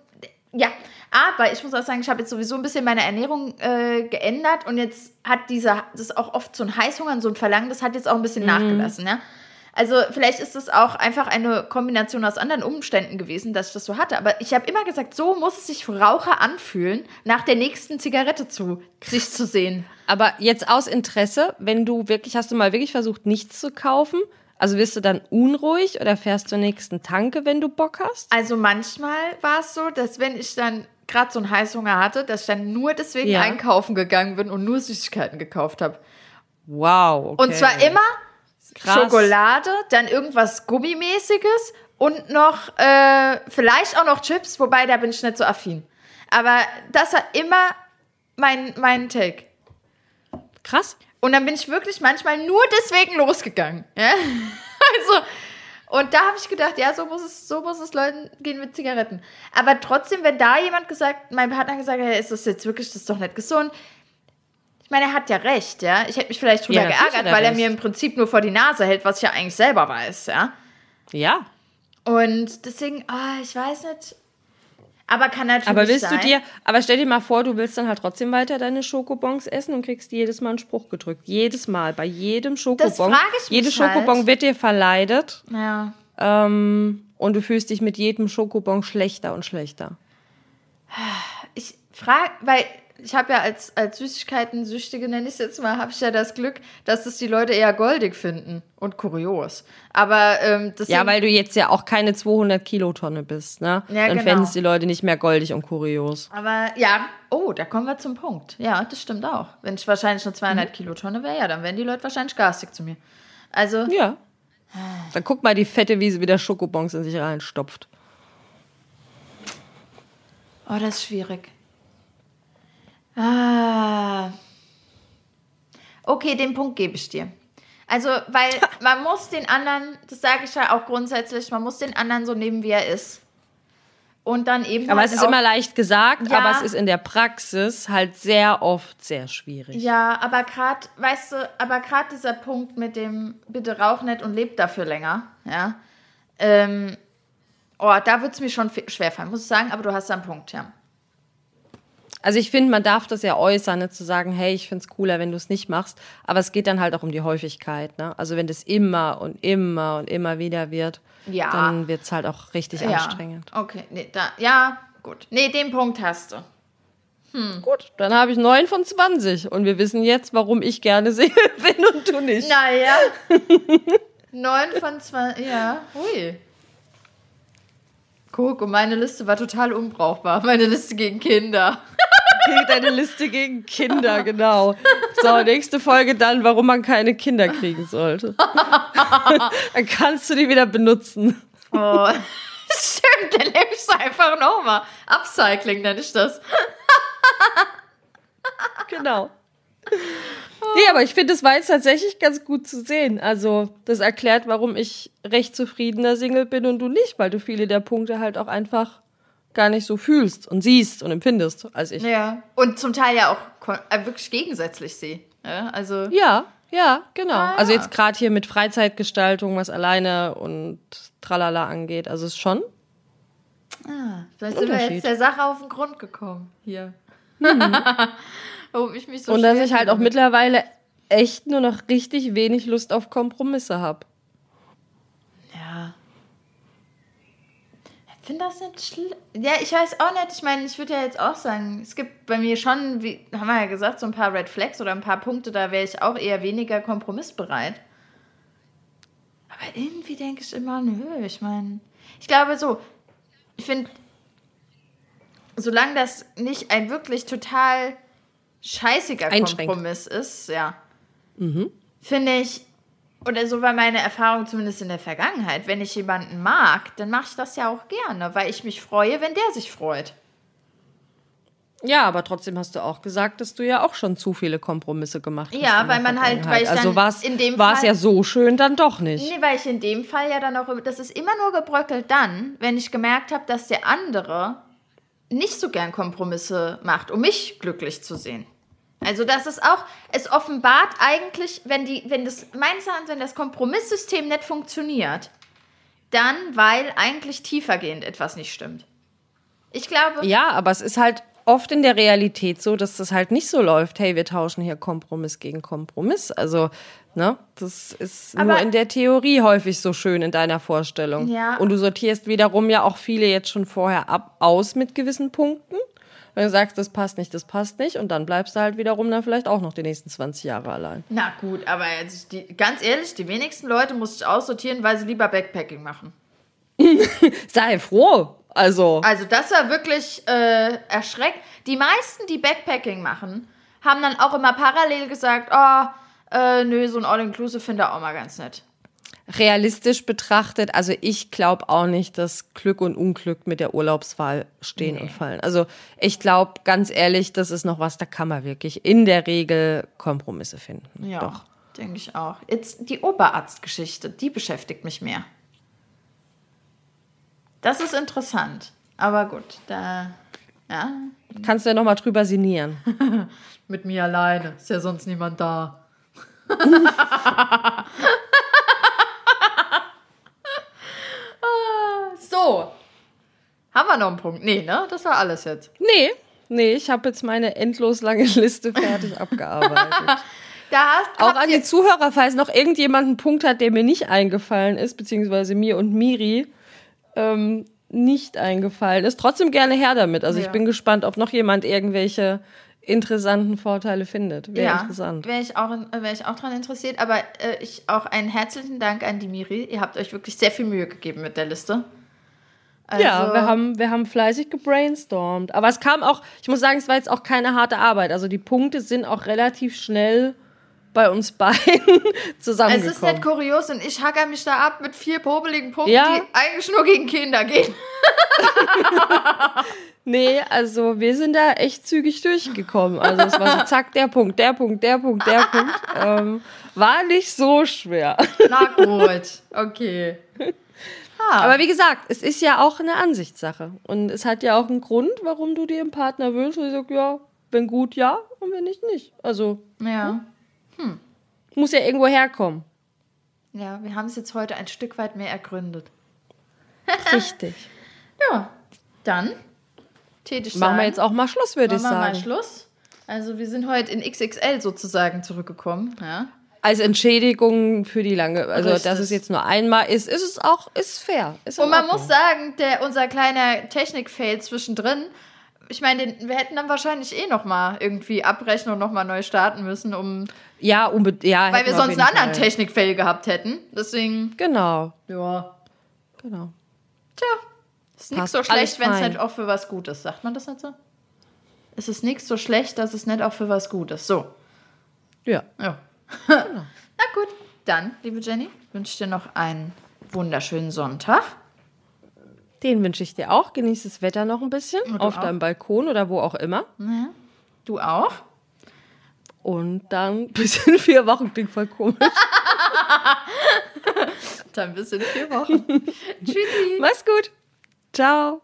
[SPEAKER 1] ja, aber ich muss auch sagen, ich habe jetzt sowieso ein bisschen meine Ernährung äh, geändert und jetzt hat dieser, das ist auch oft so ein Heißhunger so ein Verlangen, das hat jetzt auch ein bisschen mhm. nachgelassen, ja. Also vielleicht ist es auch einfach eine Kombination aus anderen Umständen gewesen, dass ich das so hatte. Aber ich habe immer gesagt, so muss es sich für Raucher anfühlen, nach der nächsten Zigarette zu sich zu sehen.
[SPEAKER 2] Aber jetzt aus Interesse, wenn du wirklich, hast du mal wirklich versucht, nichts zu kaufen? Also wirst du dann unruhig oder fährst zur nächsten Tanke, wenn du Bock hast?
[SPEAKER 1] Also manchmal war es so, dass wenn ich dann gerade so einen Heißhunger hatte, dass ich dann nur deswegen ja. einkaufen gegangen bin und nur Süßigkeiten gekauft habe.
[SPEAKER 2] Wow.
[SPEAKER 1] Okay. Und zwar immer Krass. Schokolade, dann irgendwas Gummimäßiges und noch, äh, vielleicht auch noch Chips, wobei da bin ich nicht so affin. Aber das war immer mein, mein Take.
[SPEAKER 2] Krass.
[SPEAKER 1] Und dann bin ich wirklich manchmal nur deswegen losgegangen. Ja? Also, und da habe ich gedacht, ja, so muss es, so muss es Leuten gehen mit Zigaretten. Aber trotzdem, wenn da jemand gesagt, mein Partner gesagt hat, ist das jetzt wirklich, das ist doch nicht gesund. Ich meine, er hat ja recht, ja. Ich hätte mich vielleicht drüber ja, geärgert, weil er mir im Prinzip nur vor die Nase hält, was ich ja eigentlich selber weiß, ja.
[SPEAKER 2] Ja.
[SPEAKER 1] Und deswegen, oh, ich weiß nicht. Aber kann natürlich
[SPEAKER 2] Aber willst
[SPEAKER 1] sein.
[SPEAKER 2] du dir, aber stell dir mal vor, du willst dann halt trotzdem weiter deine Schokobons essen und kriegst jedes Mal einen Spruch gedrückt. Jedes Mal, bei jedem Schokobon. Das frage ich mich Jede Schokobon halt. wird dir verleidet.
[SPEAKER 1] Ja.
[SPEAKER 2] Ähm, und du fühlst dich mit jedem Schokobon schlechter und schlechter.
[SPEAKER 1] Ich frage, weil ich habe ja als, als Süßigkeiten-Süchtige, nenne ich es jetzt mal, habe ich ja das Glück, dass es die Leute eher goldig finden und kurios. Aber ähm, das
[SPEAKER 2] Ja, weil du jetzt ja auch keine 200 Kilotonne bist, ne? Ja, Dann genau. fänden es die Leute nicht mehr goldig und kurios.
[SPEAKER 1] Aber ja, oh, da kommen wir zum Punkt. Ja, das stimmt auch. Wenn ich wahrscheinlich eine 200 mhm. Kilotonne wäre, ja, dann wären die Leute wahrscheinlich garstig zu mir. Also.
[SPEAKER 2] Ja. Dann guck mal die Fette, wie sie wieder Schokobons in sich reinstopft.
[SPEAKER 1] Oh, das ist schwierig. Ah. Okay, den Punkt gebe ich dir. Also, weil man muss den anderen, das sage ich ja auch grundsätzlich, man muss den anderen so nehmen, wie er ist. Und dann eben.
[SPEAKER 2] Aber halt es ist immer leicht gesagt, ja, aber es ist in der Praxis halt sehr oft sehr schwierig.
[SPEAKER 1] Ja, aber gerade, weißt du, aber gerade dieser Punkt mit dem bitte rauch nicht und lebt dafür länger, ja. Ähm, oh, da wird es mir schon schwerfallen, muss ich sagen, aber du hast da einen Punkt, ja.
[SPEAKER 2] Also ich finde, man darf das ja äußern, ne, zu sagen, hey, ich finde es cooler, wenn du es nicht machst. Aber es geht dann halt auch um die Häufigkeit. Ne? Also wenn das immer und immer und immer wieder wird, ja. dann wird es halt auch richtig ja. anstrengend.
[SPEAKER 1] Okay, nee, da, ja, gut. Nee, den Punkt hast du.
[SPEAKER 2] Hm. Gut, dann habe ich 9 von 20 und wir wissen jetzt, warum ich gerne Single bin und du nicht.
[SPEAKER 1] Naja. 9 von 20, ja, hui. Guck, und meine Liste war total unbrauchbar. Meine Liste gegen Kinder.
[SPEAKER 2] Deine Liste gegen Kinder, genau. So, nächste Folge dann, warum man keine Kinder kriegen sollte. dann kannst du die wieder benutzen.
[SPEAKER 1] Oh, stimmt, dann ich es einfach nochmal. Upcycling nenne ich das.
[SPEAKER 2] genau. Nee, aber ich finde, es war jetzt tatsächlich ganz gut zu sehen. Also, das erklärt, warum ich recht zufriedener Single bin und du nicht, weil du viele der Punkte halt auch einfach gar nicht so fühlst und siehst und empfindest als ich.
[SPEAKER 1] Ja. Und zum Teil ja auch äh, wirklich gegensätzlich sehe. Ja, also
[SPEAKER 2] ja, ja, genau. Ah, ja. Also jetzt gerade hier mit Freizeitgestaltung, was alleine und tralala angeht. Also ist schon.
[SPEAKER 1] Ah, vielleicht sind wir jetzt der Sache auf den Grund gekommen hier. Mhm.
[SPEAKER 2] Warum ich mich so Und dass ich halt auch mittlerweile echt nur noch richtig wenig Lust auf Kompromisse habe.
[SPEAKER 1] Ja. Ich finde das nicht schlimm. Ja, ich weiß auch nicht. Ich meine, ich würde ja jetzt auch sagen, es gibt bei mir schon, wie haben wir ja gesagt, so ein paar Red Flags oder ein paar Punkte, da wäre ich auch eher weniger kompromissbereit. Aber irgendwie denke ich immer, nö, ich meine, ich glaube so, ich finde, solange das nicht ein wirklich total scheißiger Kompromiss ist, ja, mhm. finde ich, oder so war meine Erfahrung zumindest in der Vergangenheit, wenn ich jemanden mag, dann mache ich das ja auch gerne, weil ich mich freue, wenn der sich freut.
[SPEAKER 2] Ja, aber trotzdem hast du auch gesagt, dass du ja auch schon zu viele Kompromisse gemacht hast.
[SPEAKER 1] Ja, weil man halt, weil ich
[SPEAKER 2] also dann war's, in dem war es ja so schön dann doch nicht.
[SPEAKER 1] Nee, weil ich in dem Fall ja dann auch, das ist immer nur gebröckelt dann, wenn ich gemerkt habe, dass der andere nicht so gern Kompromisse macht, um mich glücklich zu sehen. Also das ist auch, es offenbart eigentlich, wenn die, wenn das, meines Erachtens, wenn das Kompromisssystem nicht funktioniert, dann, weil eigentlich tiefergehend etwas nicht stimmt. Ich glaube.
[SPEAKER 2] Ja, aber es ist halt oft in der Realität so, dass das halt nicht so läuft. Hey, wir tauschen hier Kompromiss gegen Kompromiss. Also, ne, das ist aber nur in der Theorie häufig so schön in deiner Vorstellung. Ja. Und du sortierst wiederum ja auch viele jetzt schon vorher ab, aus mit gewissen Punkten. Wenn du sagst, das passt nicht, das passt nicht, und dann bleibst du halt wiederum dann vielleicht auch noch die nächsten 20 Jahre allein.
[SPEAKER 1] Na gut, aber jetzt die, ganz ehrlich, die wenigsten Leute muss ich aussortieren, weil sie lieber Backpacking machen.
[SPEAKER 2] Sei froh. Also.
[SPEAKER 1] Also, das war wirklich äh, erschreckend. Die meisten, die Backpacking machen, haben dann auch immer parallel gesagt: Oh, äh, nö, so ein All-Inclusive finde ich auch mal ganz nett.
[SPEAKER 2] Realistisch betrachtet, also ich glaube auch nicht, dass Glück und Unglück mit der Urlaubswahl stehen nee. und fallen. Also ich glaube, ganz ehrlich, das ist noch was, da kann man wirklich in der Regel Kompromisse finden.
[SPEAKER 1] Ja, denke ich auch. Jetzt die Oberarztgeschichte, die beschäftigt mich mehr. Das ist interessant. Aber gut, da. Ja.
[SPEAKER 2] Kannst du ja nochmal drüber sinnieren.
[SPEAKER 1] Mit mir alleine. Ist ja sonst niemand da. so. Haben wir noch einen Punkt? Nee, ne? Das war alles jetzt.
[SPEAKER 2] Nee, nee, ich habe jetzt meine endlos lange Liste fertig abgearbeitet. Hast, Auch an die Zuhörer, falls noch irgendjemand einen Punkt hat, der mir nicht eingefallen ist, beziehungsweise mir und Miri, ähm, nicht eingefallen ist. Trotzdem gerne her damit. Also ja. ich bin gespannt, ob noch jemand irgendwelche interessanten Vorteile findet. Wäre ja, interessant.
[SPEAKER 1] Wäre ich, auch, wär ich auch dran interessiert. Aber äh, ich auch einen herzlichen Dank an die Miri. Ihr habt euch wirklich sehr viel Mühe gegeben mit der Liste.
[SPEAKER 2] Also ja, wir haben, wir haben fleißig gebrainstormt. Aber es kam auch, ich muss sagen, es war jetzt auch keine harte Arbeit. Also die Punkte sind auch relativ schnell bei uns beiden zusammengekommen. Es ist
[SPEAKER 1] nicht kurios und ich hacker mich da ab mit vier popeligen Punkten, ja. die eigentlich nur gegen Kinder gehen.
[SPEAKER 2] nee, also wir sind da echt zügig durchgekommen. Also es war so zack, der Punkt, der Punkt, der Punkt, der Punkt. Ähm, war nicht so schwer.
[SPEAKER 1] Na gut, okay.
[SPEAKER 2] Ah. Aber wie gesagt, es ist ja auch eine Ansichtssache. Und es hat ja auch einen Grund, warum du dir einen Partner wünschst. Und ich sag, ja, wenn gut, ja, und wenn nicht, nicht. Also. Ja. Hm. Hm. Muss ja irgendwo herkommen.
[SPEAKER 1] Ja, wir haben es jetzt heute ein Stück weit mehr ergründet.
[SPEAKER 2] Richtig.
[SPEAKER 1] ja, dann
[SPEAKER 2] tätig Machen wir jetzt auch mal Schluss, würde ich sagen. Machen wir mal
[SPEAKER 1] Schluss. Also wir sind heute in XXL sozusagen zurückgekommen. Ja.
[SPEAKER 2] Als Entschädigung für die lange, also Richtig. dass es jetzt nur einmal ist, ist es auch, ist fair. Ist
[SPEAKER 1] Und man muss sagen, der, unser kleiner Technik-Fail zwischendrin ich meine, wir hätten dann wahrscheinlich eh noch mal irgendwie abbrechen und noch mal neu starten müssen, um
[SPEAKER 2] ja, unbedingt, ja,
[SPEAKER 1] weil wir sonst einen anderen Technikfell gehabt hätten. Deswegen
[SPEAKER 2] genau.
[SPEAKER 1] Ja. Genau. Tja, ist nichts so schlecht, wenn es nicht auch für was Gutes. Sagt man das nicht so? Es ist nichts so schlecht, dass es nicht auch für was Gutes. So.
[SPEAKER 2] Ja.
[SPEAKER 1] Ja. genau. Na gut, dann, liebe Jenny, wünsche ich dir noch einen wunderschönen Sonntag.
[SPEAKER 2] Den wünsche ich dir auch. Genieß das Wetter noch ein bisschen auf auch. deinem Balkon oder wo auch immer.
[SPEAKER 1] Ja. Du auch?
[SPEAKER 2] Und dann bis in vier Wochen klingt voll komisch.
[SPEAKER 1] dann bis in vier Wochen.
[SPEAKER 2] Tschüssi. Mach's gut. Ciao.